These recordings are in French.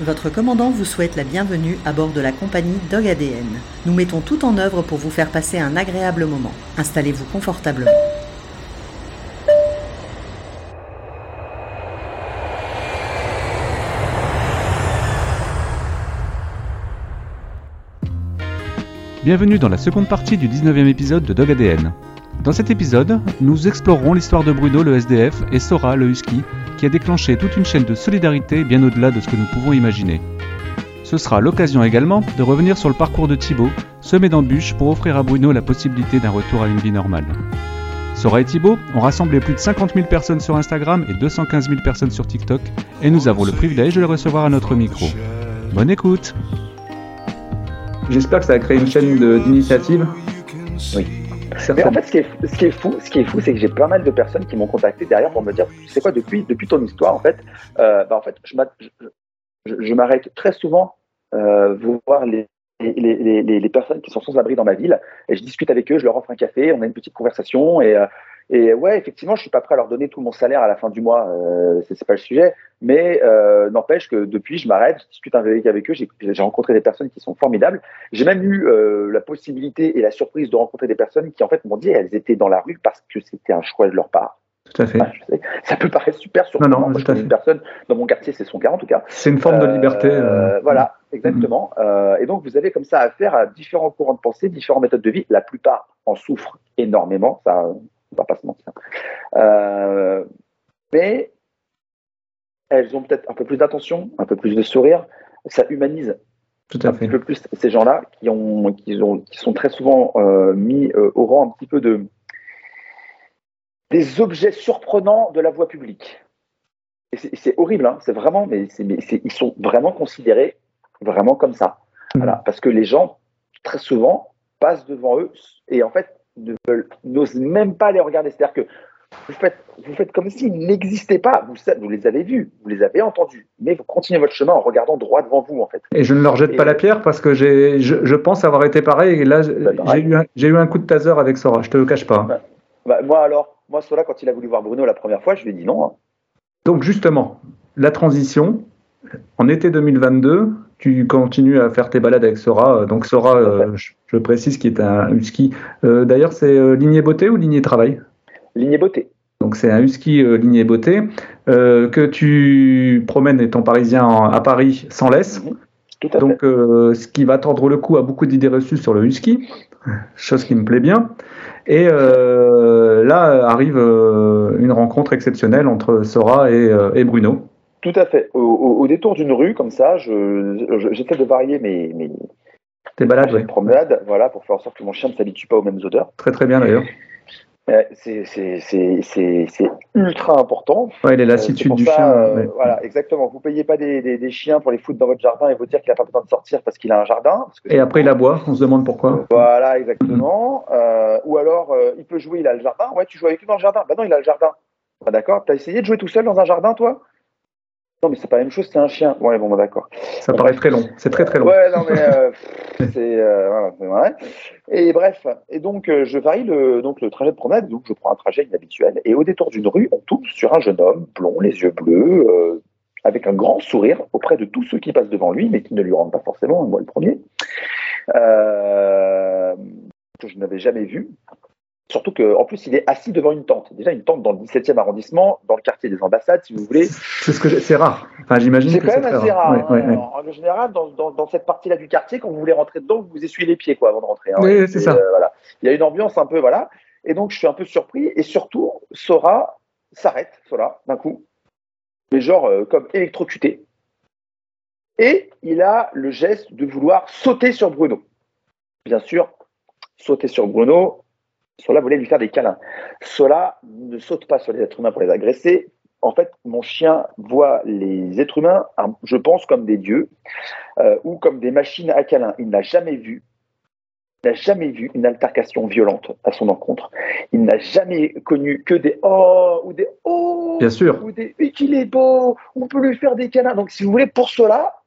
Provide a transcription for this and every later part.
Votre commandant vous souhaite la bienvenue à bord de la compagnie Dog ADN. Nous mettons tout en œuvre pour vous faire passer un agréable moment. Installez-vous confortablement. Bienvenue dans la seconde partie du 19e épisode de Dog ADN. Dans cet épisode, nous explorerons l'histoire de Bruno le SDF et Sora le Husky, qui a déclenché toute une chaîne de solidarité bien au-delà de ce que nous pouvons imaginer. Ce sera l'occasion également de revenir sur le parcours de Thibaut, semé d'embûches pour offrir à Bruno la possibilité d'un retour à une vie normale. Sora et Thibaut ont rassemblé plus de 50 000 personnes sur Instagram et 215 000 personnes sur TikTok, et nous avons le privilège de les recevoir à notre micro. Bonne écoute J'espère que ça a créé une chaîne d'initiative. Oui. Mais en fait, ce qui est, ce qui est fou, ce qui est fou, c'est que j'ai pas mal de personnes qui m'ont contacté derrière pour me dire, tu sais quoi, depuis, depuis ton histoire, en fait, euh, bah, en fait, je m'arrête très souvent euh, voir les, les, les, les, personnes qui sont sans abri dans ma ville et je discute avec eux, je leur offre un café, on a une petite conversation et, euh, et ouais, effectivement, je suis pas prêt à leur donner tout mon salaire à la fin du mois, euh, c'est pas le sujet, mais euh, n'empêche que depuis, je m'arrête, je discute avec, avec eux, j'ai rencontré des personnes qui sont formidables. J'ai même eu euh, la possibilité et la surprise de rencontrer des personnes qui en fait m'ont dit elles étaient dans la rue parce que c'était un choix de leur part. Tout à fait. je sais, ça peut paraître super surprenant. Non, non, Moi, une personne dans mon quartier, c'est son cas en tout cas. C'est une forme de liberté. Euh, voilà, exactement. Euh, et donc, vous avez comme ça affaire à différents courants de pensée, différentes méthodes de vie. La plupart en souffrent énormément, ça, on va pas se mentir. Euh, mais elles ont peut-être un peu plus d'attention, un peu plus de sourire. Ça humanise Tout à un fait. petit peu plus ces gens-là qui, ont, qui, ont, qui sont très souvent euh, mis euh, au rang un petit peu de des objets surprenants de la voie publique. C'est- horrible, hein, c'est vraiment, mais, ils sont vraiment considérés vraiment comme ça. Voilà, parce que les gens, très souvent, passent devant eux et en fait ne veulent- n'osent même pas les regarder. C'est-à-dire que vous faites, vous faites comme s'ils n'existaient pas. Vous, les avez vus, vous les avez entendus, mais vous continuez votre chemin en regardant droit devant vous, en fait. Et je ne leur jette Et- pas la pierre parce que j'ai, je, je pense avoir été pareil. Et là, j'ai eu, un- j'ai eu un coup de taser avec Sora, je te le cache pas. Ouais. Bah, moi alors, moi cela quand il a voulu voir Bruno la première fois, je lui ai dit non. hein. Donc justement, la transition, en été 2022, tu continues à faire tes balades avec Sora. Donc Sora, euh, je, je précise, qui est un husky. Euh, D'ailleurs, c'est euh, lignée beauté ou lignée travail? Lignée beauté. Donc c'est un husky euh, lignée beauté euh, que tu promènes étant parisien en- à Paris sans laisse. Mhm. Tout à fait. Donc, euh, ce qui va tordre le cou à beaucoup d'idées reçues sur le husky, chose qui me plaît bien. Et euh, là arrive euh, une rencontre exceptionnelle entre Sora et, euh, et Bruno. Tout à fait. Au, au- au détour d'une rue comme ça, je, je- j'essaie de varier mes, T'es promenades, voilà, pour faire en sorte que mon chien ne s'habitue pas aux mêmes odeurs. Très très bien d'ailleurs. Euh, c'est, ultra important. Ouais, les Euh, lassitudes du ça, chien. euh, ouais. Voilà, exactement. Vous payez pas des, des, des chiens pour les foutre dans votre jardin et vous dire qu'il n'a pas besoin de sortir parce qu'il a un jardin. parce que Et après il aboie, on se demande pourquoi. Voilà, exactement. Euh, ou alors, euh, il peut jouer, il a le jardin. Ouais, tu joues avec lui dans le jardin. Bah non, il a le jardin. Ah, d'accord. T'as essayé de jouer tout seul dans un jardin, toi? Non, mais c'est pas la même chose, c'est un chien. Ouais, bon, bah, d'accord. Ça paraît très long. C'est très très long. Ouais, non, mais euh, c'est euh, voilà. Et bref, et donc euh, je varie le donc le trajet de promenade. Donc je prends un trajet inhabituel et au détour d'une rue, on tombe sur un jeune homme blond, les yeux bleus, euh, avec un grand sourire auprès de tous ceux qui passent devant lui, mais qui ne lui rendent pas forcément, moi le premier. Que je n'avais jamais vu. Surtout qu'en plus, il est assis devant une tente. Déjà, une tente dans le 17e arrondissement, dans le quartier des ambassades, si vous voulez. C'est ce que c'est rare. Enfin, j'imagine C'est quand même assez rare. Ouais, hein. ouais, ouais. En dans, dans, dans cette partie-là du quartier, quand vous voulez rentrer dedans, vous vous essuyez les pieds quoi, avant de rentrer. hein. Oui, c'est ça. euh, voilà. Il y a une ambiance un peu, voilà. Et donc, je suis un peu surpris. Et surtout, Sora s'arrête, Sora, d'un coup. Mais genre, euh, comme électrocuté. Et il a le geste de vouloir sauter sur Bruno. Bien sûr, sauter sur Bruno, Sola voulait lui faire des câlins. Sola ne saute pas sur les êtres humains pour les agresser. En fait, mon chien voit les êtres humains, je pense, comme des dieux euh, ou comme des machines à câlins. Il n'a jamais vu, n'a jamais vu une altercation violente à son encontre. Il n'a jamais connu que des oh ou des oh Bien sûr. ou des mais qu'il est beau, on peut lui faire des câlins. Donc, si vous voulez, pour cela,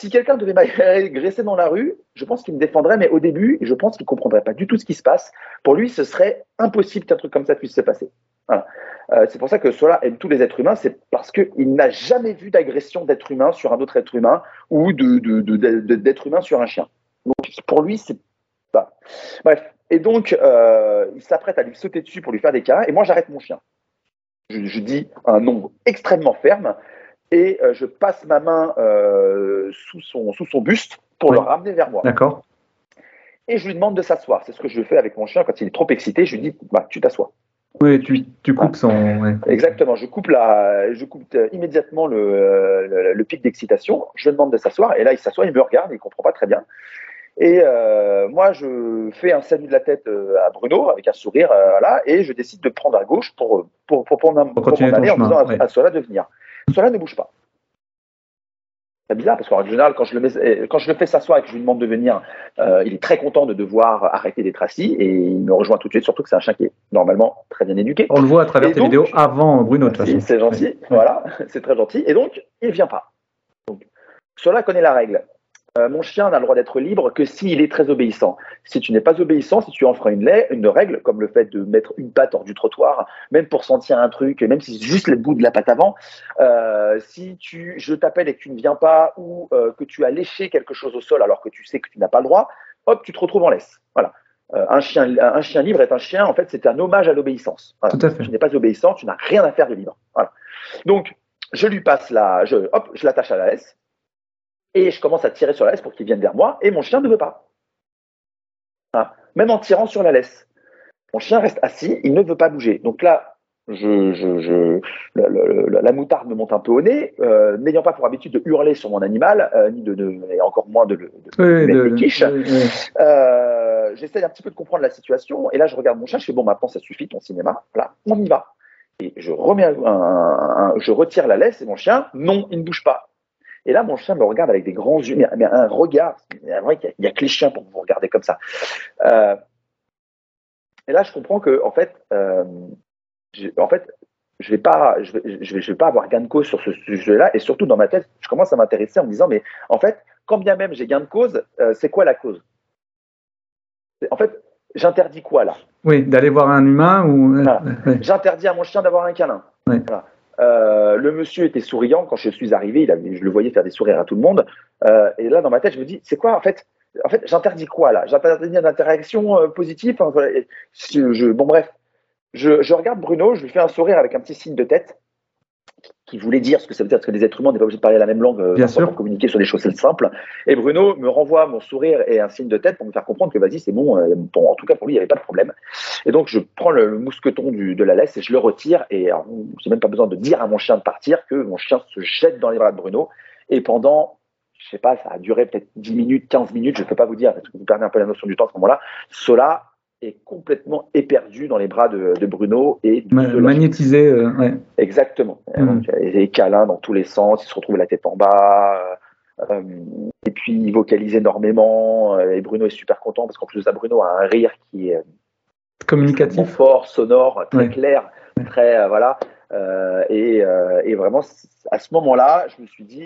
si quelqu'un devait m'agresser dans la rue, je pense qu'il me défendrait, mais au début, je pense qu'il comprendrait pas du tout ce qui se passe. Pour lui, ce serait impossible qu'un truc comme ça puisse se passer. Euh, c'est pour ça que cela aime tous les êtres humains, c'est parce qu'il n'a jamais vu d'agression d'être humain sur un autre être humain ou d'être humain sur un chien. Donc pour lui, c'est pas. Bref. Et donc, euh, il s'apprête à lui sauter dessus pour lui faire des câlins, et moi j'arrête mon chien. Je, dis un nom extrêmement ferme, et euh, je passe ma main sous, son, sous son buste pour le ramener vers moi. D'accord. Et je lui demande de s'asseoir. C'est ce que je fais avec mon chien quand il est trop excité. Je lui dis, bah, tu t'assois. Oui, tu, tu coupes son. Exactement, je coupe, la, je coupe euh, immédiatement le, le, pic d'excitation, je demande de s'asseoir, et là il s'assoit, il me regarde, il ne comprend pas très bien. Et euh, moi, je fais un salut de la tête euh, à Bruno avec un sourire, voilà, et je décide de prendre à gauche pour, pour, pour, pour, pour, pour aller en disant à, à cela de venir. Cela ne bouge pas. C'est bizarre parce qu'en général, quand je le, mets, euh, quand je le fais s'asseoir et que je lui demande de venir, euh, il est très content de devoir arrêter d'être assis et il me rejoint tout de suite, surtout que c'est un chien qui est normalement très bien éduqué. On le voit à travers tes vidéos avant Bruno, de toute façon. C'est gentil, voilà, c'est très gentil. Et donc, il vient pas. Donc, cela connaît la règle. Euh, mon chien n'a le droit d'être libre que s'il est très obéissant. Si tu n'es pas obéissant, si tu enfreins une, une règle, comme le fait de mettre une patte hors du trottoir, même pour sentir un truc, même si c'est juste le bout de la patte avant, euh, si tu, je t'appelle et que tu ne viens pas ou euh, que tu as léché quelque chose au sol alors que tu sais que tu n'as pas le droit, hop, tu te retrouves en laisse. Voilà. un, chien, un chien libre est un chien, en fait, c'est un hommage à l'obéissance. Tout à fait. Tu n'es pas obéissant, tu n'as rien à faire de libre. Voilà. Donc, je lui passe la, je, hop, je l'attache à la laisse et je commence à tirer sur la laisse pour qu'il vienne vers moi, et mon chien ne veut pas. Hein. Même en tirant sur la laisse. Mon chien reste assis, il ne veut pas bouger. Donc là, je, je, la moutarde me monte un peu au nez, euh, n'ayant pas pour habitude de hurler sur mon animal, euh, ni de, et encore moins de le mettre des quiches. Euh, j'essaie un petit peu de comprendre la situation, et là je regarde mon chien, je fais bon, maintenant ça suffit ton cinéma, voilà, on y va. Et je remets je retire la laisse, et mon chien, non, il ne bouge pas. Et là, mon chien me regarde avec des grands yeux, mais, un regard. Il n'y a, que les chiens pour vous regarder comme ça. Euh, et là, je comprends que, en fait, euh, en fait, je vais pas, je vais, je vais, pas avoir gain de cause sur ce sujet-là. Et surtout, dans ma tête, je commence à m'intéresser en me disant, mais en fait, quand bien même j'ai gain de cause, euh, c'est quoi la cause? En fait, j'interdis quoi là? Oui, d'aller voir un humain ou. J'interdis à mon chien d'avoir un câlin. Voilà. Euh, le monsieur était souriant quand je suis arrivé, il je le voyais faire des sourires à tout le monde. Euh, et là, dans ma tête, je me dis, c'est quoi en fait En fait, j'interdis quoi là? J'interdis une interaction euh, positive? je, bon, bref, je, je, regarde Bruno, je lui fais un sourire avec un petit signe de tête qui voulait dire ce que ça veut dire, parce que les êtres humains, n'est pas obligé de parler la même langue euh, pour communiquer sur des choses simples. Et Bruno me renvoie mon sourire et un signe de tête pour me faire comprendre que vas-y, c'est bon, euh, bon, en tout cas pour lui, il n'y avait pas de problème. Et donc, je prends le, mousqueton du, de la laisse et je le retire. Et j'ai même pas besoin de dire à mon chien de partir que mon chien se jette dans les bras de Bruno. Et pendant, je sais pas, ça a duré peut-être 10 minutes, 15 minutes, je ne peux pas vous dire, parce que vous perdez un peu la notion du temps à ce moment-là. Cela est complètement éperdu dans les bras de, Bruno et magnétisé. Euh, ouais. Exactement. Mm. A des câlins dans tous les sens, il se retrouve la tête en bas. Euh, euh, et puis il vocalise énormément et Bruno est super content parce qu'en plus de ça, Bruno a un rire qui est communicatif, fort, sonore, très clair, très voilà. Et, et, vraiment à ce moment-là, je me suis dit,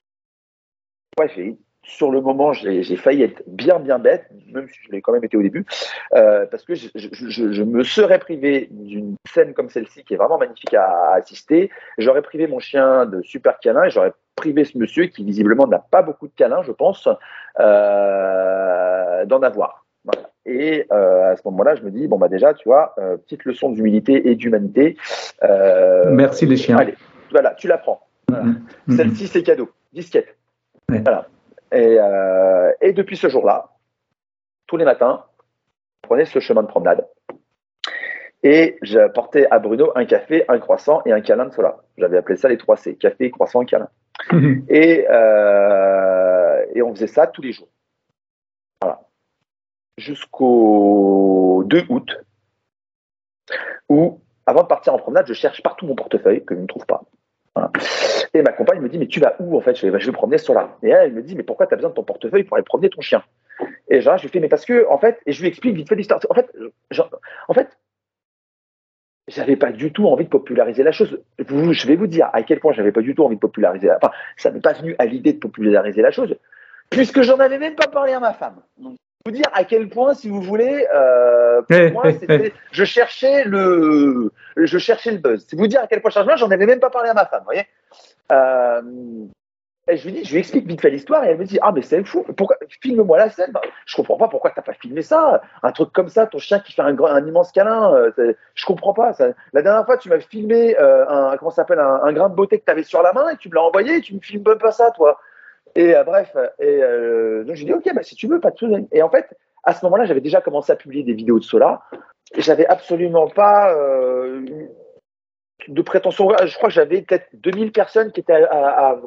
ouais, j'ai sur le moment, j'ai failli être bien, bien bête, même si je l'ai quand même été au début, euh, parce que je, je, me serais privé d'une scène comme celle-ci, qui est vraiment magnifique à, assister. J'aurais privé mon chien de super câlin et j'aurais privé ce monsieur, qui visiblement n'a pas beaucoup de câlins, je pense, euh, d'en avoir. Et euh, à ce moment-là, je me dis, bon, bah déjà, tu vois, petite leçon d'humilité et d'humanité. Merci les chiens. Allez, voilà, tu la prends. Mm-hmm. Celle-ci, c'est cadeau. Disquette. Voilà. Euh, et, depuis ce jour-là, tous les matins, je prenais ce chemin de promenade. Et j'apportais à Bruno un café, un croissant et un câlin de cela. J'avais appelé ça les 3 C, café, croissant, câlin. et, euh, et on faisait ça tous les jours. Voilà. Jusqu'au 2 août, où, avant de partir en promenade, je cherche partout mon portefeuille que je ne trouve pas. Et ma compagne me dit, mais tu vas où en fait? Je vais, je vais promener sur là. Et elle, me dit, mais pourquoi tu as besoin de ton portefeuille pour aller promener ton chien? Et genre, je lui fais, mais parce que, en fait, et je lui explique vite fait l'histoire. En fait, j'avais pas du tout envie de populariser la chose. je vais vous dire à quel point j'avais pas du tout envie de populariser. Enfin, ça m'est pas venu à l'idée de populariser la chose, puisque j'en avais même pas parlé à ma femme. Donc, vous dire à quel point, si vous voulez, euh, pour moi, je cherchais le je cherchais le buzz. C'est vous dire à quel point chargement, j'en avais même pas parlé à ma femme, vous voyez. Euh, et je lui dis, je lui explique vite fait l'histoire et elle me dit, ah mais c'est fou, pourquoi filme-moi la scène. Bah, je comprends pas pourquoi t'as pas filmé ça. Un truc comme ça, ton chien qui fait un, grand, un immense câlin, euh, je comprends pas. Ça. La dernière fois, tu m'as filmé euh, un comment s'appelle un, un, grain de beauté que t'avais sur la main et tu me l'as envoyé. Et tu me filmes pas ça, toi. Et euh, bref, et euh, donc je dis, ok, bah si tu veux, pas de soucis. Et en fait, à ce moment-là, j'avais déjà commencé à publier des vidéos de. Et j'avais absolument pas euh, de prétention. Je crois que j'avais peut-être 2000 personnes qui étaient,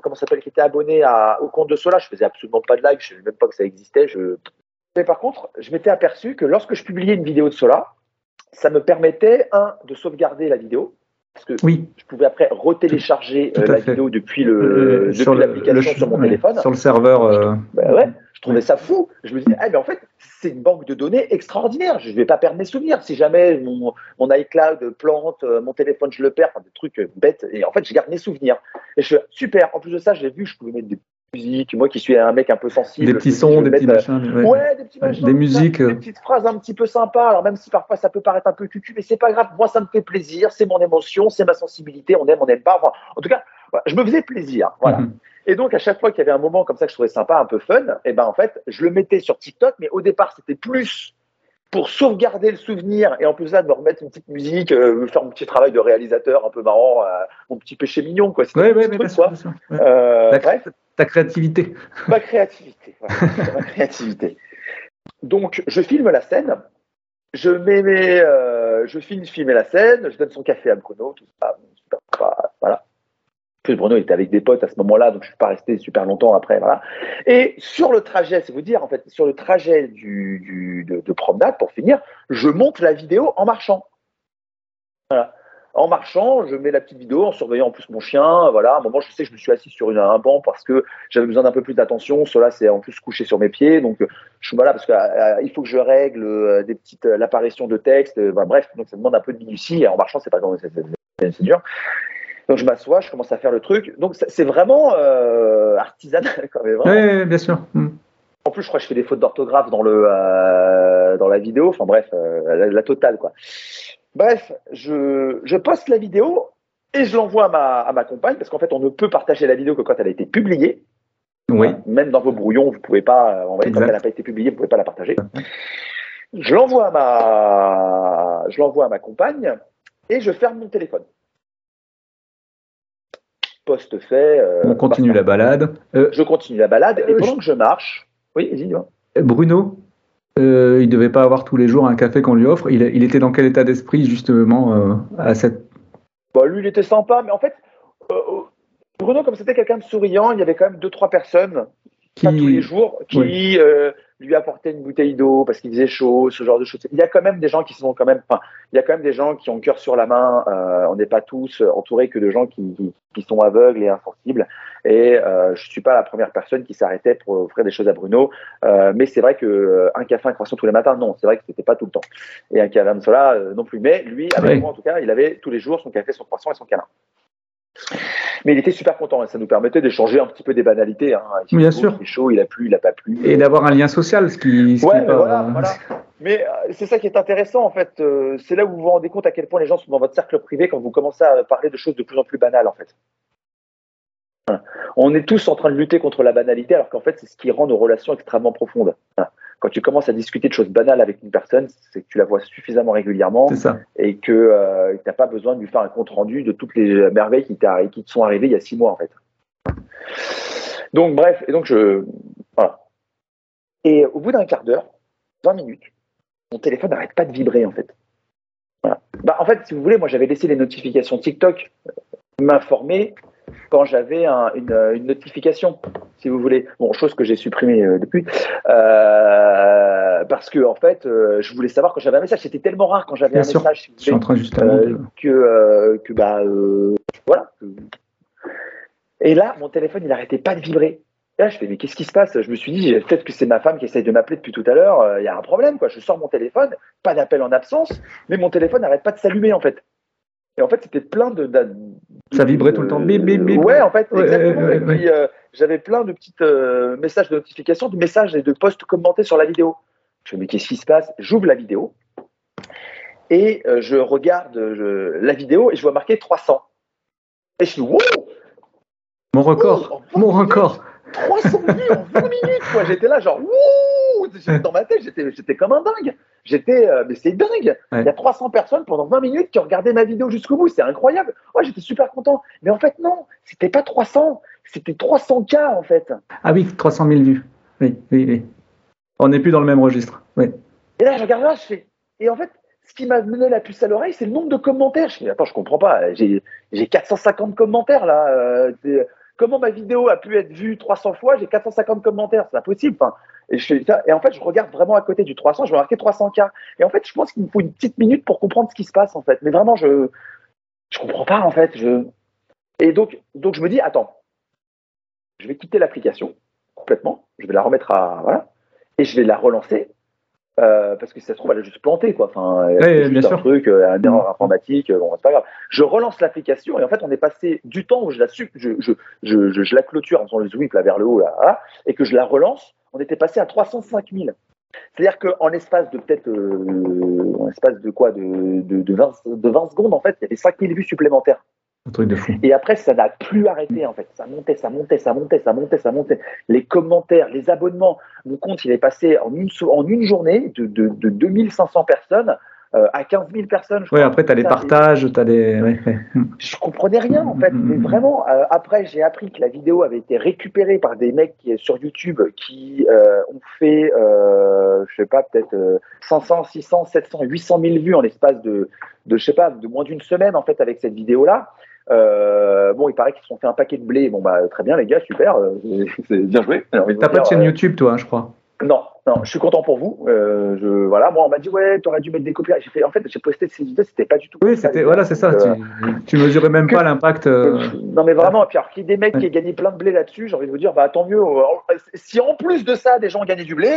comment s'appelle, qui étaient abonnées au compte de Sola. Je faisais absolument pas de live, je ne savais même pas que ça existait. Mais par contre, je m'étais aperçu que lorsque je publiais une vidéo de Sola, ça me permettait, un, de sauvegarder la vidéo. Parce que oui. je pouvais après retélécharger euh, la fait. vidéo depuis le, depuis l'application sur mon ouais, téléphone. Sur le serveur. Euh... Ben ouais, je trouvais ça fou. Je me disais, ah, mais en fait, c'est une banque de données extraordinaire. Je ne vais pas perdre mes souvenirs. Si jamais mon, mon iCloud plante, euh, mon téléphone, je le perds, enfin, des trucs bêtes. Et en fait, je garde mes souvenirs. Et je fais, super. En plus de ça, j'ai vu, je pouvais mettre des musiques. Moi qui suis un mec un peu sensible. Des petits sons, des petits mettre, machins. Ouais. ouais, des petits machins. Des musiques. Des petites phrases un petit peu sympas. Alors, même si parfois ça peut paraître un peu cucu, mais c'est pas grave. Moi, ça me fait plaisir. C'est mon émotion, c'est ma sensibilité. On aime, on n'aime pas. Enfin, en tout cas, je me faisais plaisir. Voilà. Mm -hmm. Et donc, à chaque fois qu'il y avait un moment comme ça que je trouvais sympa, un peu fun, et ben en fait, je le mettais sur TikTok, mais au départ, c'était plus pour sauvegarder le souvenir et en plus là de me remettre une petite musique, euh, me faire un petit travail de réalisateur un peu marrant, euh, mon petit péché mignon quoi. Ouais, ouais, truc, quoi. Ouais. Euh, bref, ta créativité. Ma créativité, voilà, ma créativité. Donc je filme la scène, je mets mes, euh, je filme filmer la scène, je donne son café à Bruno, tout ça, voilà plus Bruno était avec des potes à ce moment-là, donc je suis pas resté super longtemps après, voilà. Et sur le trajet, c'est vous dire, en fait, sur le trajet du, du de, de, promenade, pour finir, je monte la vidéo en marchant. Voilà. En marchant, je mets la petite vidéo en surveillant en plus mon chien. Voilà, à un moment, je sais que je me suis assis sur une, un banc parce que j'avais besoin d'un peu plus d'attention. Cela, c'est en plus couché sur mes pieds, donc je suis voilà parce qu'il euh, faut que je règle euh, des petites euh, l'apparition de texte. Ben, bref, donc ça demande un peu de minutie. Et en marchant, c'est pas c'est dur. Donc je m'assois, je commence à faire le truc. Donc c'est vraiment euh, artisanal quand même. Oui, bien sûr. Mm. En plus, je crois que je fais des fautes d'orthographe dans le euh, dans la vidéo. Enfin bref, euh, la, la, totale quoi. Bref, je, je poste la vidéo et je l'envoie à ma, à ma compagne parce qu'en fait, on ne peut partager la vidéo que quand elle a été publiée. Oui. Enfin, même dans vos brouillons, vous pouvez pas envoyer quand elle n'a pas été publiée, vous pouvez pas la partager. Je l'envoie à ma je l'envoie à ma compagne et je ferme mon téléphone poste fait. Euh, on continue la balade. Euh, je continue la balade et pendant je... que je marche, oui, vas-y. Bruno, euh, il devait pas avoir tous les jours un café qu'on lui offre. Il, était dans quel état d'esprit justement euh, à cette. Bah, lui, il était sympa, mais en fait, euh, Bruno, comme c'était quelqu'un de souriant, il y avait quand même deux trois personnes. Pas tous les jours qui oui. lui apportaient une bouteille d'eau parce qu'il faisait chaud, ce genre de choses. Il y a quand même des gens qui sont quand même, enfin, il y a quand même des gens qui ont le cœur sur la main. Euh, on n'est pas tous entourés que de gens qui, qui, qui sont aveugles et insensibles. Et euh, je suis pas la première personne qui s'arrêtait pour offrir des choses à Bruno. Euh, mais c'est vrai que euh, un café, un croissant tous les matins, non, c'est vrai que c'était pas tout le temps. Et un câlin de cela euh, non plus. Mais lui, avec oui. moi en tout cas, il avait tous les jours son café, son croissant et son câlin. Mais il était super content et ça nous permettait d'échanger un petit peu des banalités. Hein. Il Bien sûr. Il est chaud, il a plu, il a pas plu. Et d'avoir un lien social, ce qui. Ce ouais, qui mais voilà, voilà. Mais euh, c'est ça qui est intéressant en fait. Euh, c'est là où vous vous rendez compte à quel point les gens sont dans votre cercle privé quand vous commencez à parler de choses de plus en plus banales en fait. Voilà. On est tous en train de lutter contre la banalité alors qu'en fait c'est ce qui rend nos relations extrêmement profondes. Quand tu commences à discuter de choses banales avec une personne, c'est que tu la vois suffisamment régulièrement et que euh, tu n'as pas besoin de lui faire un compte rendu de toutes les merveilles qui, qui te sont arrivées il y a six mois en fait. Donc bref, et donc je voilà. Et au bout d'un quart d'heure, 20 minutes, mon téléphone n'arrête pas de vibrer en fait. Voilà. Bah, en fait, si vous voulez, moi j'avais laissé les notifications TikTok m'informer quand j'avais un, une, une, notification, si vous voulez. Bon, chose que j'ai supprimée euh, depuis, euh, parce que en fait, euh, je voulais savoir quand j'avais un message. C'était tellement rare quand j'avais un sûr. message. Si je suis en train justement de... que que bah voilà. Et là, mon téléphone, il n'arrêtait pas de vibrer. Et là, je fais, mais qu'est-ce qui se passe? Je me suis dit, peut-être que c'est ma femme qui essaye de m'appeler depuis tout à l'heure. Il y a un problème, quoi. Je sors mon téléphone, pas d'appel en absence, mais mon téléphone n'arrête pas de s'allumer, en fait. Et en fait, c'était plein de, de, de, Ça vibrait tout le temps. Bip, bip, bip. Ouais, en fait, Ouais, exactement. ouais, et puis, euh, j'avais plein de petits euh, messages de notification, de messages et de posts commentés sur la vidéo. Je me dis, mais qu'est-ce qui se passe? J'ouvre la vidéo. et euh, je regarde je- la vidéo et je vois marqué 300. Et je suis wow, Mon record, mon record. 300 vues en 20 minutes, quoi. J'étais là, genre, wouh J'étais Dans ma tête, j'étais, comme un dingue. J'étais, euh, mais c'est dingue. Ouais. Il y a 300 personnes pendant 20 minutes qui ont regardé ma vidéo jusqu'au bout. C'est incroyable. Ouais, j'étais super content. Mais en fait, non, c'était pas 300. C'était 300K, en fait. Ah oui, 300 000 vues. Oui, oui, oui. On n'est plus dans le même registre. Oui. Et là, je regarde là, je fais. Et en fait, ce qui m'a mené la puce à l'oreille, c'est le nombre de commentaires. Je fais, attends, je comprends pas. J'ai, j'ai 450 commentaires là. Euh, comment ma vidéo a pu être vue 300 fois J'ai 450 commentaires. C'est impossible. Enfin, et, en fait, je regarde vraiment à côté du 300. Je vais marquer 300K. Et en fait, je pense qu'il me faut une petite minute pour comprendre ce qui se passe en fait. Mais vraiment, je, je comprends pas en fait. Et donc, donc, je me dis, attends, je vais quitter l'application complètement. Je vais la remettre à voilà, et je vais la relancer. Euh, parce que si ça se trouve, elle a juste planté, quoi. Enfin, Ouais, juste bien un sûr. truc, euh, un erreur Mm. informatique, euh, bon, c'est pas grave. Je relance l'application et en fait, on est passé du temps où je la, je, je, je, je, la clôture en faisant le sweep là vers le haut, là, et que je la relance, on était passé à 305 000. C'est-à-dire qu'en l'espace de peut-être, en l'espace de quoi, de, de, de, 20, de 20 secondes, en fait, il y avait 5 000 vues supplémentaires. Un truc de fou. Et après, ça n'a plus arrêté en fait. Ça montait, ça montait, ça montait, ça montait, ça montait. Les commentaires, les abonnements. Mon compte, il est passé en une, so- en une journée de, de, de 2500 personnes euh, à 15 000 personnes. Oui, après, tu as les partages, tu as des. ouais, ouais. Je comprenais rien en fait. Mm, mm, Mais mm. vraiment, euh, après, j'ai appris que la vidéo avait été récupérée par des mecs qui, sur YouTube qui euh, ont fait, je sais pas, peut-être euh, 500, 600, 700, 800 000 vues en l'espace de, de, je sais pas, de moins d'une semaine en fait avec cette vidéo-là. Euh, bon, il paraît qu'ils se sont fait un paquet de blé. Bon, bah, très bien, les gars, super. euh, c'est bien joué. T'as pas de chaîne euh, YouTube, toi, hein, je crois. non, non, je suis content pour vous. Je, voilà, moi, on m'a dit, ouais, t'aurais dû mettre des copies. J'ai fait, en fait, j'ai posté ces vidéos, c'était pas du tout. Oui, c'était. Voilà, c'est ça. Tu, tu mesurais même que- pas l'impact. non, mais vraiment, et puis alors qu'il y ait des mecs Ouais. qui aient gagné plein de blé là-dessus, j'ai envie de vous dire, bah tant mieux. Si en plus de ça, des gens ont gagné du blé,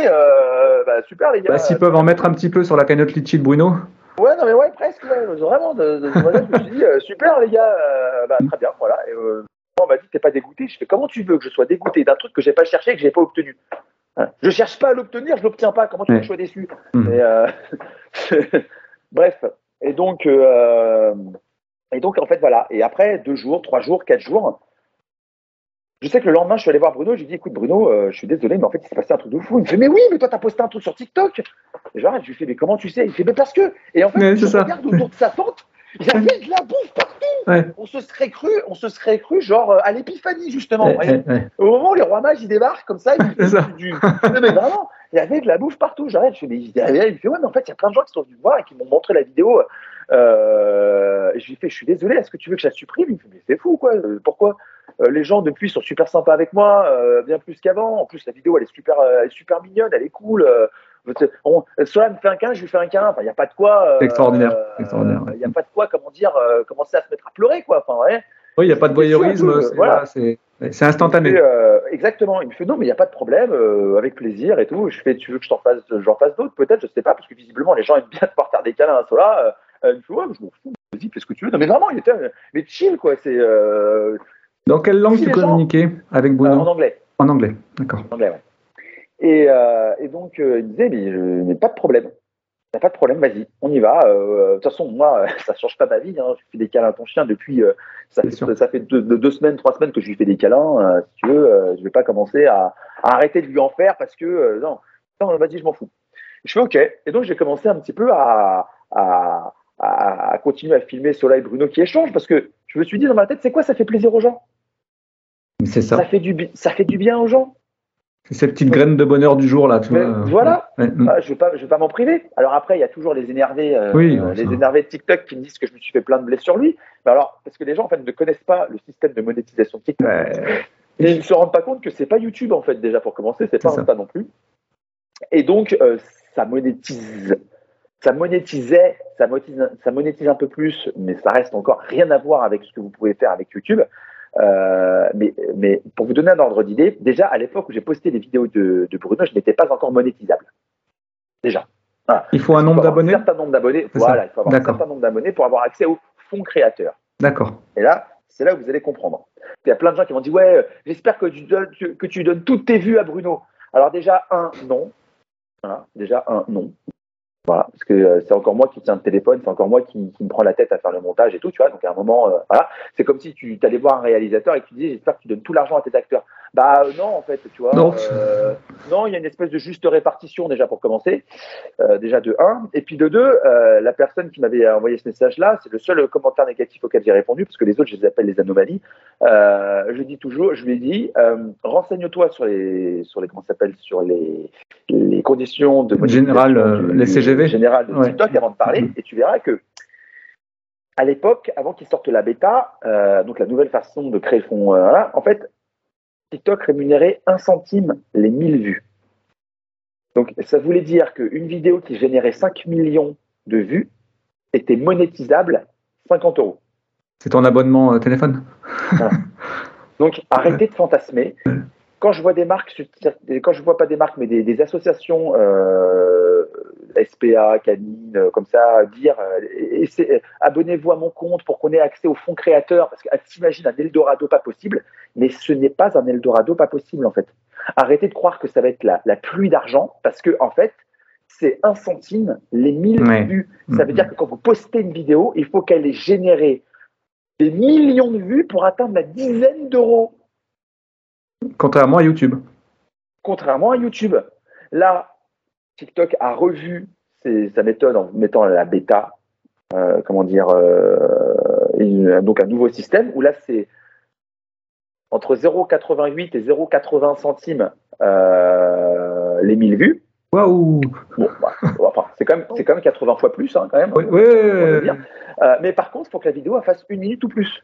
bah super, les gars. Bah, S'ils peuvent en mettre un petit peu sur la cagnotte litchi de Bruno. Ouais, non, mais ouais, presque, ouais, vraiment. De, de, je me suis dit, euh, super, les gars, euh, bah très bien, voilà. Et, euh, on m'a dit, t'es pas dégoûté. Je fais, comment tu veux que je sois dégoûté d'un truc que j'ai pas cherché et que j'ai pas obtenu? Hein? Je cherche pas à l'obtenir, je l'obtiens pas. Comment tu veux que je sois déçu? Euh, Bref, et donc, et donc, en fait, voilà. Et après, deux jours, trois jours, quatre jours, je sais que le lendemain, je suis allé voir Bruno. Je lui ai dit, écoute, Bruno, euh, je suis désolé, mais en fait, il s'est passé un truc de fou. Il me fait, mais oui, mais toi, t'as posté un truc sur TikTok. Et j'arrête, je lui fais, mais comment tu sais? Il fait, mais parce que. Et en fait, je regarde autour de sa tente, il y avait de la bouffe partout. Ouais. On se serait cru, on se serait cru, genre, euh, à l'épiphanie, justement. Ouais, ouais. Au moment où les rois mages, ils débarquent comme ça, ils ça. du, non, mais vraiment, il y avait de la bouffe partout. J'arrête, je fais, mais il y avait- il me fait, ouais, mais en fait, il y a plein de gens qui sont venus me voir et qui m'ont montré la vidéo. Euh, et je lui fais, je suis désolé, est-ce que tu veux que je la supprime? Il me fait, mais c'est fou, quoi. Pourquoi? Les gens, depuis, sont super sympas avec moi, euh, bien plus qu'avant. En plus, la vidéo, elle est super, euh, elle est super mignonne, elle est cool. Euh, on, Sola me fait un câlin, je lui fais un câlin. Enfin, il n'y a pas de quoi. euh, extraordinaire, euh, ouais. Il n'y a pas de quoi, comment dire, euh, commencer à se mettre à pleurer, quoi. Enfin, ouais. Oui, il n'y a pas de voyeurisme. c'est- voilà. instantané. fait, euh, exactement. Il me fait non, mais il n'y a pas de problème, euh, avec plaisir et tout. Je fais, tu veux que je t'en fasse, j'en fasse d'autres? Peut-être, je sais pas, parce que visiblement les gens aiment bien pouvoir faire des câlins à Sola. Euh, il me fait ouais, je m'en fous, vas-y, fais ce que tu veux. Non, mais vraiment, il était, euh, mais chill quoi. C'est euh, Dans quelle langue Si tu communiquais avec Bruno en anglais, En anglais, d'accord. en anglais, ouais. Et, euh, et donc euh, il me disait mais, je- mais pas de problème. A pas de problème, vas-y, on y va. Euh, De toute façon, moi, ça change pas ma vie. Hein. Je fais des câlins à ton chien depuis. ça, fait, sûr. ça fait deux, semaines, trois semaines que je lui fais des câlins. si tu veux, je vais pas commencer à, à arrêter de lui en faire parce que non, non, vas-y, je m'en fous. Je fais OK. Et donc j'ai commencé un petit peu à, à, à, à continuer à filmer Soleil et Bruno qui échangent parce que je me suis dit dans ma tête, c'est quoi Ça fait plaisir aux gens? C'est Ça ça. fait du, ça fait du bien aux gens. C'est ces petites graines de bonheur du jour, là. Tu Mais vois. voilà. Ouais. Ah, je ne vais, pas- m'en priver. Alors après, il y a toujours les énervés, euh, Oui, euh, les énervés de TikTok qui me disent que je me suis fait plein de blés sur lui. Mais alors, parce que les gens en fait ne connaissent pas le système de monétisation de TikTok. Ouais. Et ils ne se rendent pas compte que c'est pas YouTube en fait déjà pour commencer, c'est pas ça. Insta non plus. Et donc euh, ça monétise, ça monétisait, ça monétise, ça monétise un peu plus, mais ça reste encore rien à voir avec ce que vous pouvez faire avec YouTube. Euh, mais, mais pour vous donner un ordre d'idée, déjà à l'époque où j'ai posté les vidéos de, de Bruno, je n'étais pas encore monétisable. Déjà. Il faut un nombre d'abonnés certain nombre d'abonnés. Voilà, il faut avoir un certain nombre d'abonnés pour avoir accès au fonds créateur. D'accord. Et là, c'est là où vous allez comprendre. Il y a plein de gens qui m'ont dit Ouais, euh, j'espère que tu, donnes, que tu donnes toutes tes vues à Bruno. Alors, déjà, un, non. Voilà, déjà, un, non. Parce que euh, c'est encore moi qui tiens le téléphone, c'est encore moi qui, qui, me prend la tête à faire le montage et tout, tu vois. Donc à un moment, euh, voilà, c'est comme si tu allais voir un réalisateur et que tu disais, j'espère que tu donnes tout l'argent à tes acteurs. Bah euh, non, en fait, tu vois. Non. Euh, non, il y a une espèce de juste répartition déjà pour commencer, euh, déjà de 1. Et puis de 2, euh, la personne qui m'avait envoyé ce message-là, c'est le seul commentaire négatif auquel j'ai répondu, parce que les autres, je les appelle les anomalies. je dis toujours, je lui ai dit, renseigne-toi sur les, sur les, comment s'appelle, sur les, les conditions de général, les CGV, général de TikTok avant de parler, et tu verras que à l'époque, avant qu'ils sortent la bêta, donc la nouvelle façon de créer le fond, voilà, en fait, TikTok rémunérait 1 centime les 1000 vues. Donc, ça voulait dire qu'une vidéo qui générait 5 millions de vues était monétisable 50 euros. C'est ton abonnement euh, téléphone? Donc, arrêtez de fantasmer. Quand je vois des marques, quand je vois pas des marques, mais des, associations euh, SPA, Canine, euh, comme ça, dire euh, abonnez-vous à mon compte pour qu'on ait accès au fonds créateur, parce que t'imagines un Eldorado pas possible, mais ce n'est pas un Eldorado pas possible en fait. Arrêtez de croire que ça va être la, pluie d'argent, parce que en fait, c'est un centime les 1000 vues. Ça veut mm-hmm. dire que quand vous postez une vidéo, il faut qu'elle ait généré des millions de vues pour atteindre la dizaine d'euros. Contrairement à YouTube. Contrairement à YouTube. Là, TikTok a revu sa méthode en mettant la bêta, euh, comment dire, euh, donc un nouveau système où là c'est entre 0,88 et 0,80 centimes euh, les 1000 vues. Waouh bah, enfin, c'est quand, même, quand même 80 fois plus, hein, quand même. Oui, oui, mais par contre, il faut que la vidéo fasse une minute ou plus.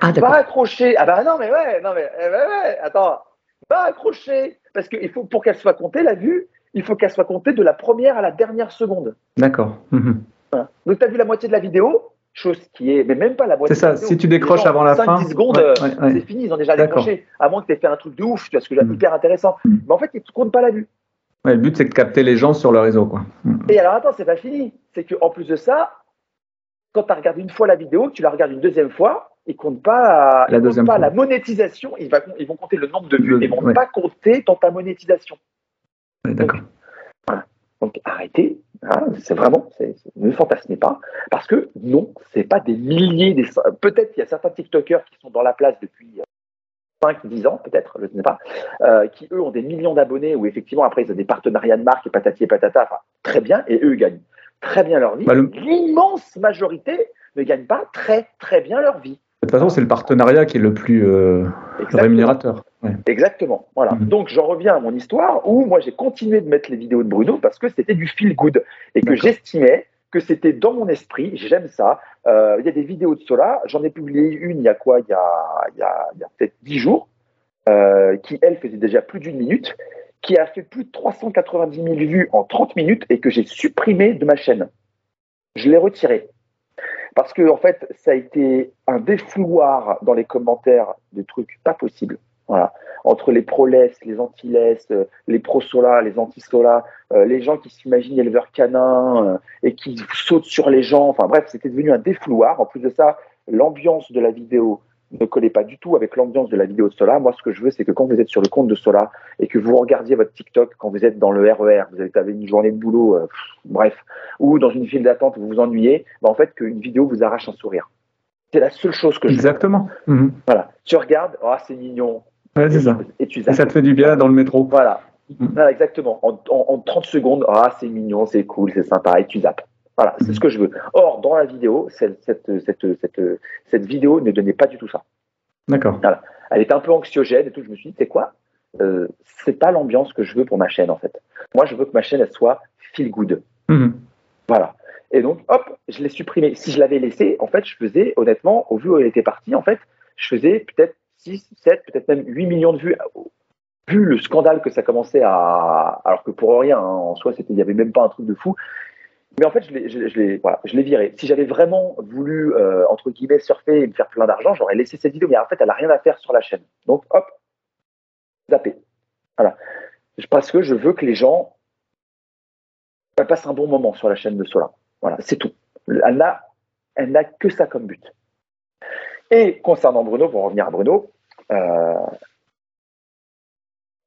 Ah, pas accrocher. Ah bah non, mais ouais, non, mais eh ouais, attends. Pas accrocher. Parce qu'il faut, pour qu'elle soit comptée, la vue, il faut qu'elle soit comptée de la première à la dernière seconde. D'accord. Mhm. Donc, tu as vu la moitié de la vidéo, chose qui est, mais même pas la moitié. C'est ça, si tu décroches avant la 5, fin. 10 secondes, c'est fini, ils ont déjà décroché. À moins que tu aies fait un truc de ouf, tu vois, ce que j'ai mhm. hyper intéressant. Mhm. Mais en fait, ils ne comptent pas la vue. le but, c'est de capter les gens sur le réseau. Quoi. Et alors, attends, c'est pas fini. C'est qu'en plus de ça, quand tu as regardé une fois la vidéo, tu la regardes une deuxième fois, ils comptent pas la, comptent pas la monétisation, ils, ils, vont compter le nombre de vues, ils vont pas compter dans ta monétisation. D'accord. Donc, arrêtez, hein, c'est vraiment, ne fantasmez pas, parce que non, c'est pas des milliers, des, peut-être qu'il y a certains TikTokers qui sont dans la place depuis 5, 10 ans, peut-être, je ne sais pas, euh, qui eux ont des millions d'abonnés, ou effectivement après ils ont des partenariats de marque et patati et patata, enfin, très bien, et eux gagnent très bien leur vie. Bah, L'immense majorité ne gagne pas très très bien leur vie. De toute façon, c'est le partenariat qui est le plus euh, rémunérateur. Exactement. Voilà. Mhm. Donc, j'en reviens à mon histoire où moi, j'ai continué de mettre les vidéos de Bruno parce que c'était du feel good et que j'estimais que c'était dans mon esprit. J'aime ça. Euh, il y a des vidéos de cela. J'en ai publié une il y a quoi? Il y a, il y a, a peut-être dix jours, euh, qui, elle, faisait déjà plus d'une minute, qui a fait plus de 390 000 vues en 30 minutes et que j'ai supprimé de ma chaîne. Je l'ai retiré. Parce que, en fait, ça a été un défouloir dans les commentaires de trucs pas possibles. Voilà. Entre les pro-less, les anti-less, euh, les pro-sola, les anti-sola, euh, les gens qui s'imaginent éleveurs canins euh, et qui sautent sur les gens. Enfin bref, c'était devenu un défouloir. En plus de ça, l'ambiance de la vidéo ne collait pas du tout avec l'ambiance de la vidéo de Sola. Moi, ce que je veux, c'est que quand vous êtes sur le compte de Sola et que vous regardiez votre TikTok, quand vous êtes dans le RER, vous avez une journée de boulot, euh, bref, ou dans une file d'attente, vous vous ennuyez, bah, en fait, qu'une vidéo vous arrache un sourire. C'est la seule chose que je Exactement. Mhm. Voilà. Tu regardes, oh, c'est mignon. Ouais, c'est ça. Et, tu ça te fait du bien dans le métro. Voilà. Mhm. exactement. En, 30 secondes, ah, c'est mignon, c'est cool, c'est sympa, et tu zappes. Voilà, c'est ce que je veux. Or, dans la vidéo, cette, cette, cette, cette, vidéo ne donnait pas du tout ça. D'accord. Elle était un peu anxiogène et tout. Je me suis dit, c'est quoi euh, C'est pas l'ambiance que je veux pour ma chaîne, en fait. Moi, je veux que ma chaîne, elle soit feel good. Mhm. Voilà. Et donc, hop, je l'ai supprimé. Si je l'avais laissé, en fait, je faisais, honnêtement, au vu où elle était partie, en fait, je faisais peut-être 6, 7, peut-être même 8 millions de vues. Vu le scandale que ça commençait à. Alors que pour rien, hein, en soi, il n'y avait même pas un truc de fou. Mais en fait, je l'ai, viré. Si j'avais vraiment voulu, euh, entre guillemets, surfer et me faire plein d'argent, j'aurais laissé cette vidéo. Mais en fait, elle n'a rien à faire sur la chaîne. Donc, hop, zapper. Voilà. Parce que je veux que les gens passent un bon moment sur la chaîne de Sola. Voilà, c'est tout. Elle n'a, elle n'a que ça comme but. Et concernant Bruno, pour revenir à Bruno, euh,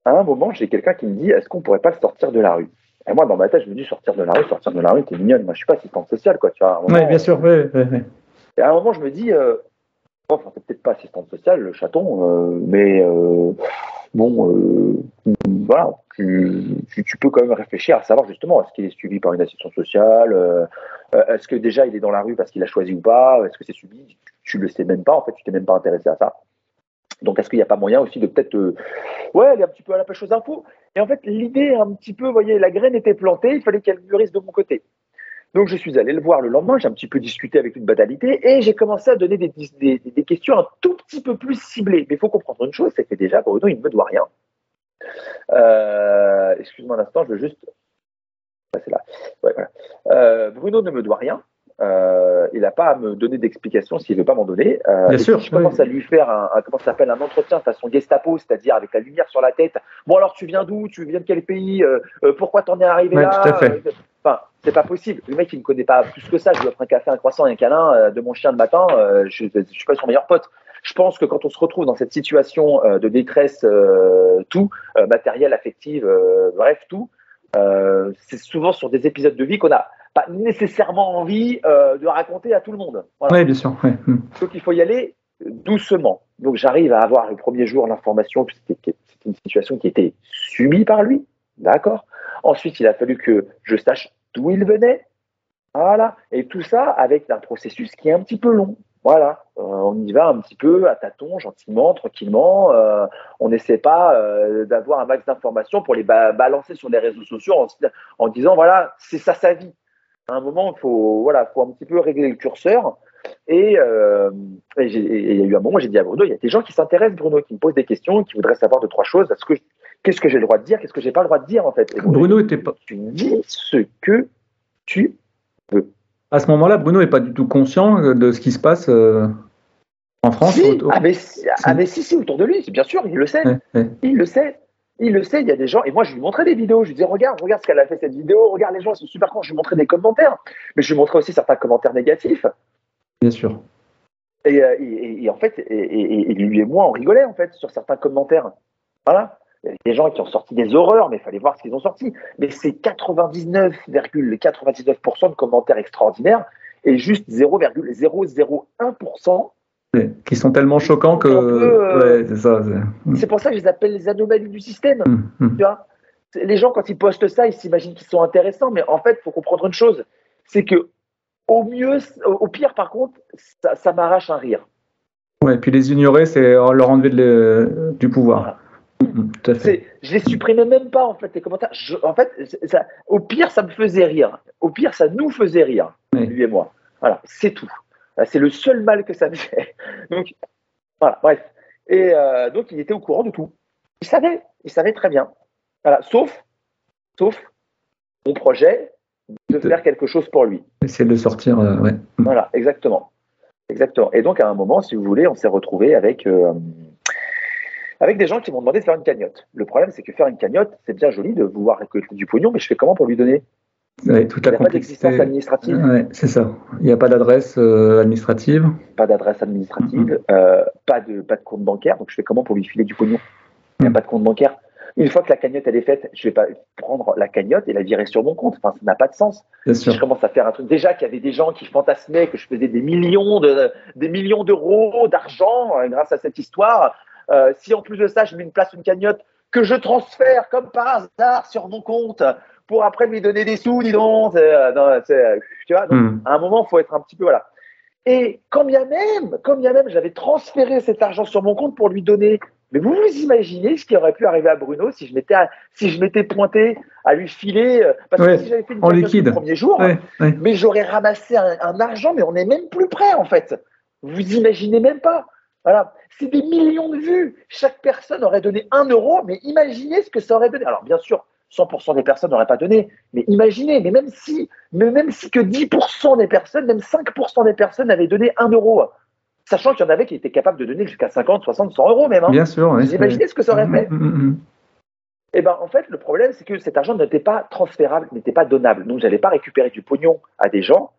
à un moment, j'ai quelqu'un qui me dit est-ce qu'on pourrait pas le sortir de la rue? Et moi, dans ma tête, je me dis sortir de la rue, sortir de la rue, t'es mignonne. Moi, je suis pas assistante sociale, quoi. Tu vois, moment, bien sûr. Oui, oui, oui. Et à un moment, je me dis, euh, enfin, t'es peut-être pas assistante sociale, le chaton, euh, mais euh, bon, euh, voilà, tu, tu, tu peux quand même réfléchir à savoir justement, est-ce qu'il est suivi par une assistance sociale euh, euh, Est-ce que déjà il est dans la rue parce qu'il a choisi ou pas Est-ce que c'est subi? Tu le sais même pas, en fait, tu t'es même pas intéressé à ça. Donc, est-ce qu'il n'y a pas moyen aussi de peut-être, ouais, aller un petit peu à la pêche aux infos Et en fait, l'idée, un petit peu, vous voyez, la graine était plantée, il fallait qu'elle mûrisse de mon côté. Donc, je suis allé le voir le lendemain, j'ai un petit peu discuté avec une banalité et j'ai commencé à donner des, questions un tout petit peu plus ciblées. Mais il faut comprendre une chose, c'est que déjà, Bruno, il ne me doit rien. Euh, Excuse-moi un instant, je veux juste. Ah, c'est là. Voilà. Euh, Bruno ne me doit rien. Euh, il n'a pas à me donner d'explication s'il ne veut pas m'en donner. Euh, Bien et sûr, Si je commence à lui faire un, un- comment ça s'appelle un entretien façon Gestapo, c'est-à-dire avec la lumière sur la tête. Bon alors tu viens d'où? Tu viens de quel pays? Euh, euh, Pourquoi t'en es arrivé Ouais, là? tout à fait. Euh, Enfin, c'est pas possible. Le mec, il me connaît pas plus que ça. Je lui offre un café, un croissant et un câlin euh, de mon chien le matin. je, je suis pas son meilleur pote. Je pense que quand on se retrouve dans cette situation de détresse, euh, tout, matériel, affective, euh, bref, tout, euh, c'est souvent sur des épisodes de vie qu'on n'a pas nécessairement envie euh, de raconter à tout le monde. Voilà. Oui, bien sûr. oui. Mm. Donc il faut y aller doucement. Donc j'arrive à avoir le premier jour l'information c'était une situation qui était subie par lui. D'accord. Ensuite, il a fallu que je sache d'où il venait. Voilà. Et tout ça avec un processus qui est un petit peu long. Voilà. Euh, on y va un petit peu à tâtons, gentiment, tranquillement. Euh, on n'essaie pas euh, d'avoir un max d'informations pour les ba- balancer sur les réseaux sociaux en disant voilà, c'est ça sa vie. À un moment, il faut, voilà, faut un petit peu régler le curseur. Et euh, et j'ai- et il y a eu un moment j'ai dit à Bruno, il y a des gens qui s'intéressent, Bruno, qui me posent des questions, qui voudraient savoir deux, trois choses. Est-ce que Qu'est-ce que j'ai le droit de dire? Qu'est-ce que j'ai pas le droit de dire, en fait? Et Bruno était pas. Tu dis ce que tu À ce moment-là, Bruno n'est pas du tout conscient de ce qui se passe euh, en France. Si. autour- Ah, mais, si- ah, mais si, si, autour de lui, bien sûr, il le sait. Ouais, ouais. Il le sait. Il le sait, il y a des gens, et moi je lui montrais des vidéos, je lui disais regarde, regarde ce qu'elle a fait cette vidéo, regarde les gens, ils sont super cons, je lui montrais des commentaires, mais je lui montrais aussi certains commentaires négatifs, Bien sûr. et, euh, et- et- et en fait, et, et- et lui et moi on rigolait en fait sur certains commentaires. Voilà. Il y a des gens qui ont sorti des horreurs, mais il fallait voir ce qu'ils ont sorti. Mais c'est 99,99% de commentaires extraordinaires et juste 0,001% Ouais, Qui sont tellement choquants que. Euh, Ouais, c'est pour ça que je les appelle les anomalies du système. Mm, mm. Tu vois les gens, quand ils postent ça, ils s'imaginent qu'ils sont intéressants, mais en fait, il faut comprendre une chose c'est que, au mieux, au pire, par contre, ça, ça m'arrache un rire. Ouais, et puis les ignorer, c'est leur enlever de du pouvoir. Tout à fait. C'est, je les supprimais même pas, en fait, les commentaires. Je- en fait, ça, au pire, ça me faisait rire. Au pire, ça nous faisait rire, Oui. lui et moi. Voilà, c'est tout. C'est le seul mal que ça me fait. Donc, voilà, bref. Et euh, donc, il était au courant de tout. Il savait, il savait très bien. Voilà, sauf, sauf mon projet de De- faire quelque chose pour lui. Essayer de le sortir. euh, ouais. Voilà, exactement. Exactement. Et donc, à un moment, si vous voulez, on s'est retrouvé avec, euh, avec des gens qui m'ont demandé de faire une cagnotte. Le problème, c'est que faire une cagnotte, c'est bien joli de vouloir récolter du pognon, mais je fais comment pour lui donner? Ouais, toute Il n'y a pas complexité. d'existence administrative, Ouais, c'est ça. Il n'y a pas d'adresse euh, administrative. pas d'adresse administrative, euh, pas, de, pas de compte bancaire. Donc, je fais comment pour lui filer du pognon? Il n'y a Mm. pas de compte bancaire. Une fois que la cagnotte elle est faite, je ne vais pas prendre la cagnotte et la virer sur mon compte. Enfin, ça n'a pas de sens. Bien Si je sûr. commence à faire un truc, déjà qu'il y avait des gens qui fantasmaient que je faisais des millions de, des millions d'euros d'argent euh, grâce à cette histoire. euh, si en plus de ça, je mets une place une cagnotte que je transfère comme par hasard sur mon compte pour après lui donner des sous, dis donc. euh, non, euh, tu vois, donc, Mm. à un moment, il faut être un petit peu voilà. Et quand bien même, quand bien même, j'avais transféré cet argent sur mon compte pour lui donner. Mais vous vous imaginez ce qui aurait pu arriver à Bruno si je m'étais si je m'étais pointé à lui filer euh, parce Ouais, que si j'avais fait une en liquide. le premier jour, Ouais, ouais. mais j'aurais ramassé un, un argent, mais on n'est même plus prêt en fait. Vous imaginez même pas. Voilà, c'est des millions de vues. Chaque personne aurait donné un euro, mais imaginez ce que ça aurait donné. Alors bien sûr, 100% des personnes n'auraient pas donné, mais imaginez, mais même si, mais même si que 10% des personnes, même 5% des personnes avaient donné un euro, sachant qu'il y en avait qui étaient capables de donner jusqu'à 50, 60, 100 euros même. hein. Bien sûr. Vous imaginez ce que ça aurait fait Mm, mm, mm. eh ben, en fait, le problème, c'est que cet argent n'était pas transférable, n'était pas donnable. Donc, j'allais pas récupérer du pognon à des gens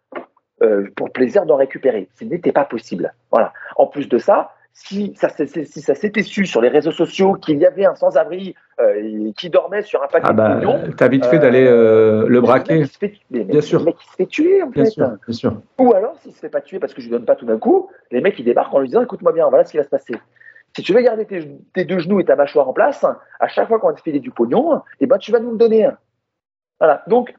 euh, pour le plaisir d'en récupérer. Ce n'était pas possible. Voilà. En plus de ça, si ça, si ça s'était su sur les réseaux sociaux qu'il y avait un sans-abri euh, qui dormait sur un paquet ah bah, de pognon, T'as vite fait d'aller euh, le braquer. Le mec, il se fait, mais- Bien sûr. le mec, il se fait tuer, en Bien fait. sûr, bien sûr. Ou alors, s'il se fait pas tuer parce que je lui donne pas tout d'un coup, les mecs ils débarquent en lui disant écoute-moi bien, voilà ce qui va se passer. Si tu veux garder tes, tes deux genoux et ta mâchoire en place, à chaque fois qu'on va te filer du pognon, eh ben, tu vas nous le donner. Voilà. Donc,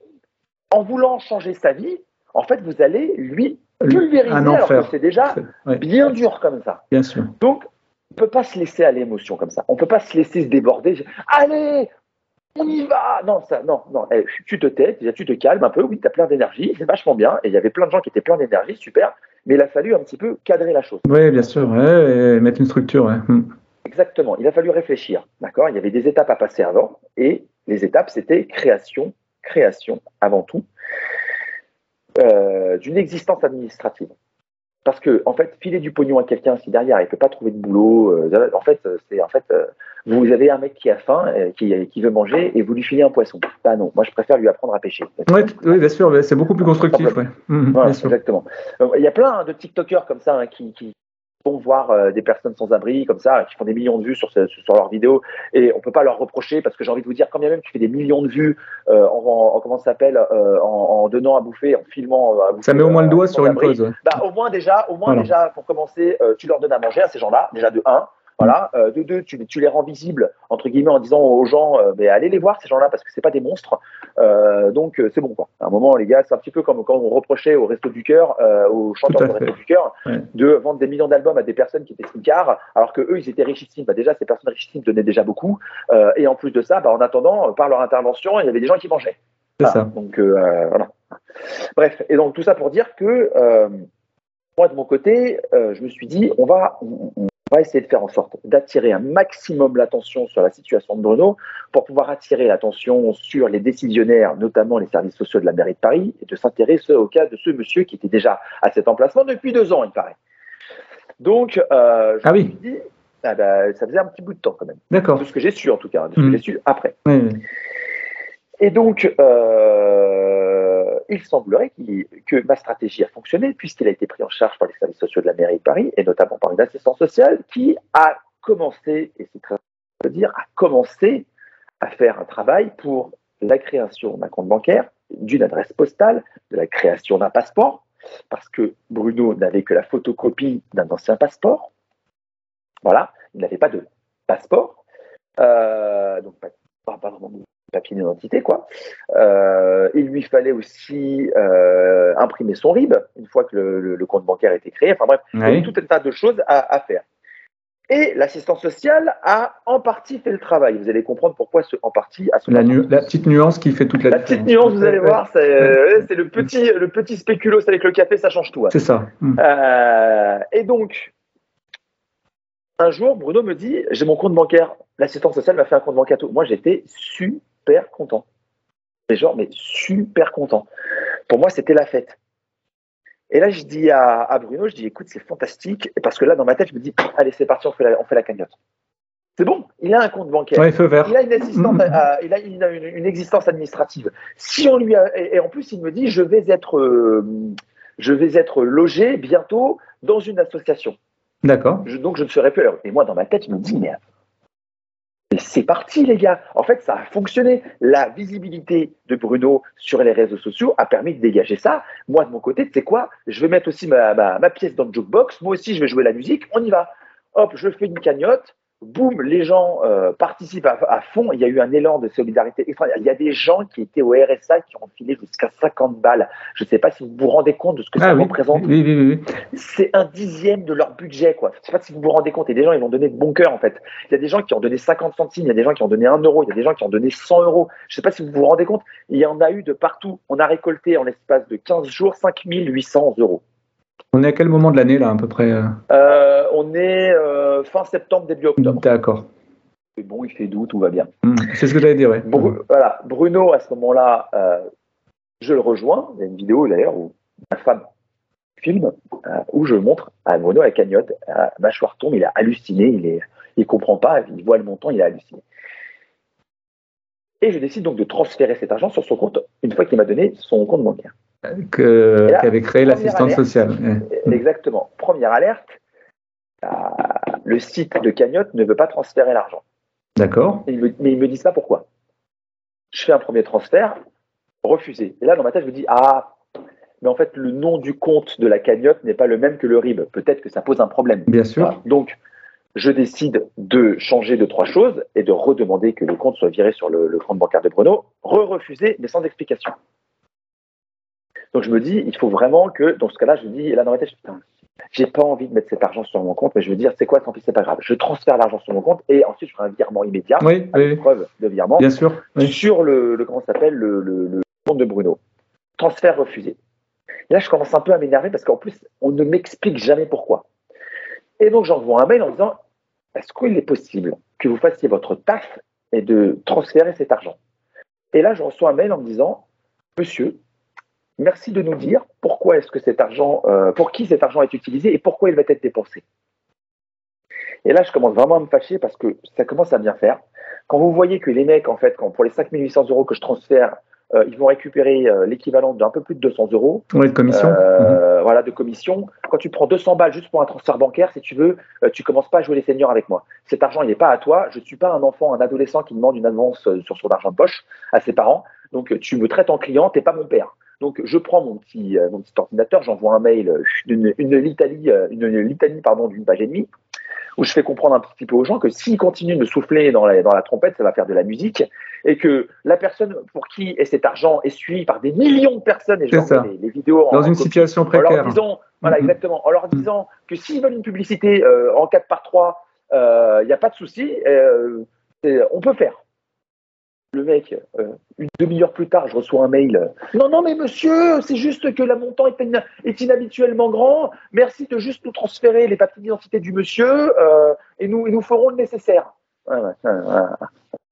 en voulant changer sa vie, en fait, vous allez lui pulvériser Un alors enfer. que c'est déjà bien dur comme ça. bien sûr. Donc, on peut pas se laisser à l'émotion comme ça. On peut pas se laisser se déborder. Allez, on y va. Non, ça, non, non. Eh, tu te tais, tu te calmes un peu. Oui, tu as plein d'énergie, c'est vachement bien. Et il y avait plein de gens qui étaient pleins d'énergie, super. Mais il a fallu un petit peu cadrer la chose. Oui, bien sûr. Ouais, et mettre une structure. Ouais. Hmm. Exactement. Il a fallu réfléchir. D'accord? Il y avait des étapes à passer avant, et les étapes, c'était création, création avant tout euh, d'une existence administrative. Parce que, en fait, filer du pognon à quelqu'un si derrière il peut pas trouver de boulot, euh, en fait, c'est en fait, euh, vous avez un mec qui a faim, euh, qui, qui veut manger, et vous lui filez un poisson. Bah non, moi je préfère lui apprendre à pêcher. Ouais, oui, bien sûr. C'est beaucoup plus constructif. Ouais. Voilà, bien sûr. exactement. Euh, Il y a plein de TikTokers comme ça hein, qui, qui voir euh, des personnes sans abri comme ça, qui font des millions de vues sur, ce- sur leurs vidéos, et on peut pas leur reprocher parce que j'ai envie de vous dire, quand bien même tu fais des millions de vues euh, en, en- en- comment ça s'appelle, euh, en, en donnant à bouffer, en filmant à bouffer. Ça met au moins le doigt sur une cause. ouais. bah, au moins déjà, au moins Voilà. déjà, pour commencer, euh, tu leur donnes à manger à ces gens-là, déjà de un. Voilà, Euh, de deux, tu, tu les rends visibles entre guillemets en disant aux gens, euh, mais allez les voir ces gens-là parce que c'est pas des monstres. Euh, donc euh, c'est bon quoi. À un moment les gars, c'est un petit peu comme quand on reprochait au Resto du Cœur, aux chanteurs du. Resto du Cœur, Ouais. de vendre des millions d'albums à des personnes qui étaient smicards, alors que eux ils étaient richissimes. Bah, déjà ces personnes richissimes donnaient déjà beaucoup, et en plus de ça, bah, en attendant, par leur intervention, il y avait des gens qui mangeaient. C'est ça. Donc voilà. Bref, et donc tout ça pour dire que moi de mon côté, euh, je me suis dit on va on, on va essayer de faire en sorte d'attirer un maximum l'attention sur la situation de Bruno pour pouvoir attirer l'attention sur les décisionnaires, notamment les services sociaux de la mairie de Paris, et de s'intéresser au cas de ce monsieur qui était déjà à cet emplacement depuis deux ans, il paraît. Donc, euh, je Ah me oui. suis dit, ah ben, ça faisait un petit bout de temps quand même, D'accord. de ce que j'ai su en tout cas, de ce que j'ai su après. Ouais. Et donc, euh, il semblerait que ma stratégie a fonctionné puisqu'il a été pris en charge par les services sociaux de la mairie de Paris et notamment par une assistance sociale qui a commencé, et c'est très de dire, a commencé à faire un travail pour la création d'un compte bancaire, d'une adresse postale, de la création d'un passeport, parce que Bruno n'avait que la photocopie d'un ancien passeport. Voilà, il n'avait pas de passeport, Euh, donc pas- pas vraiment de papier d'identité, quoi. Euh, il lui fallait aussi euh, imprimer son RIB une fois que le, le- le compte bancaire était créé. Enfin bref, il y avait tout un tas de choses à, à faire. Et l'assistance sociale a en partie fait le travail. Vous allez comprendre pourquoi ce en partie a son La, nu- la petite nuance qui fait toute la, La différence. petite nuance, vous allez voir, c'est euh, le petit, le petit spéculoos avec le café, ça change tout. hein. C'est ça. Euh, et donc, un jour, Bruno me dit J'ai mon compte bancaire. L'assistance sociale m'a fait un compte bancaire. Moi, j'étais super content. Mais genre, mais super content. Pour moi, c'était la fête. Et là, je dis à, à Bruno Je dis Écoute, c'est fantastique. Parce que là, dans ma tête, je me dis Allez, c'est parti, on fait la, on fait la cagnotte. C'est bon, il a un compte bancaire. Ouais, feu vert. Il a une à- il a, il a une, une existence administrative. Si on lui a, et, et en plus, il me dit, je vais être, euh, je vais être logé bientôt dans une association. D'accord. Donc je ne serai plus. Et moi, dans ma tête, je me dis, mais c'est parti, les gars. En fait, ça a fonctionné. La visibilité de Bruno sur les réseaux sociaux a permis de dégager ça. Moi, de mon côté, tu sais quoi? Je vais mettre aussi ma, pièce dans le jukebox. Moi aussi, je vais jouer la musique. On y va. Hop, je fais une cagnotte. Boum, les gens euh, participent à, à fond. Il y a eu un élan de solidarité extraordinaire. Il y a des gens qui étaient au RSA qui ont filé jusqu'à 50 balles. Je ne sais pas si vous vous rendez compte de ce que ça Ah oui. représente Oui, oui, c'est un dixième de leur budget, quoi. Je sais pas si vous vous rendez compte. Et des gens, ils vont donner de bon cœur, en fait. Il y a des gens qui ont donné 50 centimes, il y a des gens qui ont donné 1 euro, il y a des gens qui ont donné 100 euros. Je sais pas si vous vous rendez compte. Il y en a eu de partout. On a récolté en l'espace de 15 jours 5800 euros. On est à quel moment de l'année, là, à peu près euh Euh, on est euh, fin septembre, début octobre. D'accord. C'est bon, il fait doux, tout va bien. Hmm. C'est ce que j'allais dire, ouais. Bru- voilà, Bruno, à ce moment-là, euh, je le rejoins. Il y a une vidéo d'ailleurs où ma femme filme, euh, où je montre à Bruno la cagnotte, à mâchoire tombe, il a halluciné, il est, il comprend pas, il voit le montant, il a halluciné. Et je décide donc de transférer cet argent sur son compte une fois qu'il m'a donné son compte bancaire. Qu'avait créé alerte. sociale. Exactement. Première alerte. La, le site de cagnotte ne veut pas transférer l'argent. D'accord. Mais ils me disent pas pourquoi. Je fais un premier transfert, refusé. Et là, dans ma tête, je me dis, ah, mais en fait, le nom du compte de la cagnotte n'est pas le même que le RIB. Peut-être que ça pose un problème. Bien sûr. Donc, je décide de changer de trois choses et de redemander que le compte soit viré sur le, compte bancaire de Bruno, re-refusé, mais sans explication. Donc je me dis, il faut vraiment que, dans ce cas-là, je me dis, là dans ma tête, putain, j'ai pas envie de mettre cet argent sur mon compte, mais je veux dire, c'est quoi, tant pis, c'est pas grave. Je transfère l'argent sur mon compte et ensuite je ferai un virement immédiat, oui, avec preuve de virement, Bien sûr, sur le, le comment s'appelle, le, le, compte de Bruno. Transfert refusé. Et là, je commence un peu à m'énerver parce qu'en plus, on ne m'explique jamais pourquoi. Et donc, j'envoie un mail en disant Est-ce qu'il est possible que vous fassiez votre taf et de transférer cet argent? Et là, je reçois un mail en me disant Monsieur, merci de nous dire pourquoi est-ce que cet argent, euh, pour qui cet argent est utilisé et pourquoi il va être dépensé. Et là, je commence vraiment à me fâcher parce que ça commence à bien faire. Quand vous voyez que les mecs, en fait, quand pour les 5800 euros que je transfère, euh, ils vont récupérer euh, l'équivalent d'un peu plus de 200 euros. de commission. Euh, mhm. Voilà, de commission. Quand tu prends 200 balles juste pour un transfert bancaire, si tu veux, tu commences pas à jouer les seniors avec moi. Cet argent, il n'est pas à toi. Je suis pas un enfant, un adolescent qui demande une avance sur son argent de poche à ses parents. Donc, tu me traites en client, t'es pas mon père. Donc, je prends mon petit, mon petit ordinateur, j'envoie un mail, une, une, litanie, une, litanie pardon, d'une page et demie où je fais comprendre un petit peu aux gens que s'ils continuent de souffler dans la, dans la trompette, ça va faire de la musique, et que la personne pour qui est cet argent est suivi par des millions de personnes, et je les, les, vidéos dans une situation précaire. En leur disant, voilà, mm-hmm. exactement, en leur disant que s'ils veulent une publicité euh, en 4 par 3, il euh, n'y a pas de souci, euh, on peut faire. Le mec, euh, une demi-heure plus tard, je reçois un mail. Non, non, mais monsieur, c'est juste que la montant est, inhabituellement grand. Merci de juste nous transférer les papiers d'identité du monsieur euh, et, nous, nous ferons le nécessaire.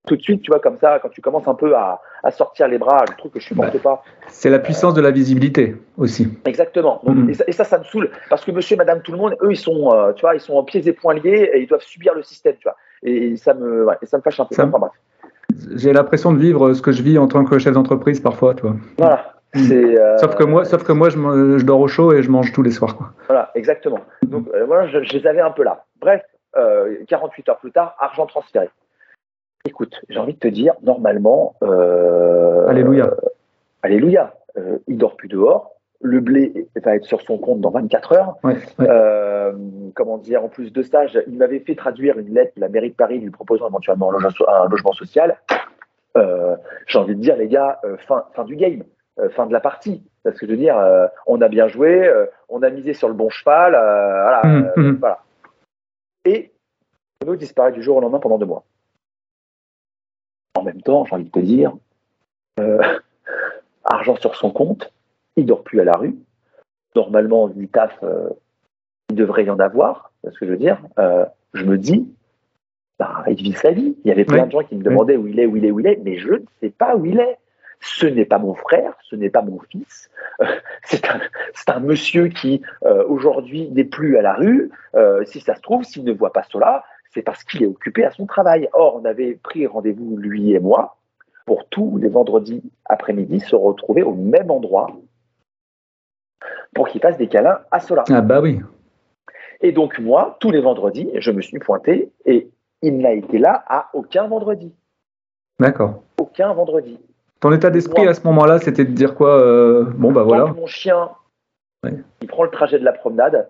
Tout de suite, tu vois, comme ça, quand tu commences un peu à, sortir les bras, je trouve que je ne supporte pas. C'est la puissance de la visibilité aussi. Exactement. Mm. et, ça, ça, me saoule parce que monsieur, madame, tout le monde, eux, ils sont, euh, tu vois, ils sont en pieds et poings liés et ils doivent subir le système, tu vois. Et, ça me, ça me fâche un peu. Enfin, bref j'ai l'impression de vivre ce que je vis en tant que chef d'entreprise parfois, toi. Voilà. Mm. Euh, sauf que moi, sauf que moi, je, dors au chaud et je mange tous les soirs, quoi. Voilà, exactement. Donc euh, voilà, je, les avais un peu là. Bref, 48 euh, heures plus tard, argent transféré. Écoute, j'ai envie de te dire, normalement, alléluia, alléluia. il dort plus dehors, le blé va être sur son compte dans 24 heures. Euh, comment dire, en plus de ça, il m'avait fait traduire une lettre, la mairie de Paris lui proposant éventuellement un logement, social. Euh, j'ai envie de dire, les gars, euh, fin, fin du game, fin de la partie. Parce que je veux dire, on a bien joué, on a misé sur le bon cheval, voilà, mmh, mmh. voilà. Et Renault disparaît du jour au lendemain pendant deux mois. En même temps, j'ai envie de te dire, argent sur son compte, il dort plus à la rue. Normalement, du taf, euh, il devrait y en avoir. C'est ce que je veux dire. Euh, je me dis, bah, il vit sa vie. Il y avait plein de gens qui me demandaient où il est, où il est, où il est, mais je ne sais pas où il est. Ce n'est pas mon frère, ce n'est pas mon fils. c'est un, monsieur qui aujourd'hui n'est plus à la rue. si ça se trouve, s'il ne voit pas cela, c'est parce qu'il est occupé à son travail. Or, on avait pris rendez-vous, lui et moi, pour tous les vendredis après-midi se retrouver au même endroit pour qu'il fasse des câlins à Sola. Ah bah oui. Et donc moi, tous les vendredis, je me suis pointé et il n'a été là à aucun vendredi. D'accord. Aucun vendredi. Ton état d'esprit à ce moment-là, c'était de dire quoi euh, Bon bah voilà. mon chien, il prend le trajet de la promenade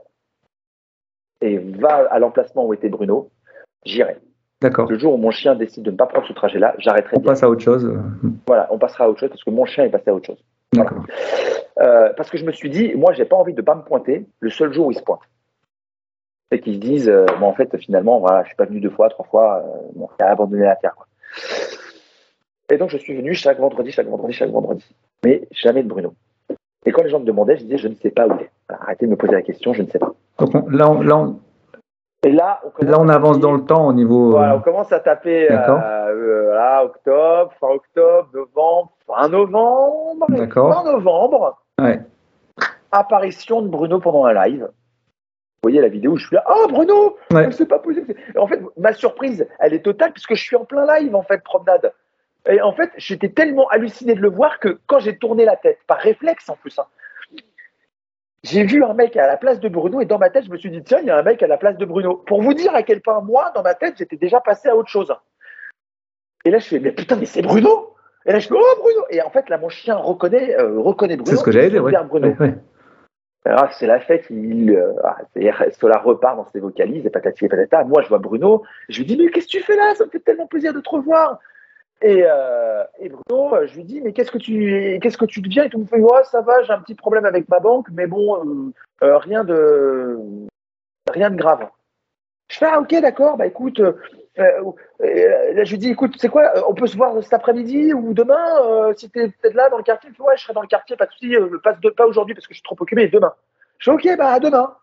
et va à l'emplacement où était Bruno, j'irai. D'accord. Le jour où mon chien décide de ne pas prendre ce trajet-là, j'arrêterai. On passe à autre chose. Voilà, on passera à autre chose parce que mon chien est passé à autre chose. Euh, parce que je me suis dit, moi, j'ai pas envie de pas me pointer le seul jour où ils se pointent. Et qu'ils se disent, euh, en fait, finalement, voilà, je suis pas venu deux fois, trois fois, euh, bon, a abandonné la terre. Et donc, je suis venu chaque vendredi, chaque vendredi, chaque vendredi. Mais jamais de Bruno. Et quand les gens me demandaient, je disais, je ne sais pas où il est. arrêtez de me poser la question, je ne sais pas. Donc, là, là, Et là, on, là, on avance dans le temps au niveau. Voilà, on commence à taper euh, octobre, fin octobre, novembre, fin novembre, fin novembre. Apparition de Bruno pendant un live. Vous voyez la vidéo où je suis là, oh Bruno, c'est pas possible. En fait, ma surprise, elle est totale puisque je suis en plein live en fait, promenade. Et en fait, j'étais tellement halluciné de le voir que quand j'ai tourné la tête, par réflexe en plus, hein, j'ai vu un mec à la place de Bruno et dans ma tête, je me suis dit, tiens, il y a un mec à la place de Bruno. Pour vous dire à quel point, moi, dans ma tête, j'étais déjà passé à autre chose. Et là, je fais, mais putain, mais c'est Bruno Et là, je fais, oh, Bruno Et en fait, là, mon chien reconnaît, euh, reconnaît Bruno. C'est ce que j'allais dire. Bruno. Ouais, ouais. Alors, c'est la fête, il, euh, ah, repart dans ses vocalises, et patati et patata. Moi, je vois Bruno, je lui dis, mais qu'est-ce que tu fais là? Ça me fait tellement plaisir de te revoir. Et, euh, et Bruno, euh, je lui dis, mais qu'est-ce que tu, qu'est-ce que tu deviens? Et tout me fait, ouais, ça va, j'ai un petit problème avec ma banque, mais bon, euh, euh, rien de, rien de grave. Je fais, ah, ok, d'accord, bah écoute, là, je lui dis, écoute, c'est quoi, on peut se voir cet après-midi ou demain, si t'es peut-être là dans le quartier? Il fait, ouais, je serai dans le quartier, pas de souci, euh, pas, de- pas aujourd'hui parce que je suis trop occupé, demain. Je fais, ok, bah demain.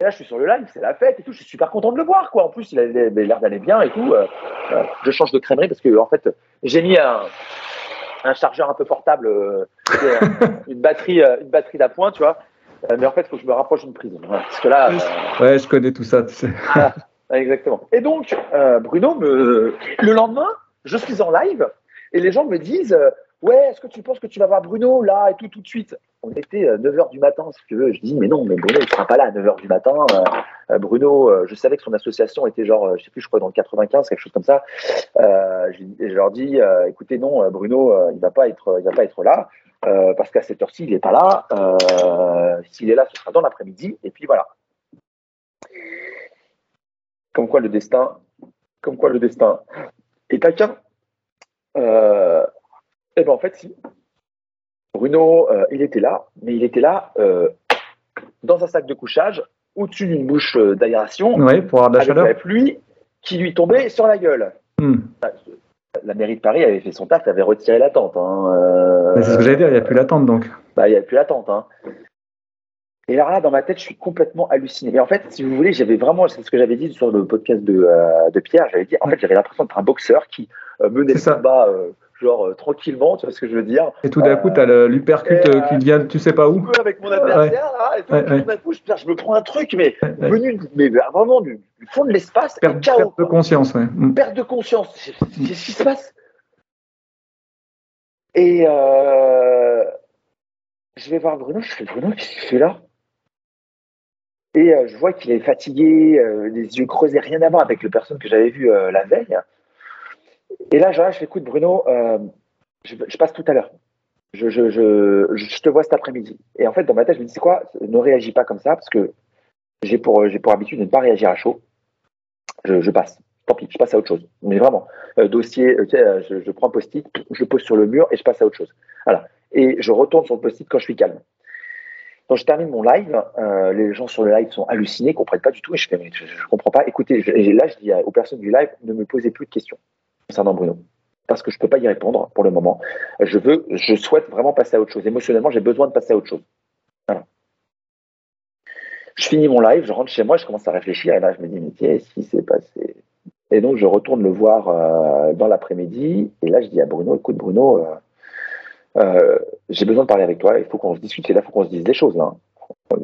Et là, je suis sur le live, c'est la fête et tout, je suis super content de le voir, quoi. En plus, il avait l'air d'aller bien et tout. euh, euh, je change de crèmerie parce que, en fait, j'ai mis un, un chargeur un peu portable, euh, une batterie, euh, une batterie d'appoint, tu vois. Euh, mais en fait, il faut que je me rapproche d'une prise. Voilà. Parce que là, Ouais, je connais tout ça. tu sais. Ouais, Exactement. Et donc, euh, Bruno, me... le lendemain, je suis en live et les gens me disent euh, Ouais, est-ce que tu penses que tu vas voir Bruno là et tout, tout de suite? On était 9h du matin, si tu veux. Je dis Mais non, mais Bruno, il ne sera pas là à 9h du matin. Euh, euh, Bruno, euh, je savais que son association était genre, euh, je sais plus, je crois dans le 95, quelque chose comme ça. Euh, je, je leur dis euh, Écoutez, non, euh, Bruno, euh, il va pas être, il va pas être là. euh, parce qu'à cette heure-ci, il n'est pas là. Euh, S'il est là, ce sera dans l'après-midi. Et puis voilà. Comme quoi le destin, comme quoi le destin est taquin. Euh, et ben en fait, si. Bruno, euh, il était là, mais il était là euh, dans un sac de couchage, au-dessus d'une bouche euh, d'aération, Ouais, pour avoir de la avec chaleur. la pluie qui lui tombait sur la gueule. Hmm. La mairie de Paris avait fait son taf, avait retiré la tente. Hein. Euh, C'est ce que j'allais dire, il n'y a plus l'attente donc. bah, il n'y a plus la tente. Hein. Et alors là, dans ma tête, je suis complètement halluciné. Et en fait, si vous voulez, j'avais vraiment, c'est ce que j'avais dit sur le podcast de, de Pierre, j'avais dit, en fait, j'avais l'impression d'être un boxeur qui menait le combat, genre, euh, tranquillement, tu vois ce que je veux dire Et tout d'un coup, Euh, tu as l'uppercut et, euh, euh, qui vient, tu sais pas où. Avec mon adversaire, là, et tout, d'un coup, je, me prends un truc, mais venu mais vraiment du, fond de l'espace, et Perte, de conscience, ouais. Perte de conscience. Qu'est-ce qui se passe Et euh, je vais voir Bruno, je fais Bruno, qu'est-ce qu'il fait là? Et euh, je vois qu'il est fatigué, euh, les yeux creusés, rien à voir avec le personne que j'avais vu euh, la veille. Et là, je écoute Bruno, euh, je, passe tout à l'heure. Je, te vois cet après-midi. Et en fait, dans ma tête, je me dis, c'est quoi? Ne réagis pas comme ça, parce que j'ai pour, habitude de ne pas réagir à chaud. Je, passe. Tant pis, je passe à autre chose. Mais vraiment, euh, dossier, euh, je, prends un post-it, je pose sur le mur et je passe à autre chose. Voilà. Et je retourne sur le post-it quand je suis calme. Quand je termine mon live, les gens sur le live sont hallucinés, comprennent pas du tout. Je mais je, comprends pas. Écoutez, là, je dis aux personnes du live, ne me posez plus de questions concernant Bruno. Parce que je peux pas y répondre pour le moment. Je veux, je souhaite vraiment passer à autre chose. Émotionnellement, j'ai besoin de passer à autre chose. Je finis mon live, je rentre chez moi, je commence à réfléchir et là, je me dis, mais qu'est-ce qui s'est passé? Et donc, je retourne le voir euh, dans l'après-midi et là, je dis à Bruno, écoute, Bruno, euh, euh, j'ai besoin de parler avec toi, il faut qu'on se discute et là, il faut qu'on se dise des choses. Là.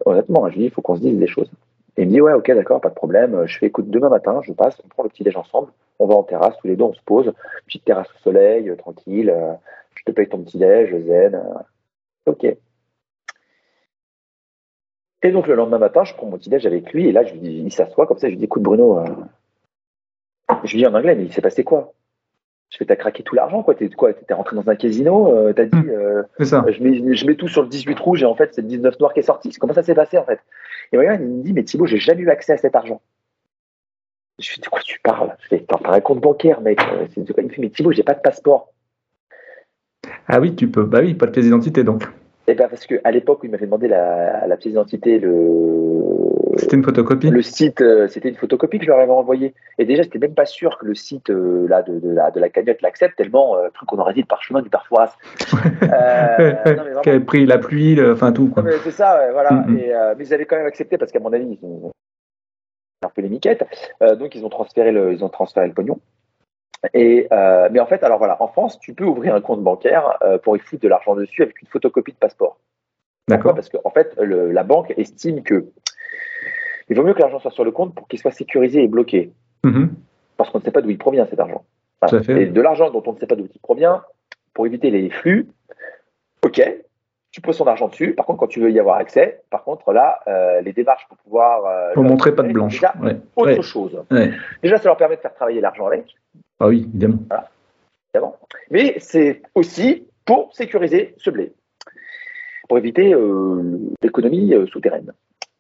Honnêtement, je lui dis, il faut qu'on se dise des choses. Et il me dit, ouais, ok, d'accord, pas de problème. Je fais, écoute, demain matin, je passe, on prend le petit déj ensemble, on va en terrasse, tous les deux, on se pose, petite terrasse au soleil, euh, tranquille, euh, je te paye ton petit déj, zen. euh, ok. Et donc le lendemain matin, je prends mon petit déj avec lui et là, je lui dis, il s'assoit comme ça, je lui dis, écoute Bruno, euh, je lui dis en anglais, mais il s'est passé quoi? Je fais, t'as craqué tout l'argent, quoi? T'es quoi? T'es rentré dans un casino euh, T'as dit, Mm. euh, ça. je, mets, je mets tout sur le 18 rouge et en fait, c'est le 19 noir qui est sorti. Comment ça s'est passé en fait? Et regarde, il me dit, mais Thibaut, j'ai jamais eu accès à cet argent. Je lui dis, de quoi tu parles? Je fais, t'as un compte bancaire, mec. Euh, Il me fait, mais Thibaut, j'ai pas de passeport. Ah oui, tu peux. Bah oui, pas de pièce d'identité donc. Et ben parce qu'à l'époque où il m'avait demandé la, la pièce d'identité, le, C'était une photocopie? le site, euh, c'était une photocopie que je leur avais envoyée. Et déjà, j'étais même pas sûr que le site euh, là, de, de la, de la cagnotte l'accepte, tellement euh, truc qu'on aurait dit le parchemin du parfois. Ouais, ouais, non, mais vraiment. qui avait pris la pluie, enfin tout. Quoi. C'est ça, ouais, voilà. Mhm. Et, euh, mais ils avaient quand même accepté parce qu'à mon avis, ils ont un peu les miquettes. Donc ils ont transféré le, ils ont transféré le pognon. Et mais en fait, alors voilà, en France, tu peux ouvrir un compte bancaire pour y foutre de l'argent dessus avec une photocopie de passeport. D'accord. Parce qu'en en fait, le- la banque estime que il vaut mieux que l'argent soit sur le compte pour qu'il soit sécurisé et bloqué, Mhm. parce qu'on ne sait pas d'où il provient cet argent. Voilà. Et de l'argent dont on ne sait pas d'où il provient, pour éviter les flux, ok, tu poses ton argent dessus. Par contre, quand tu veux y avoir accès, par contre, là, euh, les démarches pour pouvoir. Euh, Pour montrer pas de blanche. déjà Ouais. Autre Ouais. chose. Ouais. Déjà, ça leur permet de faire travailler l'argent avec, Ah oui, évidemment. évidemment. Mais c'est aussi pour sécuriser ce blé, pour éviter euh, l'économie souterraine.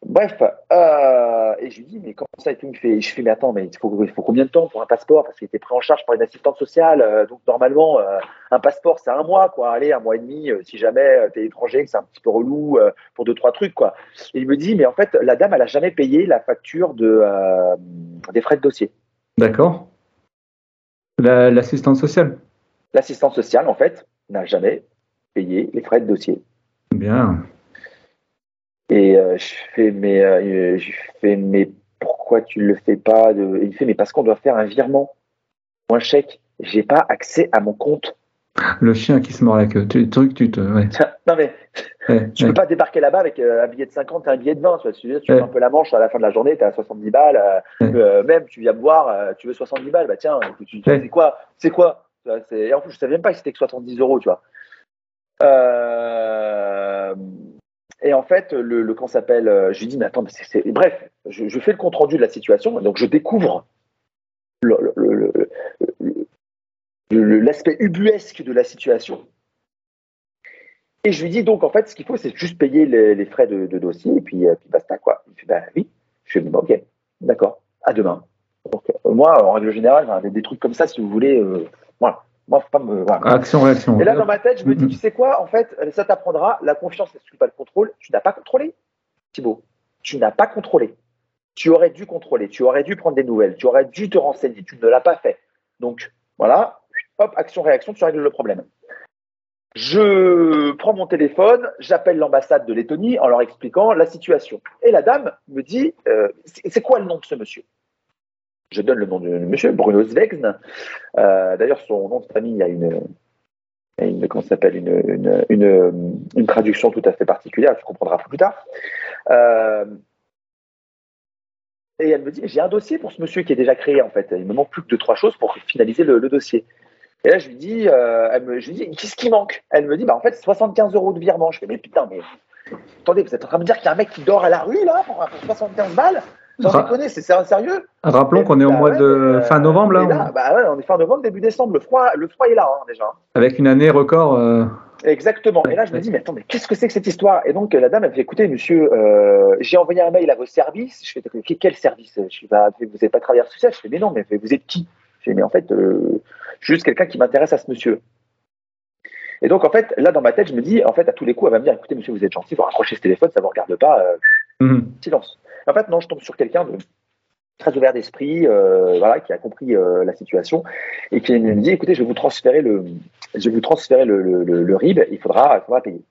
Bref, euh, et je lui dis, mais comment ça et tout? Il me fait, je fais, mais attends, mais il faut, il faut combien de temps pour un passeport? Parce qu'il était pris en charge par une assistante sociale. euh, donc normalement, euh, un passeport, c'est un mois, quoi. Allez, un mois et demi, si jamais tu es étranger, que c'est un petit peu relou pour deux, trois trucs, quoi. Et il me dit, mais en fait, la dame, elle a jamais payé la facture de, des frais de dossier. D'accord. La- L'assistante sociale? L'assistante sociale, en fait, n'a jamais payé les frais de dossier. Bien. Et euh, je fais, mais, euh, je fais, mais pourquoi tu le fais pas de... Il fait, mais parce qu'on doit faire un virement ou un chèque. J'ai pas accès à mon compte. Le chien qui se mord la queue. Tu, truc, tu te. Ouais. non mais Ouais, tu ouais. peux pas débarquer là-bas avec euh, un billet de 50 et un billet de 20. Tu, vois, tu, fais un peu la manche à la fin de la journée, tu à 70 balles. euh, euh, même tu viens me voir, euh, tu veux 70 balles. Bah tiens, c'est quoi C'est quoi Et en plus, je savais même pas que c'était que 70 euros, tu vois. Euh, Et en fait, le, le quand s'appelle, euh, je lui dis, mais attends, mais c'est- bref, je, fais le compte rendu de la situation, donc je découvre l'aspect ubuesque de la situation. Et je lui dis donc, en fait, ce qu'il faut, c'est juste payer les, frais de, dossier, et puis, euh, puis basta, quoi. Il fait, ben oui. Je fais, bon, ok, d'accord, à demain. Donc, moi, en règle générale, des, des trucs comme ça, si vous voulez, euh, voilà. Moi, faut pas me. voilà. Action, réaction. Et là, dans ma tête, je me dis, tu sais quoi, en fait, ça t'apprendra, la confiance n'exclut pas le contrôle. Tu n'as pas contrôlé, Thibaut. Tu n'as pas contrôlé. Tu aurais dû contrôler, tu aurais dû prendre des nouvelles, tu aurais dû te renseigner, tu ne l'as pas fait. Donc, voilà, hop, action-réaction, tu règles le problème. Je prends mon téléphone, j'appelle l'ambassade de Lettonie en leur expliquant la situation. Et la dame me dit, euh, c'est quoi le nom de ce monsieur? Je donne le nom du monsieur, Bruno Zvexn. Euh, D'ailleurs, son nom de famille a une, une une, une, traduction tout à fait particulière, tu comprendras plus tard. Euh, et elle me dit, j'ai un dossier pour ce monsieur qui est déjà créé en fait. Il me manque plus que deux trois choses pour finaliser le, dossier. Et là, je lui dis, euh, dis, qu'est-ce qui manque? Elle me dit, bah en fait, 75 euros de virement. Je fais, mais putain, mais attendez, vous êtes en train de me dire qu'il y a un mec qui dort à la rue là pour, pour 75 balles? Sans Ra- déconner, c'est sérieux Rappelons qu'on est au Bah mois ouais, de euh, fin novembre, là, on bah ouais, on est fin novembre, début décembre. Le froid, le froid est là hein, déjà. avec une année record. euh, Exactement. Et là, je me dis, mais attends, mais qu'est-ce que c'est que cette histoire? Et donc, la dame, elle me fait, écoutez, monsieur, euh, j'ai envoyé un mail à vos services. Je fais, Qu- quel service? Je suis bah, vous n'avez pas travaillé social Je fais, mais non, mais vous êtes qui? Je fais, mais en fait, je suis juste quelqu'un qui m'intéresse à ce monsieur. Et donc, en fait, là, dans ma tête, je me dis, en fait, à tous les coups, elle va me dire, écoutez, monsieur, vous êtes gentil, vous raccrochez ce téléphone, ça ne vous regarde pas, euh, mhm. silence. En fait, non, je tombe sur quelqu'un de très ouvert d'esprit, euh, voilà, qui a compris euh, la situation et qui me dit, écoutez, je vais vous transférer le, je vais vous transférer le, le, le- le RIB, il faudra, il faudra payer.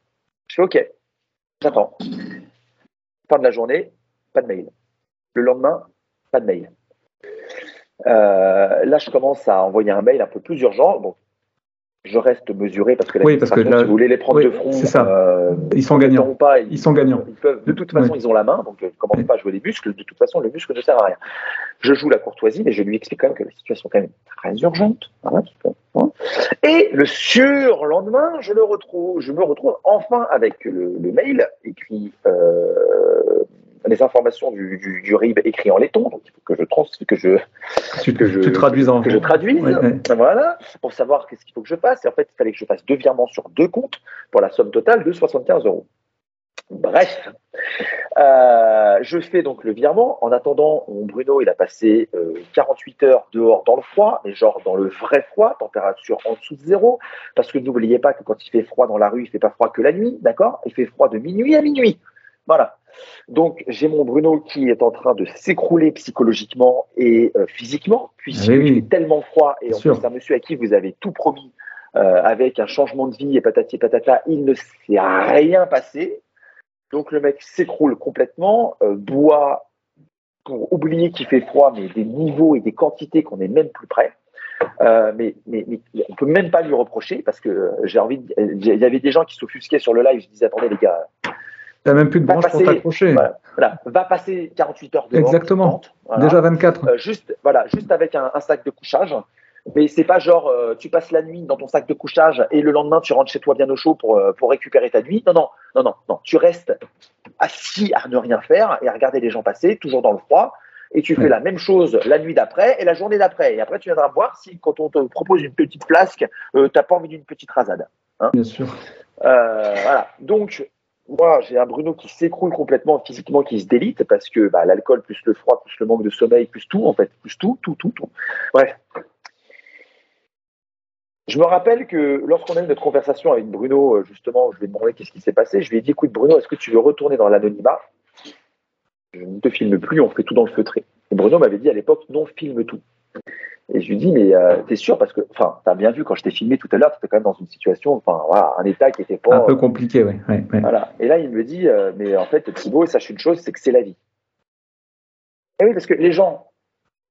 Je fais OK, j'attends. Fin de la journée, pas de mail. Le lendemain, pas de mail. Euh, là, je commence à envoyer un mail un peu plus urgent. Donc, je reste mesuré parce que Oui, parce que l'administration, là- si vous voulez les prendre oui, de front, ça. euh, Ils sont gagnants. pas, Ils sont gagnants. ils peuvent, de toute façon, ils ont la main, donc euh, ne commencez Ouais. pas à jouer les muscles. De toute façon, le muscle ne sert à rien. Je joue la courtoisie, mais je lui explique quand même que la situation est quand même très urgente. Et le surlendemain, je le retrouve, je me retrouve enfin avec le, le mail écrit, euh, les informations du, du, du RIB écrit en laiton, donc il faut que je trans, que je, Tu, que je- tu en que je traduise, Ouais, ouais. voilà, pour savoir qu'est-ce qu'il faut que je fasse. Et en fait, il fallait que je fasse deux virements sur deux comptes pour la somme totale de 75 euros. Bref, Euh, je fais donc le virement. En attendant, mon Bruno, il a passé euh, 48 heures dehors dans le froid, mais genre dans le vrai froid, température en dessous de zéro, parce que n'oubliez pas que quand il fait froid dans la rue, il fait pas froid que la nuit, d'accord? Il fait froid de minuit à minuit. Voilà. Donc j'ai mon Bruno qui est en train de s'écrouler psychologiquement et euh, physiquement, puisqu'il Ah oui, oui. fait tellement froid et en Sûr. plus c'est un monsieur à qui vous avez tout promis euh, avec un changement de vie et patati et patata, il ne s'est rien passé. Donc le mec s'écroule complètement, euh, boit pour oublier qu'il fait froid, mais des niveaux et des quantités qu'on n'est même plus près. Euh, mais, mais, mais on peut même pas lui reprocher parce que j'ai envie. Il y avait des gens qui s'offusquaient sur le live. Je disais attendez les gars, T'as même plus de branche pour passer- t'accrocher. voilà, voilà, va passer 48 heures dehors. Exactement. voilà. Déjà 24. Euh, juste, voilà, juste avec un, un sac de couchage. Mais c'est pas genre euh, tu passes la nuit dans ton sac de couchage et le lendemain tu rentres chez toi bien au chaud pour, euh, pour récupérer ta nuit. Non, non, non, non, non. Tu restes assis à ne rien faire et à regarder les gens passer, toujours dans le froid. Et tu fais la même chose la nuit d'après et la journée d'après. Et après, tu viendras voir si, quand on te propose une petite flasque, tu n'as pas envie d'une petite rasade. Hein. bien sûr. voilà. Donc, moi, j'ai un Bruno qui s'écroule complètement physiquement, qui se délite parce que bah, l'alcool, plus le froid, plus le manque de sommeil, plus tout, en fait, plus tout, tout, tout, tout. Bref, je me rappelle que lorsqu'on a eu notre conversation avec Bruno, euh, justement, je lui ai demandé qu'est-ce qui s'est passé. Je lui ai dit écoute, Bruno, est-ce que tu veux retourner dans l'anonymat? Je ne te filme plus, on fait tout dans le feutré. Et Bruno m'avait dit à l'époque non, filme tout. Et je lui dit mais euh, t'es sûr? Parce que, enfin, t'as bien vu quand je t'ai filmé tout à l'heure, t'étais quand même dans une situation, enfin, voilà, un état qui était pas. Un peu compliqué, oui. Voilà. Et là, il me dit euh, mais en fait, Thibaut, sache une chose, c'est que c'est la vie. Et oui, parce que les gens,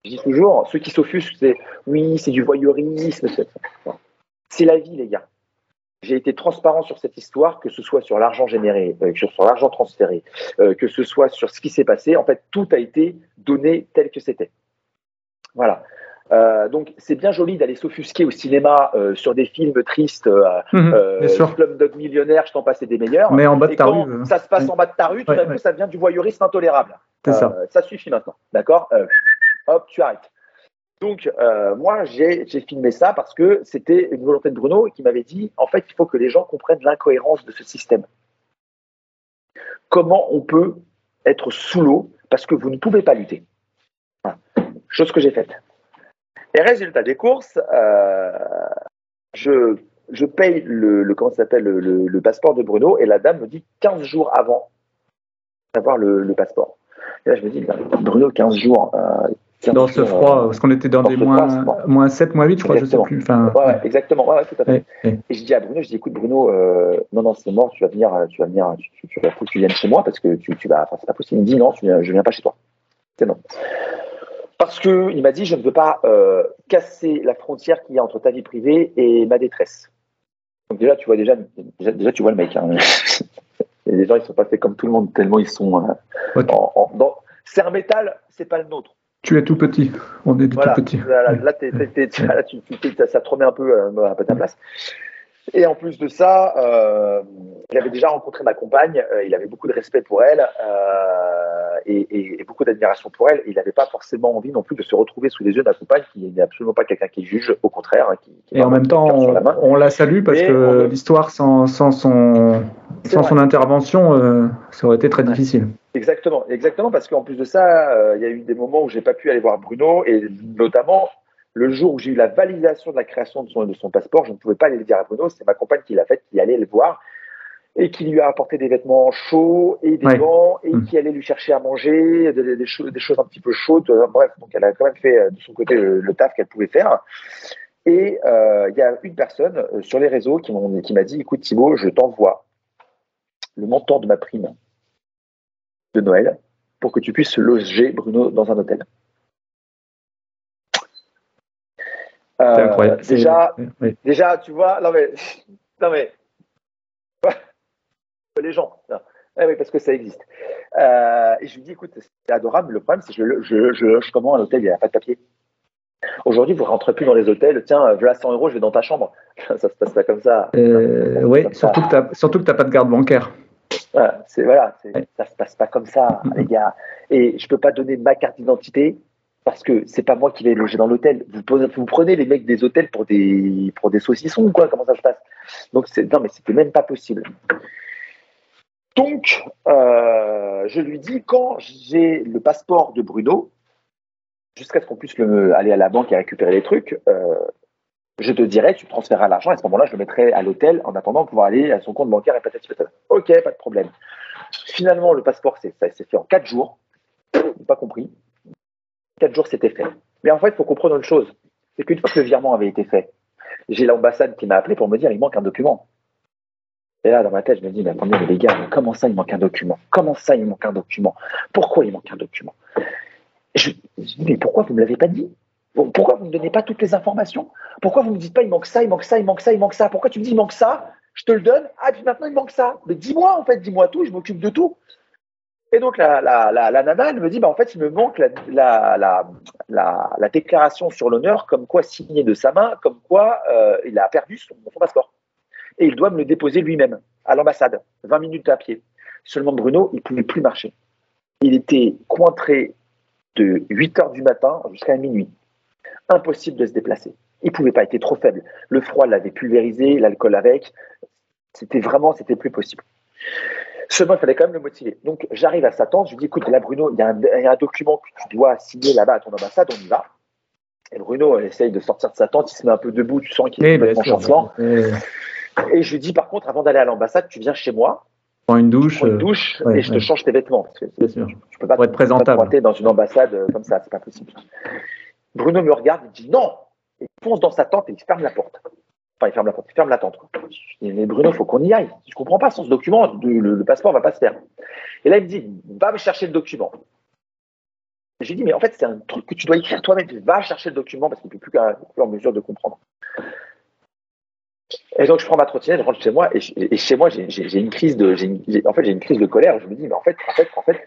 je dis toujours, ceux qui s'offusquent, c'est oui, c'est du voyeurisme. C'est la vie, les gars. J'ai été transparent sur cette histoire, que ce soit sur l'argent généré, euh, sur l'argent transféré, euh, que ce soit sur ce qui s'est passé. En fait, tout a été donné tel que c'était. Voilà. Euh, donc c'est bien joli d'aller s'offusquer au cinéma sur des films tristes, mmh, Club Dog Millionnaire, je t'en passais des meilleurs. Mais en bas de ta rue. Ça se passe en bas de ta rue, tout à coup ça devient du voyeurisme intolérable. ça. ça suffit maintenant, d'accord Hop, tu arrêtes. Donc, euh, moi, j'ai filmé ça parce que c'était une volonté de Bruno qui m'avait dit, en fait, il faut que les gens comprennent l'incohérence de ce système. Comment on peut être sous l'eau parce que vous ne pouvez pas lutter. Chose que j'ai faite. Et résultat des courses, euh, je, je, paye le, comment s'appelle le, passeport de Bruno et la dame me dit 15 jours avant d'avoir le, passeport. Et là, je me dis, Bruno, 15 jours, euh, dans ce froid, parce qu'on était dans, des moins, moins 7, moins 8, je crois, je sais plus. Enfin, ouais, exactement, ouais, tout à fait. Et je dis à Bruno, je dis, écoute, Bruno, euh, non, non, c'est mort, tu vas venir, tu vas venir, tu, tu, tu, faut que tu viennes chez moi parce que tu, tu vas, enfin, c'est pas possible. Il me dit, non, viens, je viens pas chez toi. C'est non. Parce que il m'a dit, je ne veux pas euh, casser la frontière qu'il y a entre ta vie privée et ma détresse. Donc déjà, tu vois déjà, déjà, tu vois le mec. Hein. les gens, ils sont pas faits comme tout le monde tellement ils sont. Euh, en, en, dans... C'est un métal, c'est pas le nôtre. Tu es tout petit. On est tout petit. Là, là, tu, ça te remet un peu, euh, un peu ta place. Et en plus de ça, euh, il avait déjà rencontré ma compagne, euh, il avait beaucoup de respect pour elle euh, et, et, beaucoup d'admiration pour elle. Et il n'avait pas forcément envie non plus de se retrouver sous les yeux de ma compagne, qui n'est absolument pas quelqu'un qui juge, au contraire. Hein, qui, qui et en même temps, on, la, on la, salue parce que l'histoire sans, sans, son, sans son intervention, euh, ça aurait été très difficile. Exactement, exactement, parce qu'en plus de ça, il y a eu des moments où j'ai pas pu aller voir Bruno, et notamment le jour où j'ai eu la validation de la création de son, de son passeport, je ne pouvais pas aller le dire à Bruno, c'est ma compagne qui l'a fait, qui allait le voir et qui lui a apporté des vêtements chauds et des gants et mmh. qui allait lui chercher à manger, des, des, choses, des, choses, un petit peu chaudes. Euh, bref, donc elle a quand même fait euh, de son côté le, taf qu'elle pouvait faire. Et euh, il y a une personne sur les réseaux qui m'a dit, écoute Thibaut, je t'envoie le montant de ma prime de Noël pour que tu puisses loger Bruno dans un hôtel. Euh, déjà, déjà, tu vois, non mais, non mais, les gens, eh oui, parce que ça existe. Euh, et je lui dis, écoute, c'est adorable. Le problème, c'est que je, je, loge comment à l'hôtel? Il n'y a pas de papier. Aujourd'hui, vous ne rentrez plus dans les hôtels. Tiens, voilà 100 euros, je vais dans ta chambre. ça se passe pas comme ça. Euh, oui, surtout, que surtout que tu n'as pas de garde bancaire. Voilà, voilà, ça se passe pas comme ça, les gars. Et je peux pas donner ma carte d'identité parce que c'est pas moi qui vais loger dans l'hôtel. Vous, prenez les mecs des hôtels pour des, saucissons ou quoi? Comment ça se passe? Donc non, mais c'était même pas possible. Donc, euh, je lui dis quand j'ai le passeport de Bruno, jusqu'à ce qu'on puisse le, aller à la banque et récupérer les trucs, euh, je te dirai, tu transféreras l'argent et à ce moment-là, je le mettrai à l'hôtel en attendant de pouvoir aller à son compte bancaire et patati patata. Ok, pas de problème. Finalement, le passeport, ça s'est fait en quatre jours. Pas compris. Quatre jours, c'était fait. Mais en fait, il faut comprendre une chose. C'est qu'une fois que le virement avait été fait, j'ai l'ambassade qui m'a appelé pour me dire il manque un document. Et là, dans ma tête, je me dis, mais attendez, les gars, comment ça, il manque un document Comment ça, il manque un document Pourquoi il manque un document je, dis, mais pourquoi vous ne me l'avez pas dit Pourquoi vous ne me donnez pas toutes les informations Pourquoi vous ne me dites pas, il manque ça, il manque ça, il manque ça, il manque ça Pourquoi tu me dis, il manque ça Je te le donne. Ah, puis maintenant, il manque ça. Mais dis-moi, en fait, dis-moi tout, je m'occupe de tout. Et donc la, nana, elle me dit, bah, en fait, il me manque la, la, la, la déclaration sur l'honneur, comme quoi signée de sa main, comme quoi euh, il a perdu son, son, passeport. Et il doit me le déposer lui-même à l'ambassade, 20 minutes à pied. Seulement Bruno, il ne pouvait plus marcher. Il était cointré de 8 heures du matin jusqu'à minuit. Impossible de se déplacer. Il ne pouvait pas, il était trop faible. Le froid l'avait pulvérisé, l'alcool avec. C'était vraiment, c'était plus possible. Seulement, il fallait quand même le motiver. Donc, j'arrive à sa tante, je lui dis écoute, là, Bruno, il y, a un, il y, a un, document que tu dois signer là-bas à ton ambassade, on y va. Et Bruno elle essaye de sortir de sa tente, il se met un peu debout, tu sens qu'il est complètement chancelant. Et je lui dis par contre, avant d'aller à l'ambassade, tu viens chez moi. Prends une douche. Prends une douche euh, ouais, et je te change tes vêtements. Parce que Bien sûr. Je peux pas Pour être présentable. te dans une ambassade euh, comme ça, c'est pas possible. Bruno me regarde, il dit non. Il fonce dans sa tente et il ferme la porte. Enfin, il ferme la porte, il ferme la tente. Quoi. Je dis, mais Bruno, il faut qu'on y aille. Je comprends pas, sans ce document, le, le, passeport va pas se faire. Et là, il me dit, va me chercher le document. J'ai dit, mais en fait, c'est un truc que tu dois écrire toi-même. Va chercher le document parce qu'il ne peut plus, plus en mesure de comprendre. Et donc, je prends ma trottinette, je rentre chez moi, et, chez moi, j'ai une crise de, en fait, j'ai une crise de colère. Je me dis, mais en fait, en fait, en fait,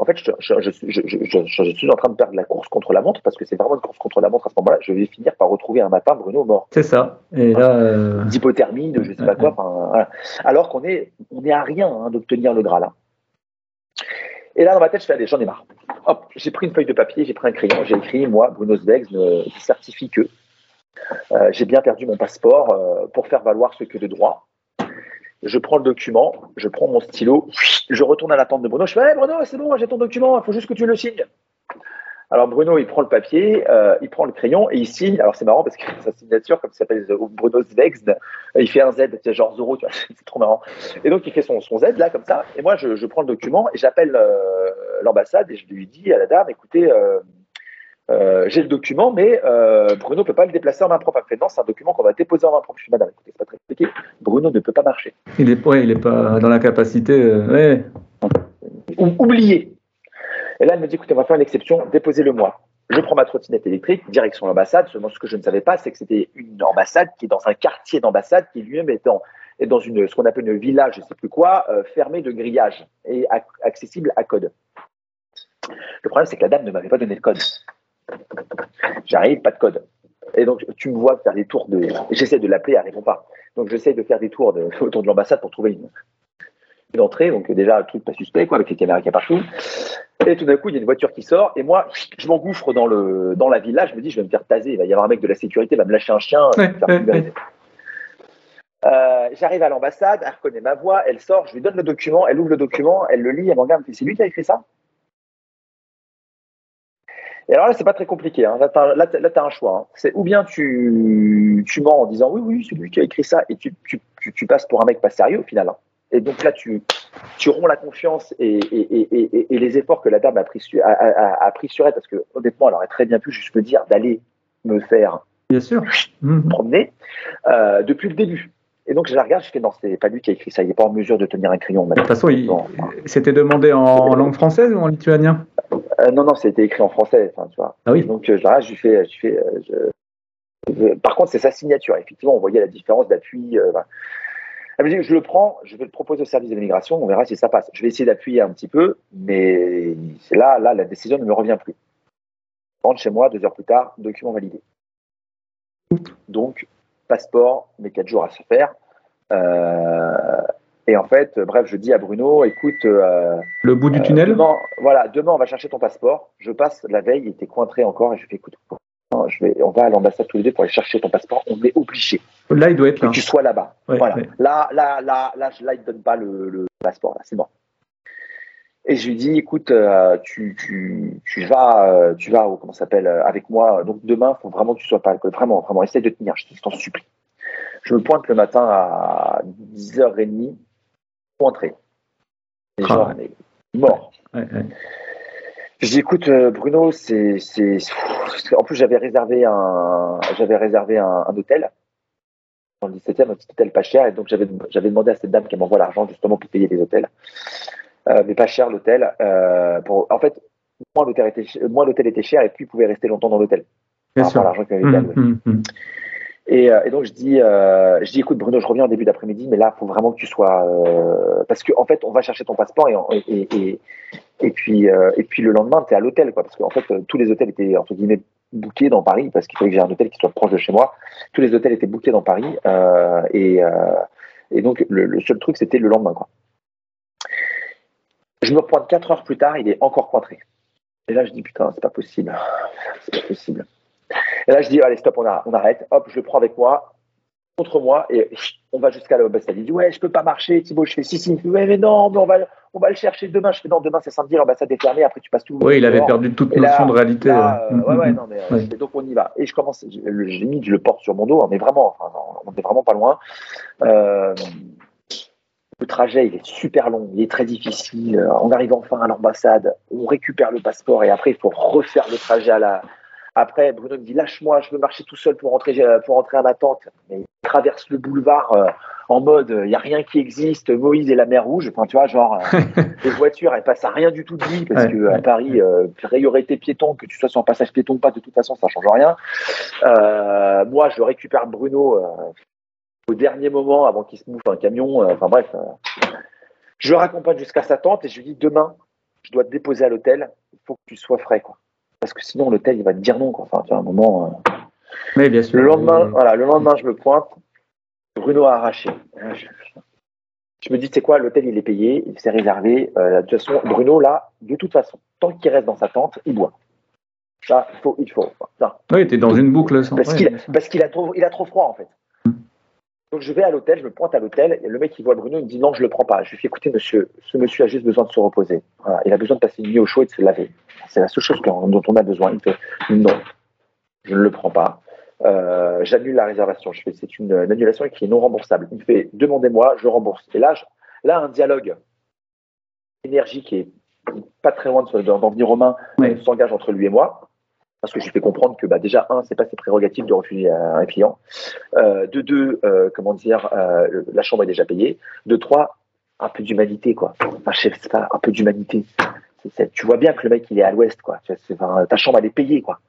en fait, je, je, je, je, suis en train de perdre la course contre la montre parce que c'est vraiment une course contre la montre à ce moment-là. Je vais finir par retrouver un matin Bruno mort. C'est ça. Et là, euh... d'hypothermie, de je sais pas quoi. Voilà. Alors qu'on est, on est à rien hein, d'obtenir le Graal. Là. Et là, dans ma tête, je fais, allez, j'en ai marre. Hop, j'ai pris une feuille de papier, j'ai pris un crayon, j'ai écrit, moi, Bruno Zwegs, me certifie que euh, j'ai bien perdu mon passeport euh, pour faire valoir ce que de droit. Je prends le document, je prends mon stylo, je retourne à la tente de Bruno. Je fais hey Bruno, c'est bon, j'ai ton document, il faut juste que tu le signes. Alors Bruno, il prend le papier, euh, il prend le crayon et il signe. Alors c'est marrant parce que sa signature, comme ça s'appelle Bruno Zwegs, il fait un Z, c'est genre Zoro, c'est trop marrant. Et donc il fait son, Z là comme ça. Et moi, je, prends le document et j'appelle euh, l'ambassade et je lui dis à la dame, écoutez, euh, euh, j'ai le document, mais euh, Bruno ne peut pas le déplacer en main propre. Elle fait non, c'est un document qu'on va déposer en main propre. Je suis madame, écoutez, c'est pas très compliqué. Bruno ne peut pas marcher. Il est, ouais, il est pas dans la capacité. Euh, ouais. Oublié. Et là, elle me dit écoutez, on va faire une exception, déposez-le moi. Je prends ma trottinette électrique, direction l'ambassade. Seulement, ce que je ne savais pas, c'est que c'était une ambassade qui est dans un quartier d'ambassade qui lui-même est dans, est dans une, ce qu'on appelle une village, je ne sais plus quoi, fermée de grillage et ac accessible à code. Le problème, c'est que la dame ne m'avait pas donné le code. J'arrive, pas de code. Et donc, tu me vois faire des tours de. J'essaie de l'appeler, elle répond pas. Donc, j'essaie de faire des tours de... autour de l'ambassade pour trouver une... une, entrée. Donc, déjà, un truc pas suspect, quoi, avec les caméras qui partout. Et tout d'un coup, il y a une voiture qui sort. Et moi, je m'engouffre dans, le... dans la villa. Je me dis, je vais me faire taser. Il va y avoir un mec de la sécurité, il va me lâcher un chien. Ouais, ouais, euh, J'arrive à l'ambassade, elle reconnaît ma voix, elle sort, je lui donne le document, elle ouvre le document, elle le lit, elle me regarde, c'est lui qui a écrit ça? Et alors là, c'est pas très compliqué. Hein. Là, tu as, un choix. Hein. C'est ou bien tu, tu mens en disant oui, oui, c'est lui qui a écrit ça, et tu, tu, tu, tu, passes pour un mec pas sérieux au final. Hein. Et donc là, tu, tu romps la confiance et, et, et, et, les efforts que la dame a pris, sur, a, a, a pris sur elle, parce que honnêtement, elle aurait très bien pu juste me dire d'aller me faire bien sûr. promener euh, depuis le début. Et donc je la regarde, je fais non, c'est pas lui qui a écrit ça, il n'est pas en mesure de tenir un crayon. De toute façon, il c'était demandé en, en langue française ou en lituanien? Euh, Non, non, c'était écrit en français. Tu vois. Ah oui. Donc je la regarde, je fais. Je fais je... Par contre, c'est sa signature. Effectivement, on voyait la différence d'appui. Euh, elle me dit, je le prends, je vais le proposer au service de l'immigration, on verra si ça passe. Je vais essayer d'appuyer un petit peu, mais c'est là, là, la décision ne me revient plus. Je rentre chez moi, deux heures plus tard, document validé. Donc, passeport, mais quatre jours à se faire. Euh, et en fait, bref, je dis à Bruno, écoute. Euh, le bout du tunnel euh, demain, Voilà, demain, on va chercher ton passeport. Je passe la veille, il était cointré encore, et je fais, écoute, je vais, on va à l'ambassade tous les deux pour aller chercher ton passeport. On est obligé. Là, il doit être là. Que tu sois là-bas. Ouais, voilà. ouais. Là, là, là, là, là, il ne donne pas le, le passeport, là, c'est bon. Et je lui dis, écoute, euh, tu, tu, tu vas, euh, tu vas, comment ça s'appelle, euh, avec moi. Donc demain, il faut vraiment que tu sois pas alcool. Vraiment, vraiment, essaye de tenir. Je t'en supplie. Je me pointe le matin à 10h30, pointré. Et Ah genre, mais mort. Ouais, ouais. Je dis, écoute, euh, Bruno, c'est, en plus, j'avais réservé un, j'avais réservé un, un hôtel dans le 17e, un petit hôtel pas cher, et donc j'avais, demandé à cette dame qu'elle m'envoie l'argent justement pour payer les hôtels, euh, mais pas cher l'hôtel. Euh, pour, en fait, moins l'hôtel était, ch- était cher, et plus il pouvait rester longtemps dans l'hôtel. Bien par sûr. l'argent qu'il Hum, alloué. Et, euh, et, donc je dis, euh, je dis, écoute Bruno, je reviens en début d'après-midi, mais là, il faut vraiment que tu sois, euh, parce qu'en en fait, on va chercher ton passeport et et, et, puis et puis le lendemain, tu es à l'hôtel, quoi, parce qu'en fait, tous les hôtels étaient entre bookés dans Paris, parce qu'il fallait que j'ai un hôtel qui soit proche de chez moi. Tous les hôtels étaient bookés dans Paris, et donc le, seul truc, c'était le lendemain, quoi. Je me repointe quatre heures plus tard, il est encore cointré. Et là, je dis putain, c'est pas possible, c'est pas possible. Et là, je dis, allez, stop, on, on arrête. Hop, je le prends avec moi, contre moi, et on va jusqu'à l'ambassade. Il dit, ouais, je peux pas marcher, Thibaut. Je fais, si, si. Il me ouais, mais non, mais on va, on va le chercher demain. Je fais, non, demain, c'est samedi, l'ambassade est fermée, après, tu passes tout. Oui, il avait perdu toute notion de réalité. Là, ouais, ouais, non, mais ouais. donc on y va. Et je commence, j'ai mis, je le porte sur mon dos, on est vraiment, enfin, on est vraiment pas loin. Euh, le trajet, il est super long, il est très difficile. On arrive enfin à l'ambassade, on récupère le passeport et après, il faut refaire le trajet à la, après, Bruno me dit lâche-moi, je veux marcher tout seul pour rentrer, pour rentrer à ma tente. Mais il traverse le boulevard euh, en mode il n'y a rien qui existe, Moïse et la mer Rouge. Enfin, tu vois, genre, euh, les voitures, elles passent à rien du tout de vie parce que à Paris, euh, priorité piéton, que tu sois sur un passage piéton ou pas, de toute façon, ça change rien. Euh, moi, je récupère Bruno euh, au dernier moment avant qu'il se bouffe un camion. Euh, enfin, bref. je le raccompagne jusqu'à sa tente et je lui dis demain, je dois te déposer à l'hôtel, il faut que tu sois frais, quoi parce que sinon l'hôtel il va te dire non quoi. Enfin, tu vois, un moment. Euh... Oui, bien sûr. Le lendemain, oui. voilà, le lendemain je me pointe. Bruno a arraché. Je, je me dis, c'est quoi, l'hôtel il est payé, il s'est réservé. Euh, de toute façon, Bruno là, de toute façon, tant qu'il reste dans sa tente, il boit. Ça, il faut, il faut. Oui, t'es dans une boucle. Sans... Parce qu'il parce qu'il a trop, il a trop froid en fait. Donc je vais à l'hôtel, je me pointe à l'hôtel, et le mec qui voit Bruno, il me dit non, je le prends pas. Je lui fais écoutez monsieur, ce monsieur a juste besoin de se reposer. Voilà. Il a besoin de passer une nuit au chaud et de se laver. C'est la seule chose dont on a besoin. Il fait non, je ne le prends pas. Euh, J'annule la réservation. Je fais c'est une, une, annulation qui est non remboursable. Il me fait demandez-moi, je rembourse. Et là, je, là un dialogue énergie qui est pas très loin d'en venir aux mains s'engage entre lui et moi parce que je lui fais comprendre que bah, déjà un, c'est pas ses prérogatives de refuser un client. Euh, de deux, euh, comment dire, euh, la chambre est déjà payée. De trois, un peu d'humanité quoi. Enfin, je sais pas, un peu d'humanité. Tu vois bien que le mec il est à l'ouest quoi. Enfin, ta chambre elle est payée quoi.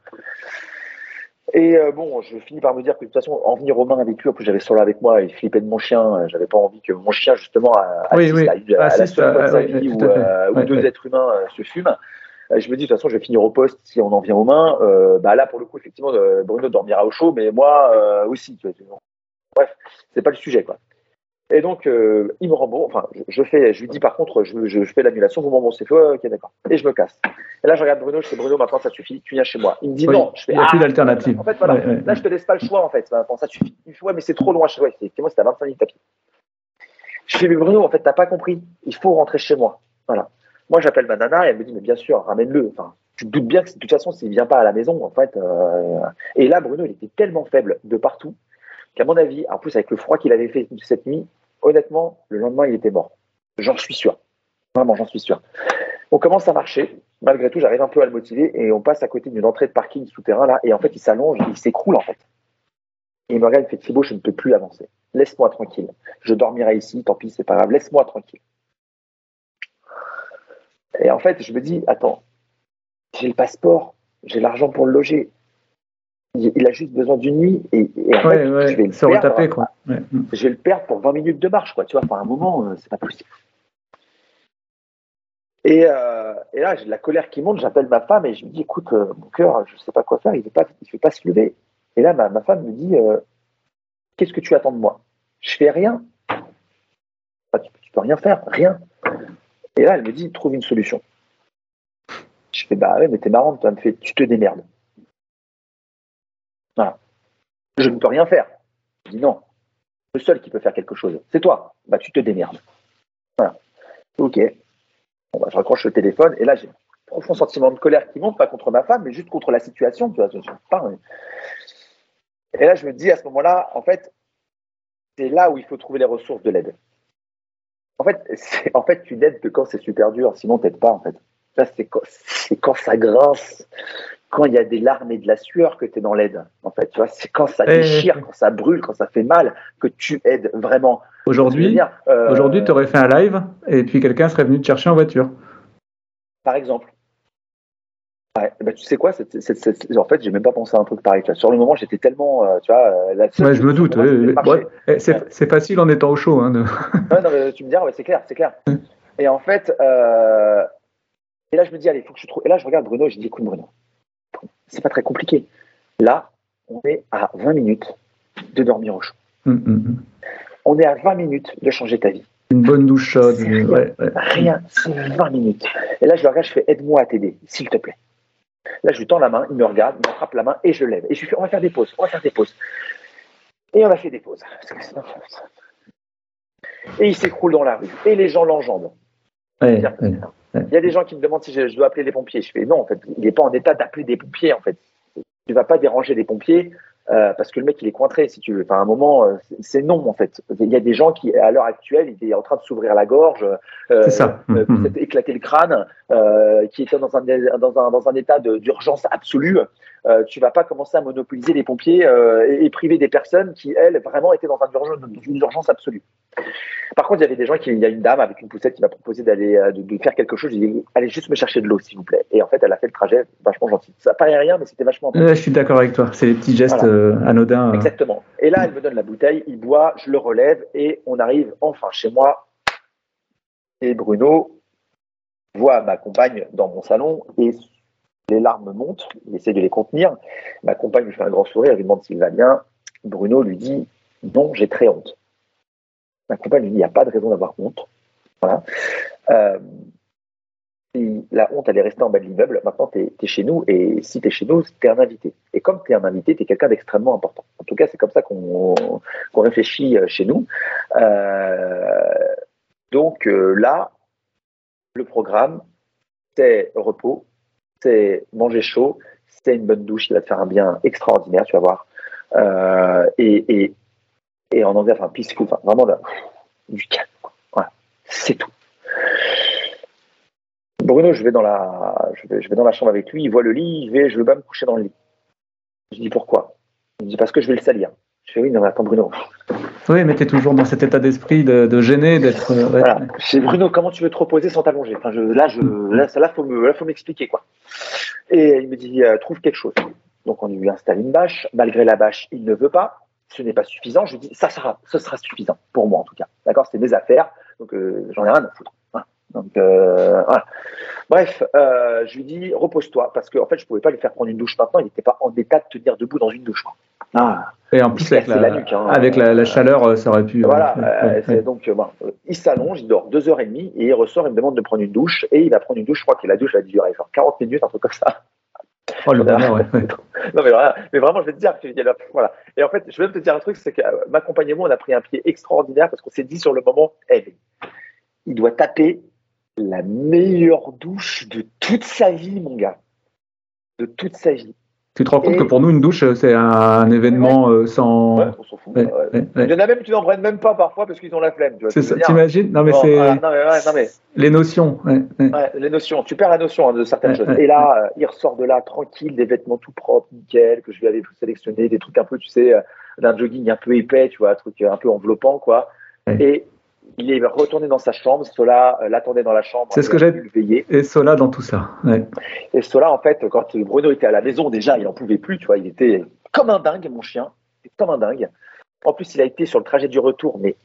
Et euh, bon, je finis par me dire que de toute façon, en venir aux mains avec lui, en plus j'avais Sola avec moi, il flippait de mon chien, j'avais pas envie que mon chien justement oui, oui. à, à, à, la seule à, fois de sa vie où, euh, où deux êtres humains euh, se fument je me dis de toute façon je vais finir au poste si on en vient aux mains. Euh, bah là pour le coup effectivement euh, Bruno dormira au chaud, mais moi euh, aussi. Tu vois, bref, c'est pas le sujet quoi. Et donc euh, il me rembourse. Enfin, je, je, fais, je lui dis par contre je, je, je fais l'annulation, vous m'emboursez. Ouais, ok d'accord. Et je me casse. Et là je regarde Bruno, je fais Bruno maintenant ça suffit, tu viens chez moi. Il me dit oui, non. Je fais, il n'y a ah, plus d'alternative. En fait voilà, ouais, ouais. là je te laisse pas le choix en fait. Maintenant, ça suffit. Me ouais mais c'est trop loin chez moi. Effectivement c'était à 25 minutes à pied. Je fais mais Bruno en fait t'as pas compris. Il faut rentrer chez moi. Voilà. Moi j'appelle ma nana et elle me dit mais bien sûr ramène-le. Enfin tu te doutes bien que de toute façon, s'il vient pas à la maison, en fait. Euh... Et là, Bruno, il était tellement faible de partout qu'à mon avis, en plus avec le froid qu'il avait fait cette nuit, honnêtement, le lendemain, il était mort. J'en suis sûr. Vraiment, j'en suis sûr. On commence à marcher. Malgré tout, j'arrive un peu à le motiver et on passe à côté d'une entrée de parking souterrain là. Et en fait, il s'allonge, il s'écroule en fait. Et il me regarde, il fait Thibaut, je ne peux plus avancer. Laisse-moi tranquille. Je dormirai ici, tant pis, c'est pas grave. Laisse-moi tranquille. Et en fait, je me dis, attends, j'ai le passeport, j'ai l'argent pour le loger. Il a juste besoin d'une nuit et, et en ouais, fait, ouais, je vais le se perdre. retaper quoi. Ouais. Je vais le perdre pour 20 minutes de marche quoi. Tu vois, par un moment, euh, c'est pas possible. Et, euh, et là, j'ai de la colère qui monte. J'appelle ma femme et je lui dis, écoute, euh, mon cœur, je sais pas quoi faire. Il ne pas, il fait pas se lever. Et là, ma, ma femme me dit, qu'est-ce que tu attends de moi? Je fais rien. Enfin, tu, tu peux rien faire, rien. Et là, elle me dit, trouve une solution. Je fais, bah ouais, mais t'es marrante, toi. Me fait, tu te démerdes. Voilà. Je ne peux rien faire. Je dis non. Le seul qui peut faire quelque chose, c'est toi. Bah, tu te démerdes. Voilà. Ok. Bon, bah, je raccroche le téléphone et là, j'ai un profond sentiment de colère qui monte, pas contre ma femme, mais juste contre la situation. Tu vois, je parle. Et là, je me dis à ce moment-là, en fait, c'est là où il faut trouver les ressources de l'aide. En fait, en fait, tu n'aides que quand c'est super dur, sinon t'aides pas, en fait. Ça, c'est quand, quand, ça grince, quand il y a des larmes et de la sueur que tu es dans l'aide. En fait, tu vois, c'est quand ça déchire, quand ça brûle, quand ça fait mal, que tu aides vraiment. Aujourd'hui, euh, aujourd'hui, tu aurais fait un live et puis quelqu'un serait venu te chercher en voiture. Par exemple. Ouais, bah, tu sais quoi, en fait, j'ai même pas pensé à un truc pareil. Sur le moment, j'étais tellement, euh, tu vois, euh, Ouais, je me doute. ouais, ouais. Eh, C'est facile en étant au chaud. Hein, de- Ouais, non, mais tu me diras, c'est clair, c'est clair. Et en fait, euh, et là, je me dis, allez, il faut que je trouve. Et là, je regarde Bruno et je dis, écoute, Bruno, c'est pas très compliqué. Là, on est à 20 minutes de dormir au chaud. Hum, hum, hum. On est à 20 minutes de changer ta vie. Une bonne douche chaude. Rien, c'est 20 minutes. Et là, je le regarde, je fais, aide-moi à t'aider, s'il te plaît. Là, je lui tends la main, il me regarde, il m'attrape la main et je lève. Et je lui fais, on va faire des pauses, on va faire des pauses. Et on a fait des pauses. Et il s'écroule dans la rue. Et les gens l'enjambent. Ouais, ouais. Il y a des gens qui me demandent si je, dois appeler les pompiers. Je fais non, en fait, il n'est pas en état d'appeler des pompiers, en fait. Tu vas pas déranger les pompiers euh, parce que le mec, il est cointré, si tu veux. Enfin, à un moment, euh, c'est- non, en fait. Il y a des gens qui, à l'heure actuelle, il est en train de s'ouvrir la gorge, euh, ça. euh, Mhm. peut-être éclater le crâne, euh, qui est dans un, dans un, dans un état d'urgence absolue. Euh, tu vas pas commencer à monopoliser les pompiers euh, et, et priver des personnes qui, elles, vraiment étaient dans, un urgence, dans une urgence absolue. Par contre, il y avait des gens qui, il y a une dame avec une poussette qui m'a proposé d'aller, euh, de, de faire quelque chose. J'ai dit, allez juste me chercher de l'eau, s'il vous plaît. Et en fait, elle a fait le trajet vachement gentil. Ça paraît rien, mais c'était vachement je suis d'accord avec toi. C'est les petits gestes Voilà. euh, anodins. Exactement. Et là, elle me donne la bouteille, il boit, je le relève et on arrive enfin chez moi. Et Bruno voit ma compagne dans mon salon et les larmes montent. Il essaie de les contenir. Ma compagne lui fait un grand sourire, lui demande s'il va bien. Bruno lui dit non, j'ai très honte. Ma compagne lui dit il n'y a pas de raison d'avoir honte. Voilà. Euh, la honte, elle est restée en bas de l'immeuble. Maintenant, tu es, chez nous. Et si tu es chez nous, tu es un invité. Et comme tu es un invité, tu es quelqu'un d'extrêmement important. En tout cas, c'est comme ça qu'on réfléchit euh, chez nous. Euh, donc là, le programme, c'est repos, c'est manger chaud, c'est une bonne douche qui va te faire un bien extraordinaire, tu vas voir. Euh, et, et, en anglais, enfin, peaceful, enfin, vraiment du calme. Voilà, c'est tout. Bruno, je vais dans la, je vais, dans la chambre avec lui. Il voit le lit. Je vais, je veux pas me coucher dans le lit. Je dis pourquoi? Il me dit parce que je vais le salir. Je fais oui, non mais attends Bruno. Oui, mais tu es toujours dans cet état d'esprit de, gêner, d'être. euh, Bruno, comment tu veux te reposer sans t'allonger? Enfin, là, je, ça, là, faut m'expliquer quoi. Et il me dit euh, trouve quelque chose. Donc on lui installe une bâche. Malgré la bâche, il ne veut pas. Ce n'est pas suffisant. Je lui dis ça sera, ce sera suffisant pour moi en tout cas. D'accord, c'est mes affaires. Donc euh, j'en ai rien à foutre. Voilà. Donc euh, voilà. Bref, je lui dis repose-toi parce qu'en en fait je pouvais pas lui faire prendre une douche maintenant. Il n'était pas en état de tenir debout dans une douche. Ah, Et en plus, se avec, cassait la, la nuque, hein. avec la, la chaleur, euh, ça aurait pu. voilà, ouais, euh, ouais, c'est ouais. donc euh, bon, il s'allonge, il dort deux heures et demie et il ressort, il me demande de prendre une douche et il va prendre une douche. Je crois que la douche va durer genre 40 minutes, un truc comme ça. Oh, le bonheur, ouais. Non mais voilà, mais vraiment je vais te dire, voilà. Et en fait, je vais même te dire un truc, c'est que ma compagne et moi, on a pris un pied extraordinaire parce qu'on s'est dit sur le moment, eh, mais il doit taper la meilleure douche de toute sa vie, mon gars, de toute sa vie. Tu te rends compte Et- que pour nous, une douche, euh, c'est un événement euh, sans. Ouais, on s'en fout. Ouais. Il y en a même qui n'en prennent même pas parfois parce qu'ils ont la flemme. C'est ça, t'imagines Non, mais Bon, c'est non, non, mais les notions. les notions. Tu perds la notion hein, de certaines choses. et là, euh, il ressort de là tranquille, des vêtements tout propres, nickel, que je lui avais sélectionné, des trucs un peu, tu sais, d'un jogging un peu épais, tu vois, un truc un peu enveloppant, quoi. Et il est retourné dans sa chambre. Sola euh, l'attendait dans la chambre. C'est ce que j'ai- veiller. Et cela dans tout ça. Ouais. Et Sola, en fait, quand Bruno était à la maison, déjà, il en pouvait plus, tu vois. Il était comme un dingue, mon chien. Comme un dingue. En plus, il a été sur le trajet du retour, mais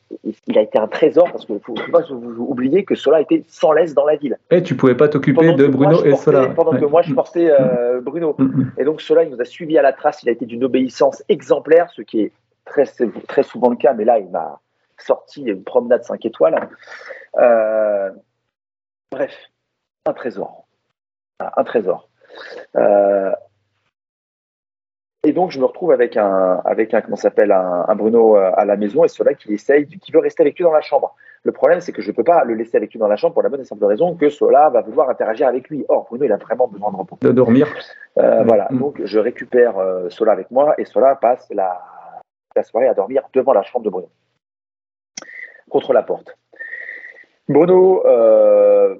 il a été un trésor parce qu'il faut faut pas vous oublier que Sola était sans laisse dans la ville. Et tu pouvais pas t'occuper de Bruno et Sola. Pendant que moi, je portais euh, Bruno. Mm, mm. Et donc, cela, il nous a suivis à la trace. Il a été d'une obéissance exemplaire, ce qui est très, très souvent le cas. Mais là, il m'a sorti une promenade 5 étoiles. Euh, bref, un trésor. Un trésor. Euh, et donc, je me retrouve avec un, avec un comment s'appelle, un, un Bruno euh, à la maison et cela qui essaye, qui veut rester avec lui dans la chambre. Le problème, c'est que je ne peux pas le laisser avec lui dans la chambre pour la bonne et simple raison que Sola va vouloir interagir avec lui. Or, Bruno, il a vraiment besoin de repos. De dormir. Euh, Mm. Voilà, Mm. donc je récupère euh, Sola avec moi et Sola passe la, la soirée à dormir devant la chambre de Bruno, contre la porte. Bruno euh,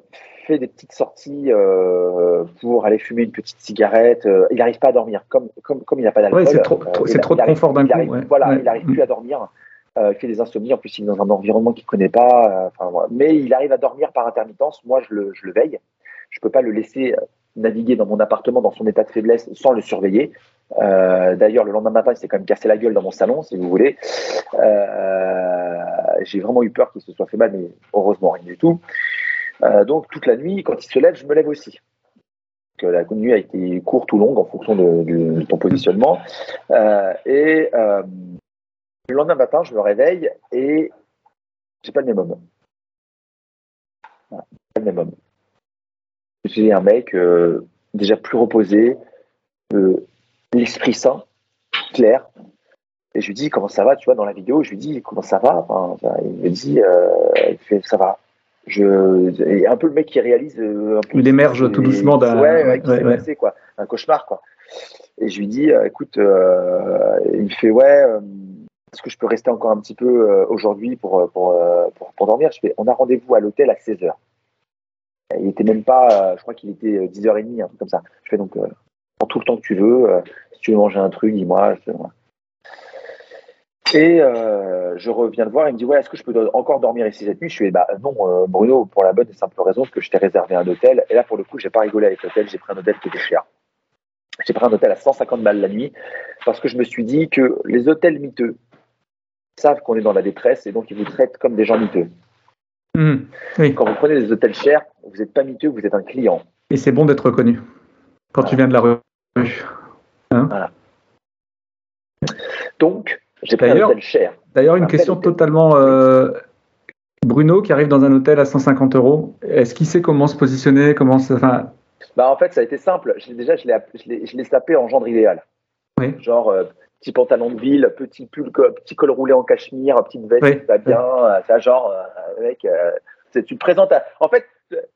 fait des petites sorties euh, pour aller fumer une petite cigarette. Euh, il n'arrive pas à dormir, comme, comme, comme il n'a pas d'alcool. Ouais, c'est trop- trop- il trop de confort d'un coup, ouais. Voilà, Ouais. il n'arrive plus à dormir. Euh, il fait des insomnies. En plus, il est dans un environnement qu'il ne connaît pas. enfin. Mais il arrive à dormir par intermittence. Moi, je le, je le veille. Je ne peux pas le laisser naviguer dans mon appartement dans son état de faiblesse sans le surveiller. Euh, D'ailleurs, le lendemain matin, il s'est quand même cassé la gueule dans mon salon, si vous voulez. Euh, J'ai vraiment eu peur qu'il se soit fait mal, mais heureusement, rien du tout. Euh, donc, toute la nuit, quand il se lève, je me lève aussi. La nuit a été courte ou longue en fonction de, ton positionnement. Et le lendemain matin, je me réveille et j'ai pas le même homme. Pas le même homme. J'ai un mec euh, déjà plus reposé, euh, l'esprit sain, clair. Et je lui dis comment ça va, tu vois, dans la vidéo, je lui dis comment ça va? Enfin, il me dit, euh, il fait ça va. Je, et un peu le mec qui réalise un peu. Il émerge tout doucement d'un. Ouais, ouais. Passé, quoi. Un cauchemar, quoi. Et je lui dis, écoute, il me fait ouais est-ce que je peux rester encore un petit peu aujourd'hui pour, pour, pour, pour, dormir? Je fais, on a rendez-vous à l'hôtel à 16h. Il était même pas, euh, je crois qu'il était 10h30, un truc comme ça. Je fais donc, euh, prends tout le temps que tu veux. Euh, si tu veux manger un truc, dis-moi. Et euh, je reviens le voir, il me dit Ouais, est-ce que je peux encore dormir ici cette nuit? Je fais Bah non, Bruno, pour la bonne et simple raison que je t'ai réservé un hôtel. Et là, pour le coup, j'ai pas rigolé avec l'hôtel, j'ai pris un hôtel qui était cher. J'ai pris un hôtel à 150 balles la nuit parce que je me suis dit que les hôtels miteux, savent qu'on est dans la détresse et donc ils vous traitent comme des gens miteux. Mmh, oui. Quand vous prenez des hôtels chers, vous n'êtes pas miteux, vous êtes un client. Et c'est bon d'être reconnu quand voilà. tu viens de la rue. Hein voilà. Donc, j'ai pris un hôtel cher. D'ailleurs, une question totalement. Euh, Bruno qui arrive dans un hôtel à 150 euros, est-ce qu'il sait comment se positionner comment enfin... bah, En fait, ça a été simple. Déjà, je l'ai sapé en gendre idéal. Oui. Genre, euh, petit pantalon de ville, petit pull, petit col roulé en cachemire, petite veste oui. va bien, oui. ça genre, euh, mec, euh, tu te présentes à... En fait,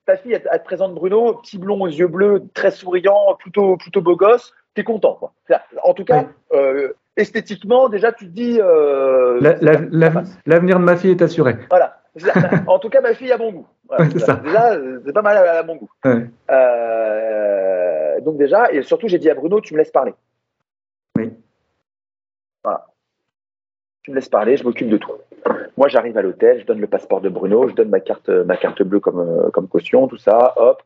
ta fille, elle, elle, te présente Bruno, petit blond aux yeux bleus, très souriant, plutôt, plutôt beau gosse, t'es content, quoi. En tout cas, oui. euh, esthétiquement, déjà, tu te dis... Euh, L'avenir la, la, de ma fille est assuré. Voilà. en tout cas, ma fille a bon goût. Voilà, ça. Déjà, c'est pas mal, elle a bon goût. Euh, donc déjà, et surtout, j'ai dit à Bruno, tu me laisses parler. Oui. Voilà. Tu me laisses parler, je m'occupe de tout. Moi, j'arrive à l'hôtel, je donne le passeport de Bruno, je donne ma carte, ma carte bleue comme, comme caution, tout ça, hop.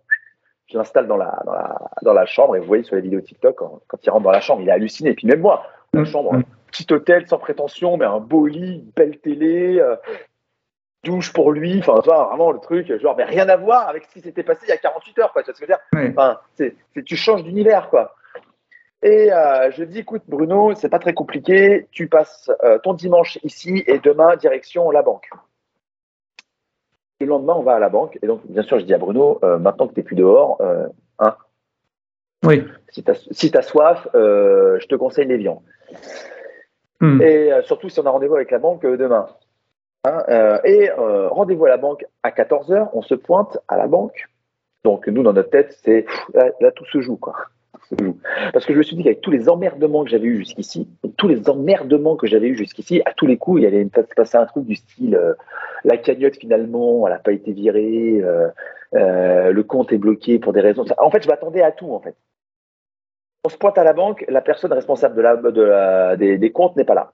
Je l'installe dans la, dans, la, dans la chambre et vous voyez sur les vidéos TikTok, quand, quand il rentre dans la chambre, il est halluciné. Et puis même moi, la chambre, mmh. petit hôtel sans prétention, mais un beau lit, une belle télé, euh, douche pour lui, enfin, vraiment le truc, genre, mais rien à voir avec ce qui s'était passé il y a 48 heures, quoi. Tu vois ce que je veux dire? Tu changes d'univers, quoi. Et euh, je dis, écoute, Bruno, c'est pas très compliqué. Tu passes euh, ton dimanche ici et demain, direction la banque. Le lendemain, on va à la banque. Et donc, bien sûr, je dis à Bruno, euh, maintenant que tu n'es plus dehors, hein, oui. si tu as, si as, soif, je te conseille l'Evian. Hmm. Mm. Et surtout si on a rendez-vous avec la banque demain. Hein, et rendez-vous à la banque à 14h, on se pointe à la banque. Donc, nous, dans notre tête, c'est là, là, tout se joue, quoi. Parce que je me suis dit qu'avec tous les emmerdements que j'avais eu jusqu'ici, tous les emmerdements que j'avais eu jusqu'ici, à tous les coups, il allait se passer un truc du style euh, la cagnotte finalement, elle n'a pas été virée, euh, euh, le compte est bloqué pour des raisons. En fait, je m'attendais à tout en fait. On se pointe à la banque, la personne responsable de la, de la, des, des comptes n'est pas là.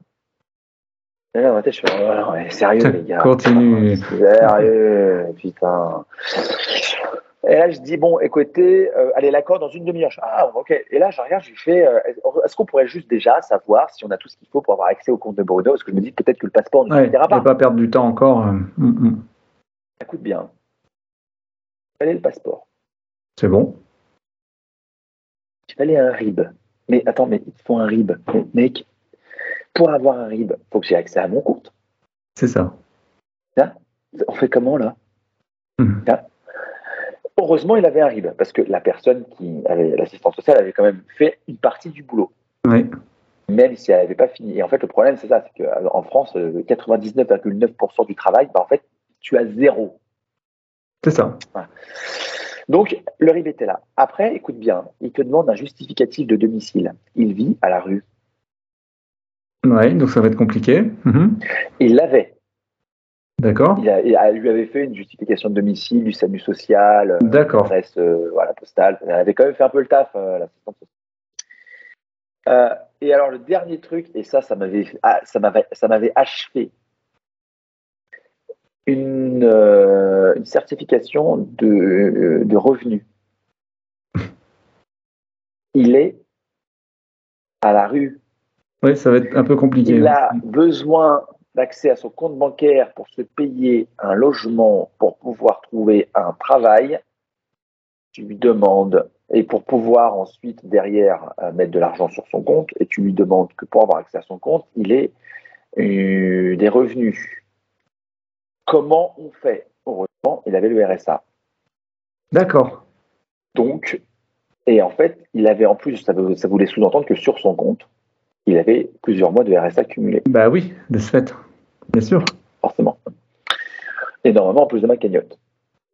Et là, dans ma tête, je fais, oh, ouais, sérieux les gars. Continue. Sérieux, putain. Et là, je dis, bon, écoutez, euh, allez, l'accord dans une demi-heure. Ah, ok. Et là, je regarde, je lui fais, euh, est-ce qu'on pourrait juste déjà savoir si on a tout ce qu'il faut pour avoir accès au compte de Bruno Parce que je me dis peut-être que le passeport ne ouais, pas. Ne pas perdre du temps encore. Mm -hmm. Ça coûte bien. Quel est le passeport? C'est bon. Il fallait un RIB. Mais attends, mais il faut un RIB. Mais, mec, pour avoir un RIB, il faut que j'ai accès à mon compte. C'est ça. Là, on fait comment là? Mm là Heureusement, il avait un RIB, parce que la personne qui avait l'assistance sociale avait quand même fait une partie du boulot. Oui. Même si elle n'avait pas fini. Et en fait, le problème, c'est ça, c'est qu'en France, 99,9% du travail, bah, en fait, tu as zéro. C'est ça. Donc, le RIB était là. Après, écoute bien, il te demande un justificatif de domicile. Il vit à la rue. Oui, donc ça va être compliqué. -hmm. Il l'avait. D'accord. Il, lui avait fait une justification de domicile, du SAMU social, euh, D'accord. adresse euh, voilà, postale. Elle avait quand même fait un peu le taf, euh, l'assistante euh, et alors, le dernier truc, et ça, ça m'avait, ah, ça m'avait, achevé. Une, certification de, de revenus. Il est à la rue. Oui, ça va être un peu compliqué. Il hein. a besoin d'accès à son compte bancaire pour se payer un logement, pour pouvoir trouver un travail. Tu lui demandes, et pour pouvoir ensuite derrière euh, mettre de l'argent sur son compte, et tu lui demandes que pour avoir accès à son compte, il ait euh, des revenus. Comment on fait? Heureusement, il avait le RSA. D'accord. Donc, et en fait, il avait en plus, ça, ça voulait sous-entendre que sur son compte, il avait plusieurs mois de RSA cumulés, Bah oui, de ce fait. Bien sûr. forcément. Et normalement, en plus de ma cagnotte.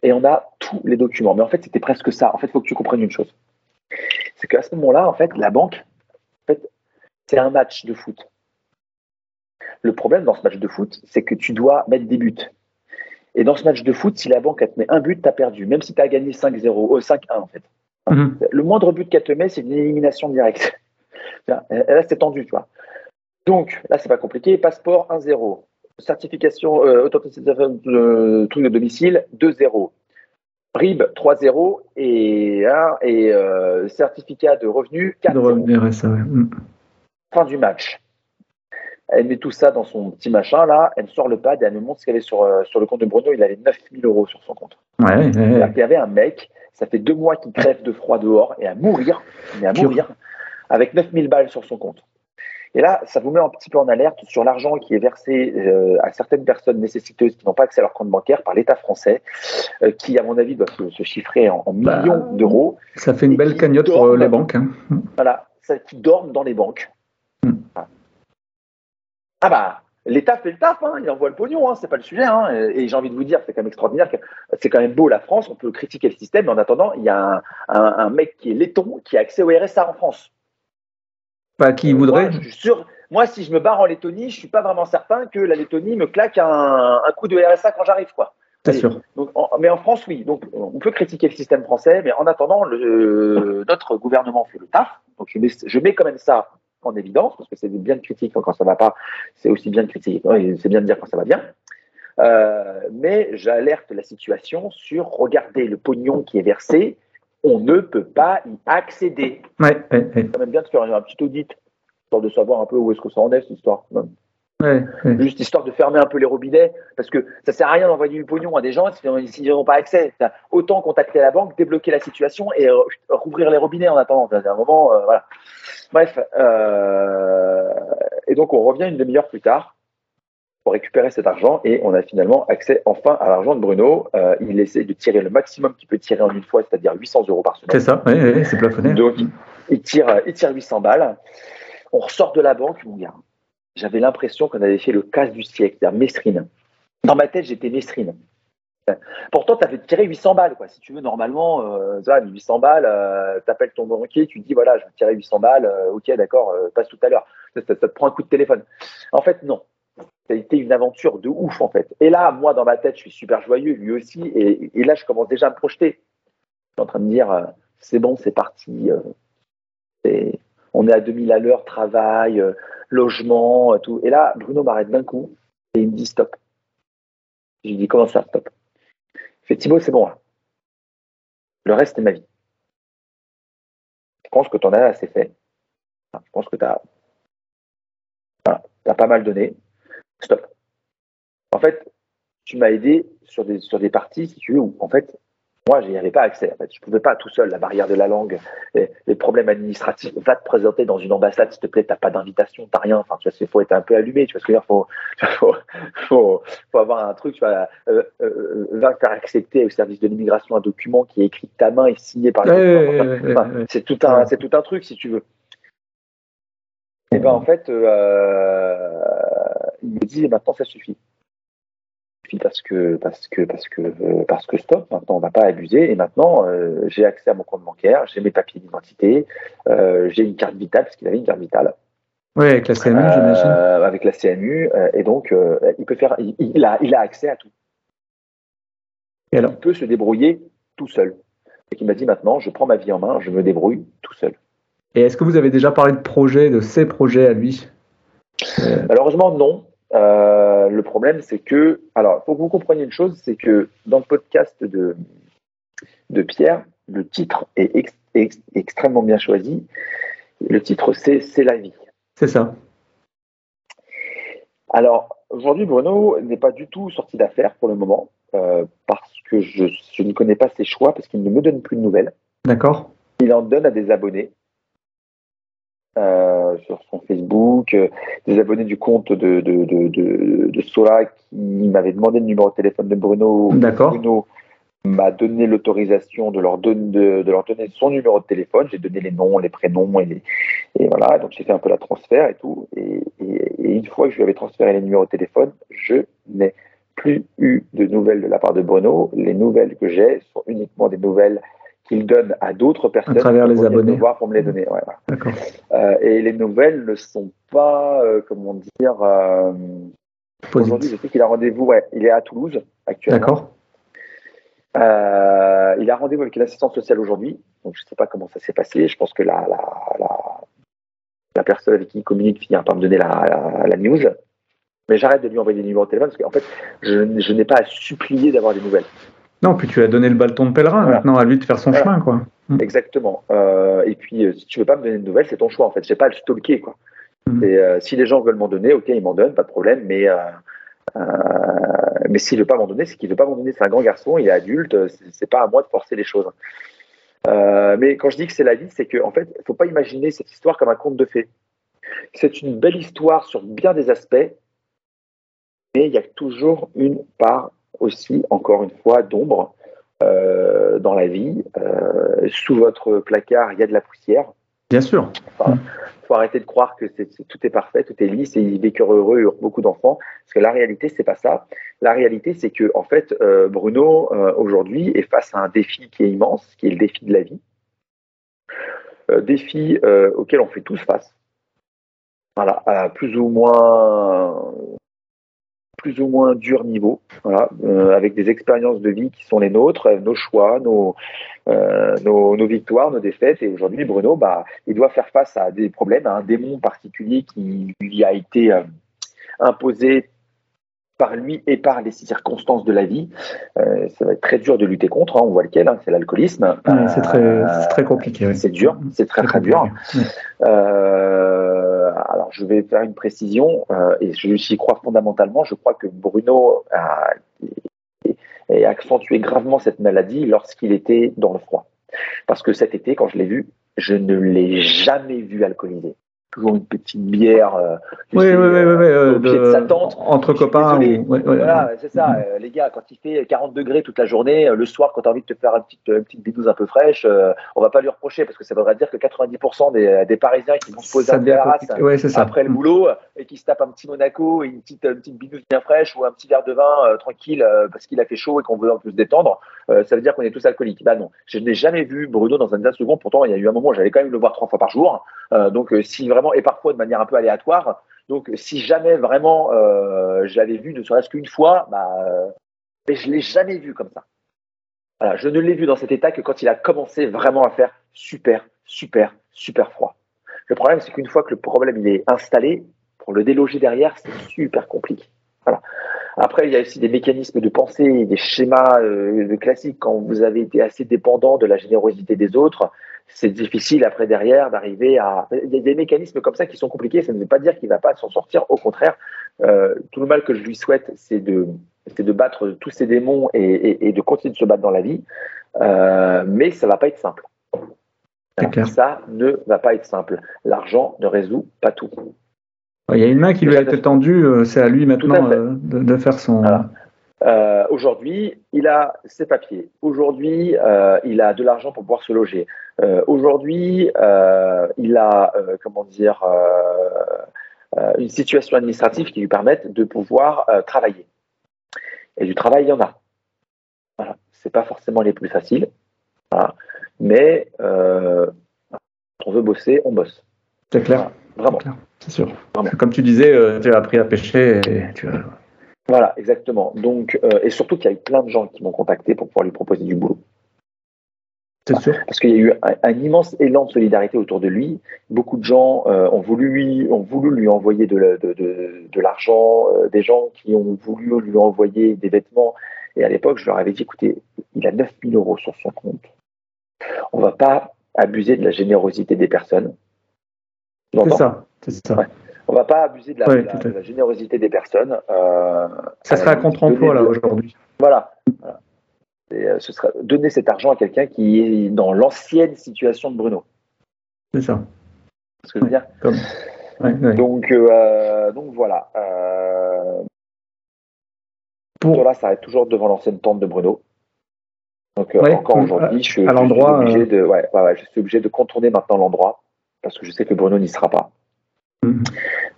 Et on a tous les documents. Mais en fait, c'était presque ça. En fait, il faut que tu comprennes une chose. C'est qu'à ce moment-là, en fait, la banque, en fait, c'est un match de foot. Le problème dans ce match de foot, c'est que tu dois mettre des buts. Et dans ce match de foot, si la banque elle te met un but, tu as perdu, même si tu as gagné 5-0, euh, 5-1 en fait. Mhm. Le moindre but qu'elle te met, c'est une élimination directe. Là, c'est tendu, tu vois. Donc, là, c'est pas compliqué. Passeport 1-0. Certification, euh, authentification de truc de domicile 2-0. RIB 3-0 et, hein, et euh, certificat de revenu De 4-0 revenir à ça, ouais. Mhm. fin du match. Elle met tout ça dans son petit machin là, elle sort le pad et elle me montre ce qu'il y avait sur, euh, sur le compte de Bruno. Il avait 9000 euros sur son compte. Ouais, ouais, ouais. C'est-à-dire qu'il y avait un mec, ça fait deux mois qu'il crève de froid dehors et à mourir, mais à mourir, avec 9000 balles sur son compte. Et là, ça vous met un petit peu en alerte sur l'argent qui est versé euh, à certaines personnes nécessiteuses qui n'ont pas accès à leur compte bancaire par l'État français, euh, qui, à mon avis, doit se, se chiffrer en, en Bah, millions d'euros. Ça fait une belle cagnotte pour euh, les banques. hein. Voilà, ça, qui dorment dans les banques. Hmm. Ah bah, l'État fait le taf, hein, il envoie le pognon, hein, c'est pas le sujet. hein, et j'ai envie de vous dire, c'est quand même extraordinaire, que- c'est quand même beau la France, on peut critiquer le système, mais en attendant, il y a un, un- un mec qui est laiton qui a accès au RSA en France. Pas qui voudrait. Moi, je suis sûr, moi, si je me barre en Lettonie, je suis pas vraiment certain que la Lettonie me claque un, un coup de RSA quand j'arrive, quoi. C'est sûr. Donc, en- mais en France, oui. Donc, on peut critiquer le système français, mais en attendant, le, notre gouvernement fait le taf. Donc, je mets, je mets quand même ça en évidence, parce que c'est bien de critiquer quand ça va pas, c'est aussi bien de critiquer, c'est bien de dire quand ça va bien. Euh, mais j'alerte la situation sur, regardez le pognon qui est versé, on ne peut pas y accéder. Ouais, ouais, ouais. Même bien de faire un petit audit, histoire de savoir un peu où est-ce que ça en est, cette histoire. ouais, ouais. Juste histoire de fermer un peu les robinets, parce que ça sert à rien d'envoyer du pognon à des gens s'ils n'ont pas accès. Autant contacter la banque, débloquer la situation et euh, rouvrir les robinets en attendant. À un moment, euh, voilà. Bref, euh, et donc on revient une demi-heure plus tard pour récupérer cet argent et on a finalement accès enfin à l'argent de Bruno. Euh, il essaie de tirer le maximum qu'il peut tirer en une fois, c'est-à-dire 800 euros par C'est semaine. ça, ouais, ouais, c'est plafonné. Donc, il tire, il tire 800 balles. On ressort de la banque, mon gars. J'avais l'impression qu'on avait fait le casse du siècle, c'est-à-dire Mesrine. Dans ma tête, j'étais Mesrine. Pourtant, tu avais tiré 800 balles, quoi. Si tu veux, normalement, euh, ça, 800 balles, euh, t'appelles ton banquier, tu dis, voilà, je vais tirer 800 balles, euh, ok, d'accord, euh, passe tout à l'heure. Ça, ça- ça te prend un coup de téléphone. En fait, non. Ça a été une aventure de ouf, en fait. Et là, moi, dans ma tête, je suis super joyeux, lui aussi, et, là, je commence déjà à me projeter. Je suis en train de dire, euh, c'est bon, c'est parti. euh, on est à 2000 à l'heure, travail, euh, logement, tout. Et là, Bruno m'arrête d'un coup et il me dit stop. Je lui dis comment ça, stop? Il fait Thibaut, c'est bon. Le reste, c'est ma vie. Je pense que tu en as assez fait. Je pense que tu as, pas mal donné. Stop. En fait, tu m'as aidé sur des, sur des parties, si tu veux, où en fait, moi, je n'y avais pas accès. En fait. Je ne pouvais pas tout seul, la barrière de la langue, les, les problèmes administratifs. Va te présenter dans une ambassade, s'il te plaît, tu n'as pas d'invitation, tu n'as rien. Enfin, tu vois, il faut être un peu allumé. Tu vois ce que je veux dire faut, faut, faut, faut avoir un truc, tu vois, euh, euh, va faire accepter au service de l'immigration un document qui est écrit de ta main et signé par Ouais, Enfin, ouais, ouais, enfin, ouais. c'est tout un, c'est tout un truc, si tu veux. Et ben en fait, euh, il me dit maintenant ça suffit. Ça suffit Parce que parce que parce que euh, parce que stop. Maintenant on va pas abuser et maintenant euh, j'ai accès à mon compte bancaire, j'ai mes papiers d'identité, euh, j'ai une carte vitale parce qu'il avait une carte vitale Ouais, avec la CMU, j'imagine. avec la CMU et donc il peut faire, il, il a il a accès à tout. Et alors Il peut se débrouiller tout seul. Et il m'a dit maintenant je prends ma vie en main, je me débrouille tout seul. Et est-ce que vous avez déjà parlé de projets, de ses projets à lui? Malheureusement, non. Euh, le problème, c'est que, alors, il faut que vous compreniez une chose, c'est que dans le podcast de, de Pierre, le titre est, ex- ex- extrêmement bien choisi. Le titre, c'est C'est la vie. C'est ça. Alors, aujourd'hui, Bruno n'est pas du tout sorti d'affaires pour le moment, euh, parce que je, je ne connais pas ses choix, parce qu'il ne me donne plus de nouvelles. D'accord. Il en donne à des abonnés. euh, sur son Facebook, euh, des abonnés du compte de, de, de, de, de Sola qui m'avaient demandé le numéro de téléphone de Bruno. D'accord. Bruno m'a donné l'autorisation de leur, donner, de, de leur donner son numéro de téléphone. J'ai donné les noms, les prénoms et, les- et voilà. Donc j'ai fait un peu la transfert et tout. Et, et- et une fois que je lui avais transféré les numéros de téléphone, je n'ai plus eu de nouvelles de la part de Bruno. Les nouvelles que j'ai sont uniquement des nouvelles qu'il donne à d'autres personnes travers qui les abonnés. voir pour me les donner. Ouais. Euh, et les nouvelles ne sont pas, euh, comment dire, euh, aujourd'hui, je sais qu'il a rendez-vous, ouais, il est à Toulouse actuellement. D'accord. Il a rendez-vous avec l'assistante sociale aujourd'hui, donc je ne sais pas comment ça s'est passé. Je pense que la, la, la, la personne avec qui il communique finira par me donner la, la, la news. Mais j'arrête de lui envoyer des numéros de téléphone parce qu'en fait, je, je n'ai pas à supplier d'avoir des nouvelles. Non, puis tu as donné le bâton de pèlerin. Voilà. Maintenant, à lui de faire son Voilà. chemin, quoi. Mm. Exactement. Euh, et puis, euh, si tu veux pas me donner de nouvelles, c'est ton choix en fait. J'ai pas à le stalker quoi. Mhm. Et, euh, si les gens veulent m'en donner, ok, ils m'en donnent, pas de problème. Mais mais s'il veut pas m'en donner, c'est qu'il veut pas m'en donner. C'est un grand garçon, il est adulte. C'est pas à moi de forcer les choses. Mais quand je dis que c'est la vie, c'est que en fait, faut pas imaginer cette histoire comme un conte de fées. C'est une belle histoire sur bien des aspects, mais il y a toujours une part aussi, encore une fois, d'ombre euh, dans la vie. Euh, sous votre placard, il y a de la poussière. Bien sûr. Il faut arrêter de croire que c'est- tout est parfait, tout est lisse et ils vécurent heureux et beaucoup d'enfants. Parce que la réalité, c'est pas ça. La réalité, c'est que en fait, euh, Bruno aujourd'hui est face à un défi qui est immense, qui est le défi de la vie. Défi auquel on fait tous face. Voilà, plus ou moins plus ou moins dur niveau, voilà, euh, avec des expériences de vie qui sont les nôtres, euh, nos choix, nos, euh, nos, nos victoires, nos défaites. Et aujourd'hui, Bruno, bah, il doit faire face à des problèmes, à un démon particulier qui lui a été euh, imposé par lui et par les circonstances de la vie. Euh, ça va être très dur de lutter contre, hein, on voit lequel, hein, c'est l'alcoolisme. C'est très, Euh, compliqué. oui. c'est dur, c'est très très dur. Euh, alors, je vais faire une précision euh, et je crois fondamentalement. Je crois que Bruno a accentué gravement cette maladie lorsqu'il était dans le froid. Parce que cet été, quand je l'ai vu, je ne l'ai jamais vu alcoolisé. Toujours une petite bière euh, Oui, sais, oui, euh, oui, euh, au pied de de- sa tente. entre copains. ou- Voilà, c'est ça, Mhm. euh, les gars, quand il fait 40 degrés toute la journée, le soir, quand tu as envie de te faire une petite, une petite bidouze un peu fraîche, on va pas lui reprocher parce que ça voudrait dire que 90% des, des Parisiens qui vont se poser à terrasse. Ouais, après le Mm. boulot et qui se tape un petit Monaco et une petite, une petite bidouze bien fraîche ou un petit verre de vin tranquille parce qu'il a fait chaud et qu'on veut un peu se détendre, ça veut dire qu'on est tous alcooliques. Bah non, je n'ai jamais vu Bruno dans un second. Pourtant, il y a eu un moment où j'allais quand même le voir trois fois par jour. Donc, si vraiment, et parfois de manière un peu aléatoire. Donc, si jamais vraiment euh, je l'avais vu, ne serait-ce qu'une fois, bah, euh, mais je l'ai jamais vu comme ça. Voilà, je ne l'ai vu dans cet état que quand il a commencé vraiment à faire super, super, super froid. Le problème, c'est qu'une fois que le problème il est installé, pour le déloger derrière, c'est super compliqué. Voilà. Après, il y a aussi des mécanismes de pensée, des schémas euh, classiques. Quand vous avez été assez dépendant de la générosité des autres, c'est difficile après derrière d'arriver à. Il y a des mécanismes comme ça qui sont compliqués. Ça ne veut pas dire qu'il ne va pas s'en sortir. Au contraire, euh, tout le mal que je lui souhaite, c'est de, c'est de battre tous ces démons et, et- et de continuer de se battre dans la vie. Euh, mais ça va pas être simple. Clair. Ça ne va pas être simple. L'argent ne résout pas tout. Il y a une main qui lui a été tendue, euh, c'est à lui maintenant de, de faire son. Voilà. Euh, Aujourd'hui, il a ses papiers. Aujourd'hui, euh, il a de l'argent pour pouvoir se loger. Euh, Aujourd'hui, il a, comment dire, une situation administrative qui lui permette de pouvoir travailler. Et du travail, il y en a. Voilà. C'est pas forcément les plus faciles, voilà. mais quand on veut bosser, on bosse. C'est clair, Vraiment. c'est sûr. Vraiment. Comme tu disais, tu as appris à pêcher et tu as- Voilà, exactement. Donc, euh, et surtout qu'il y a eu plein de gens qui m'ont contacté pour pouvoir lui proposer du boulot. C'est sûr. parce qu'il y a eu un, un immense élan de solidarité autour de lui. Beaucoup de gens euh, ont, voulu lui, ont voulu lui envoyer de, la- de, de, de l'argent, euh, des gens qui ont voulu lui envoyer des vêtements. Et à l'époque, je leur avais dit, écoutez, il a 9000 euros sur son compte. On va pas abuser de la générosité des personnes. C'est ça, c'est ça. Ouais. On va pas abuser de la, Ouais, la- tout à de la générosité des personnes. euh, Ça serait à limite, contre-emploi là aujourd'hui. Voilà. voilà. Et, euh, ce serait donner cet argent à quelqu'un qui est dans l'ancienne situation de Bruno. C'est ça. C'est ce que je veux dire. Comme... Ouais, ouais. Donc, euh, donc voilà. Euh, Pour- Sola s'arrête toujours devant l'ancienne tente de Bruno. Donc euh, encore aujourd'hui, je, je suis obligé euh, de, ouais, ouais, ouais, je suis obligé de contourner maintenant l'endroit parce que je sais que Bruno n'y sera pas.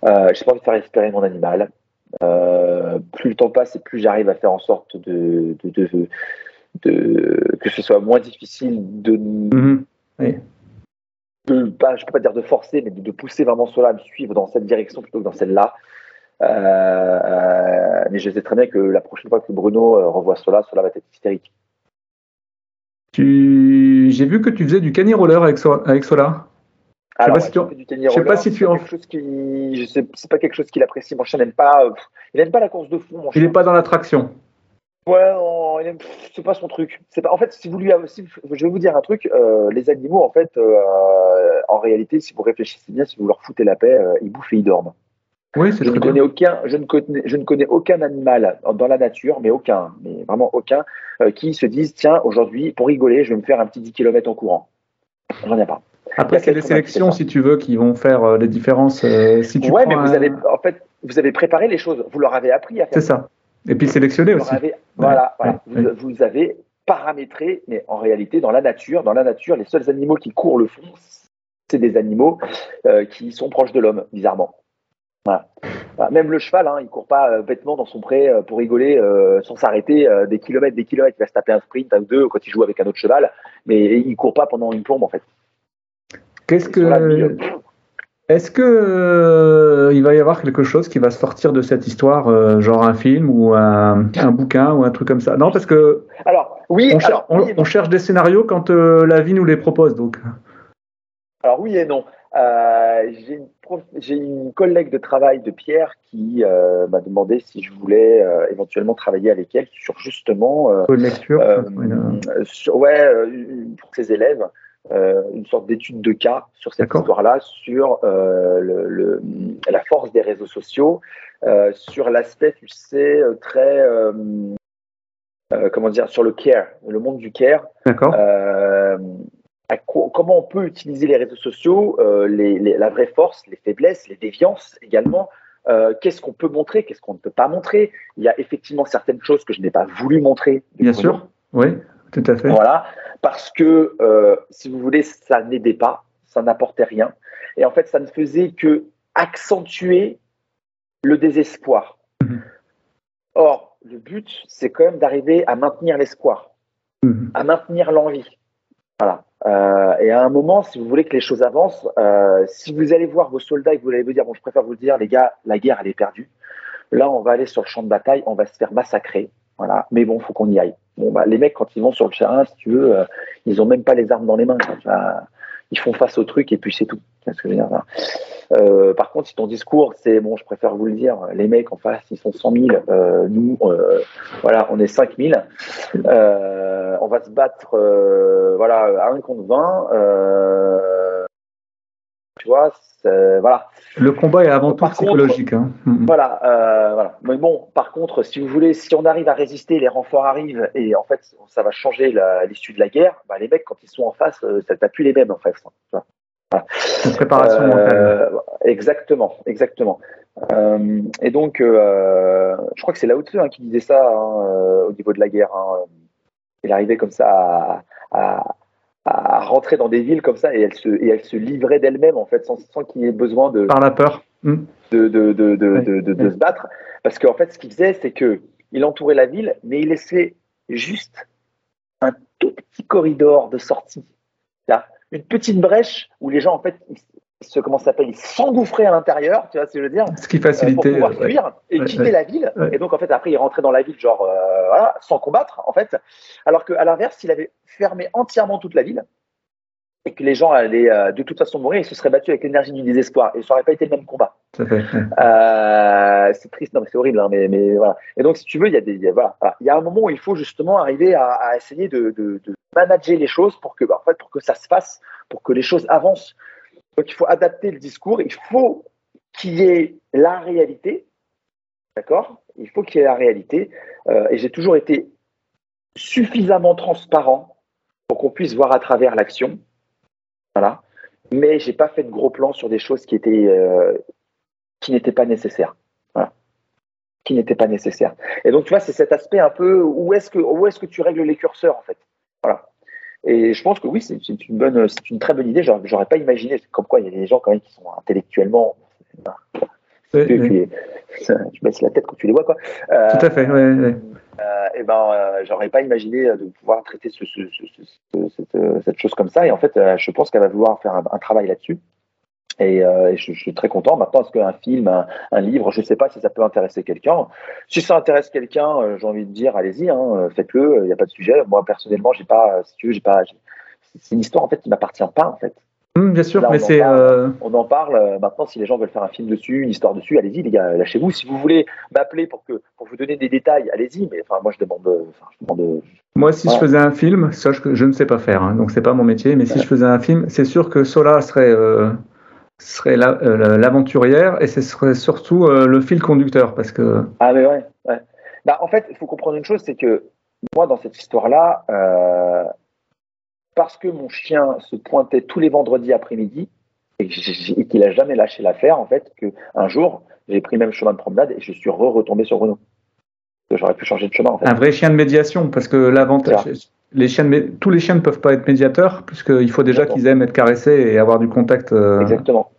Euh, j'ai pas envie de faire espérer mon animal. Euh, plus le temps passe et plus j'arrive à faire en sorte de, de, de- de- que ce soit moins difficile de, de pas, je peux pas dire de forcer, mais de, pousser vraiment cela à me suivre dans cette direction plutôt que dans celle-là. Euh, euh, mais je sais très bien que la prochaine fois que Bruno revoit cela, cela va être hystérique. Tu... J'ai vu que tu faisais du cani roller avec, So- avec Sola. Sais Alors, pas si tu- je sais pas si tu en- qui, je sais, c'est pas quelque chose qu'il apprécie. Mon chien n'aime pas, il n'aime pas la course de fond. Mon Il n'est pas dans l'attraction. Ouais, il aime- c'est pas son truc. C'est pas. En fait, si vous lui, je vais vous dire un truc. euh, les animaux, en fait, euh, en réalité, si vous réfléchissez bien, si vous leur foutez la paix, euh, ils bouffent et ils dorment. Oui, Je ne connais aucun, je ne connais, je ne connais aucun animal dans la nature, mais aucun, mais vraiment aucun, qui se disent tiens aujourd'hui pour rigoler, je vais me faire un petit 10 km en courant. J'en ai pas. Après, c'est les sélections, si tu veux, qui vont faire euh, les différences. euh, si tu ouais, mais vous un- avez en fait vous avez préparé les choses, vous leur avez appris à faire. C'est ça. Et puis sélectionner aussi. avez- voilà, voilà. ouais, Vous, vous avez paramétré, mais en réalité, dans la nature, dans la nature, les seuls animaux qui courent le fond, c'est des animaux euh, qui sont proches de l'homme, bizarrement. Voilà. Voilà. Même le cheval, hein, il court pas euh, bêtement dans son pré euh, pour rigoler sans s'arrêter des kilomètres, des kilomètres. Il va se taper un sprint un ou deux quand il joue avec un autre cheval, mais il court pas pendant une plombe en fait. Qu'est-ce que. Est-ce que euh, il va y avoir quelque chose qui va sortir de cette histoire, euh, genre un film ou un, un bouquin ou un truc comme ça? Non, parce que Alors oui, on, cher- alors, on- oui et non. on cherche des scénarios quand euh, la vie nous les propose. Donc, Alors oui et non. J'ai une, prof- j'ai une collègue de travail de Pierre qui m'a demandé si je voulais éventuellement travailler avec elle sur justement une lecture. Une- sur- ouais, pour ses élèves, euh, une sorte d'étude de cas sur cette histoire-là, sur euh, le, le- la force des réseaux sociaux, euh, sur l'aspect, tu sais, très, comment dire, sur le care, le monde du care. D'accord. Comment on peut utiliser les réseaux sociaux, les- les- la vraie force, les faiblesses, les déviances également. Qu'est-ce qu'on peut montrer, qu'est-ce qu'on ne peut pas montrer? Il y a effectivement certaines choses que je n'ai pas voulu montrer. Bien sûr. Oui, tout à fait. Voilà, parce que euh, si vous voulez, ça n'aidait pas, ça n'apportait rien. Et en fait, ça ne faisait que accentuer le désespoir. Mhm. Or, le but, c'est quand même d'arriver à maintenir l'espoir, Mhm. à maintenir l'envie. Voilà. Euh, et à un moment, si vous voulez que les choses avancent, euh, si vous allez voir vos soldats et que vous allez vous dire, bon, je préfère vous le dire, les gars, la guerre, elle est perdue. Là, on va aller sur le champ de bataille, on va se faire massacrer. Voilà. Mais bon, faut qu'on y aille. Bon, bah, les mecs, quand ils vont sur le terrain, si tu veux, euh, ils ont même pas les armes dans les mains. Ils font face au truc et puis c'est tout. Euh, par contre, si ton discours, c'est bon, je préfère vous le dire, les mecs en face, ils sont 100 000, euh, nous, voilà, on est 5 000, euh, on va se battre, à 1 contre 20, euh, tu vois, c'est- voilà. Le combat est avant tout Par contre- psychologique. hein. Mhm. Voilà, euh, voilà. Mais bon, par contre, si vous voulez, si on arrive à résister, les renforts arrivent et en fait, ça va changer l'issue de la guerre. Bah, les mecs, quand ils sont en face, euh, ça t'a plus les mêmes en fait. hein. Une préparation Euh, mentale. Exactement, exactement. Euh, et donc, je crois que c'est Lao Tzu hein, qui disait ça hein, au niveau de la guerre. Il arrivait comme ça à, à- à rentrer dans des villes comme ça et elle se, et elle se livrait d'elle-même en fait, sans, sans qu'il y ait besoin de, Par la peur. Mhm. de, de, de, de, de, se battre. Parce qu'en fait, ce qu'il faisait, c'est que il entourait la ville, mais il laissait juste un tout petit corridor de sortie. Là, une petite brèche où les gens, en fait, se, comment s'appelle, ils s'engouffraient à l'intérieur, tu vois ce que je veux dire, Ce qui euh, pour facilitait. pouvoir ouais. fuir et Ouais, quitter ouais. la ville. Et donc, en fait, après, il rentrait dans la ville, genre, euh, voilà, sans combattre, en fait. Alors qu'à l'inverse, il avait fermé entièrement toute la ville et que les gens allaient euh, de toute façon mourir, ils se seraient battus avec l'énergie du désespoir. Et ça n'aurait pas été le même combat. Euh, c'est triste, non mais c'est horrible, hein, mais, mais voilà. Et donc si tu veux, il y a des, il y a- voilà, voilà. il y a un moment où il faut justement arriver à, à essayer de, de, de manager les choses pour que, bah, en fait, pour que ça se fasse, pour que les choses avancent. Donc il faut adapter le discours, il faut qu'il y ait la réalité, d'accord? Il faut qu'il y ait la réalité. Euh, et j'ai toujours été suffisamment transparent pour qu'on puisse voir à travers l'action. Voilà. Mais j'ai pas fait de gros plans sur des choses qui étaient euh, qui n'étaient pas nécessaires. Voilà. Qui n'étaient pas nécessaires. Et donc tu vois, c'est cet aspect un peu où est-ce que où est-ce que tu règles les curseurs en fait? Voilà. Et je pense que oui, c'est une bonne, c'est une très bonne idée. J'aurais pas imaginé, comme quoi il y a des gens quand même qui sont intellectuellement. Oui, oui. Tu baisses la tête quand tu les vois, quoi. Euh, Tout à fait. Ouais, ouais. Euh, et ben, euh, j'aurais pas imaginé de pouvoir traiter ce, ce, ce, cette, cette, chose comme ça. Et en fait, je pense qu'elle va vouloir faire un, un travail là-dessus. Et, euh, je, je, suis très content. Maintenant, est-ce qu'un film, un, un, livre, je ne sais pas si ça peut intéresser quelqu'un. Si ça intéresse quelqu'un, euh, j'ai envie de dire, allez-y, hein, faites-le. Il n'y a pas de sujet. Moi, personnellement, j'ai pas, si tu veux, j'ai pas. C'est une histoire en fait qui m'appartient pas en fait. Mmh, bien sûr, Là, mais c'est. Euh... On en parle euh, maintenant. Si les gens veulent faire un film dessus, une histoire dessus, allez-y, les gars, lâchez-vous. Si vous voulez m'appeler pour que pour vous donner des détails, allez-y. Mais enfin, moi, je demande. Enfin, je demande moi, si je faisais un film, ça, je, je ne sais pas faire, hein, donc c'est pas mon métier. Mais si je faisais un film, c'est sûr que Sola serait euh, serait l'aventurière la, euh, et ce serait surtout euh, le fil conducteur parce que. Ah mais ouais. ouais. Bah, en fait, il faut comprendre une chose, c'est que moi, dans cette histoire-là, euh, parce que mon chien se pointait tous les vendredis après-midi et qu'il a jamais lâché l'affaire, en fait, que un jour, j'ai pris même chemin de promenade et je suis re retombé sur Bruno. J'aurais pu changer de chemin. En fait. Un vrai chien de médiation, parce que l'avantage, les chiens de, tous les chiens ne peuvent pas être médiateurs, puisqu'il faut déjà qu'ils aiment être caressés et avoir du contact euh,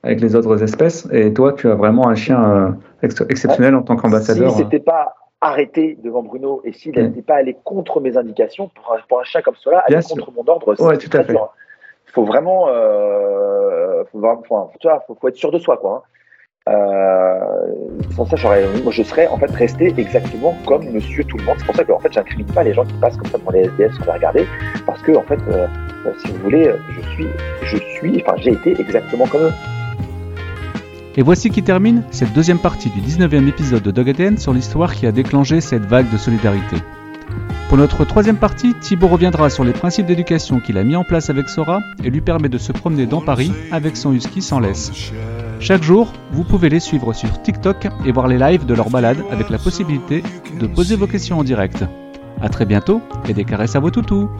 avec les autres espèces. Et toi, tu as vraiment un chien euh, ex exceptionnel ouais. en tant qu'ambassadeur. Si c'était pas arrêté devant Bruno et s'il n'était mmh. pas allé contre mes indications, pour un, pour un chien comme cela, aller contre sûr. mon ordre, c'est ouais, tout à fait. Il faut vraiment, euh, faut, vraiment faut, tu vois, faut, faut, être sûr de soi, quoi. Hein. Euh, sans ça, j'aurais, je serais en fait resté exactement comme Monsieur Tout le Monde. C'est pour ça que en fait, pas les gens qui passent comme ça devant les SDF sans les regarder, parce que en fait, euh, si vous voulez, je suis, je suis, enfin, j'ai été exactement comme eux. Et voici qui termine cette deuxième partie du 19e épisode de Dog ADN sur l'histoire qui a déclenché cette vague de solidarité. Pour notre troisième partie, Thibaut reviendra sur les principes d'éducation qu'il a mis en place avec Sora et lui permet de se promener dans Paris avec son husky sans laisse. Chaque jour, vous pouvez les suivre sur TikTok et voir les lives de leur balade avec la possibilité de poser vos questions en direct. A très bientôt et des caresses à vos toutous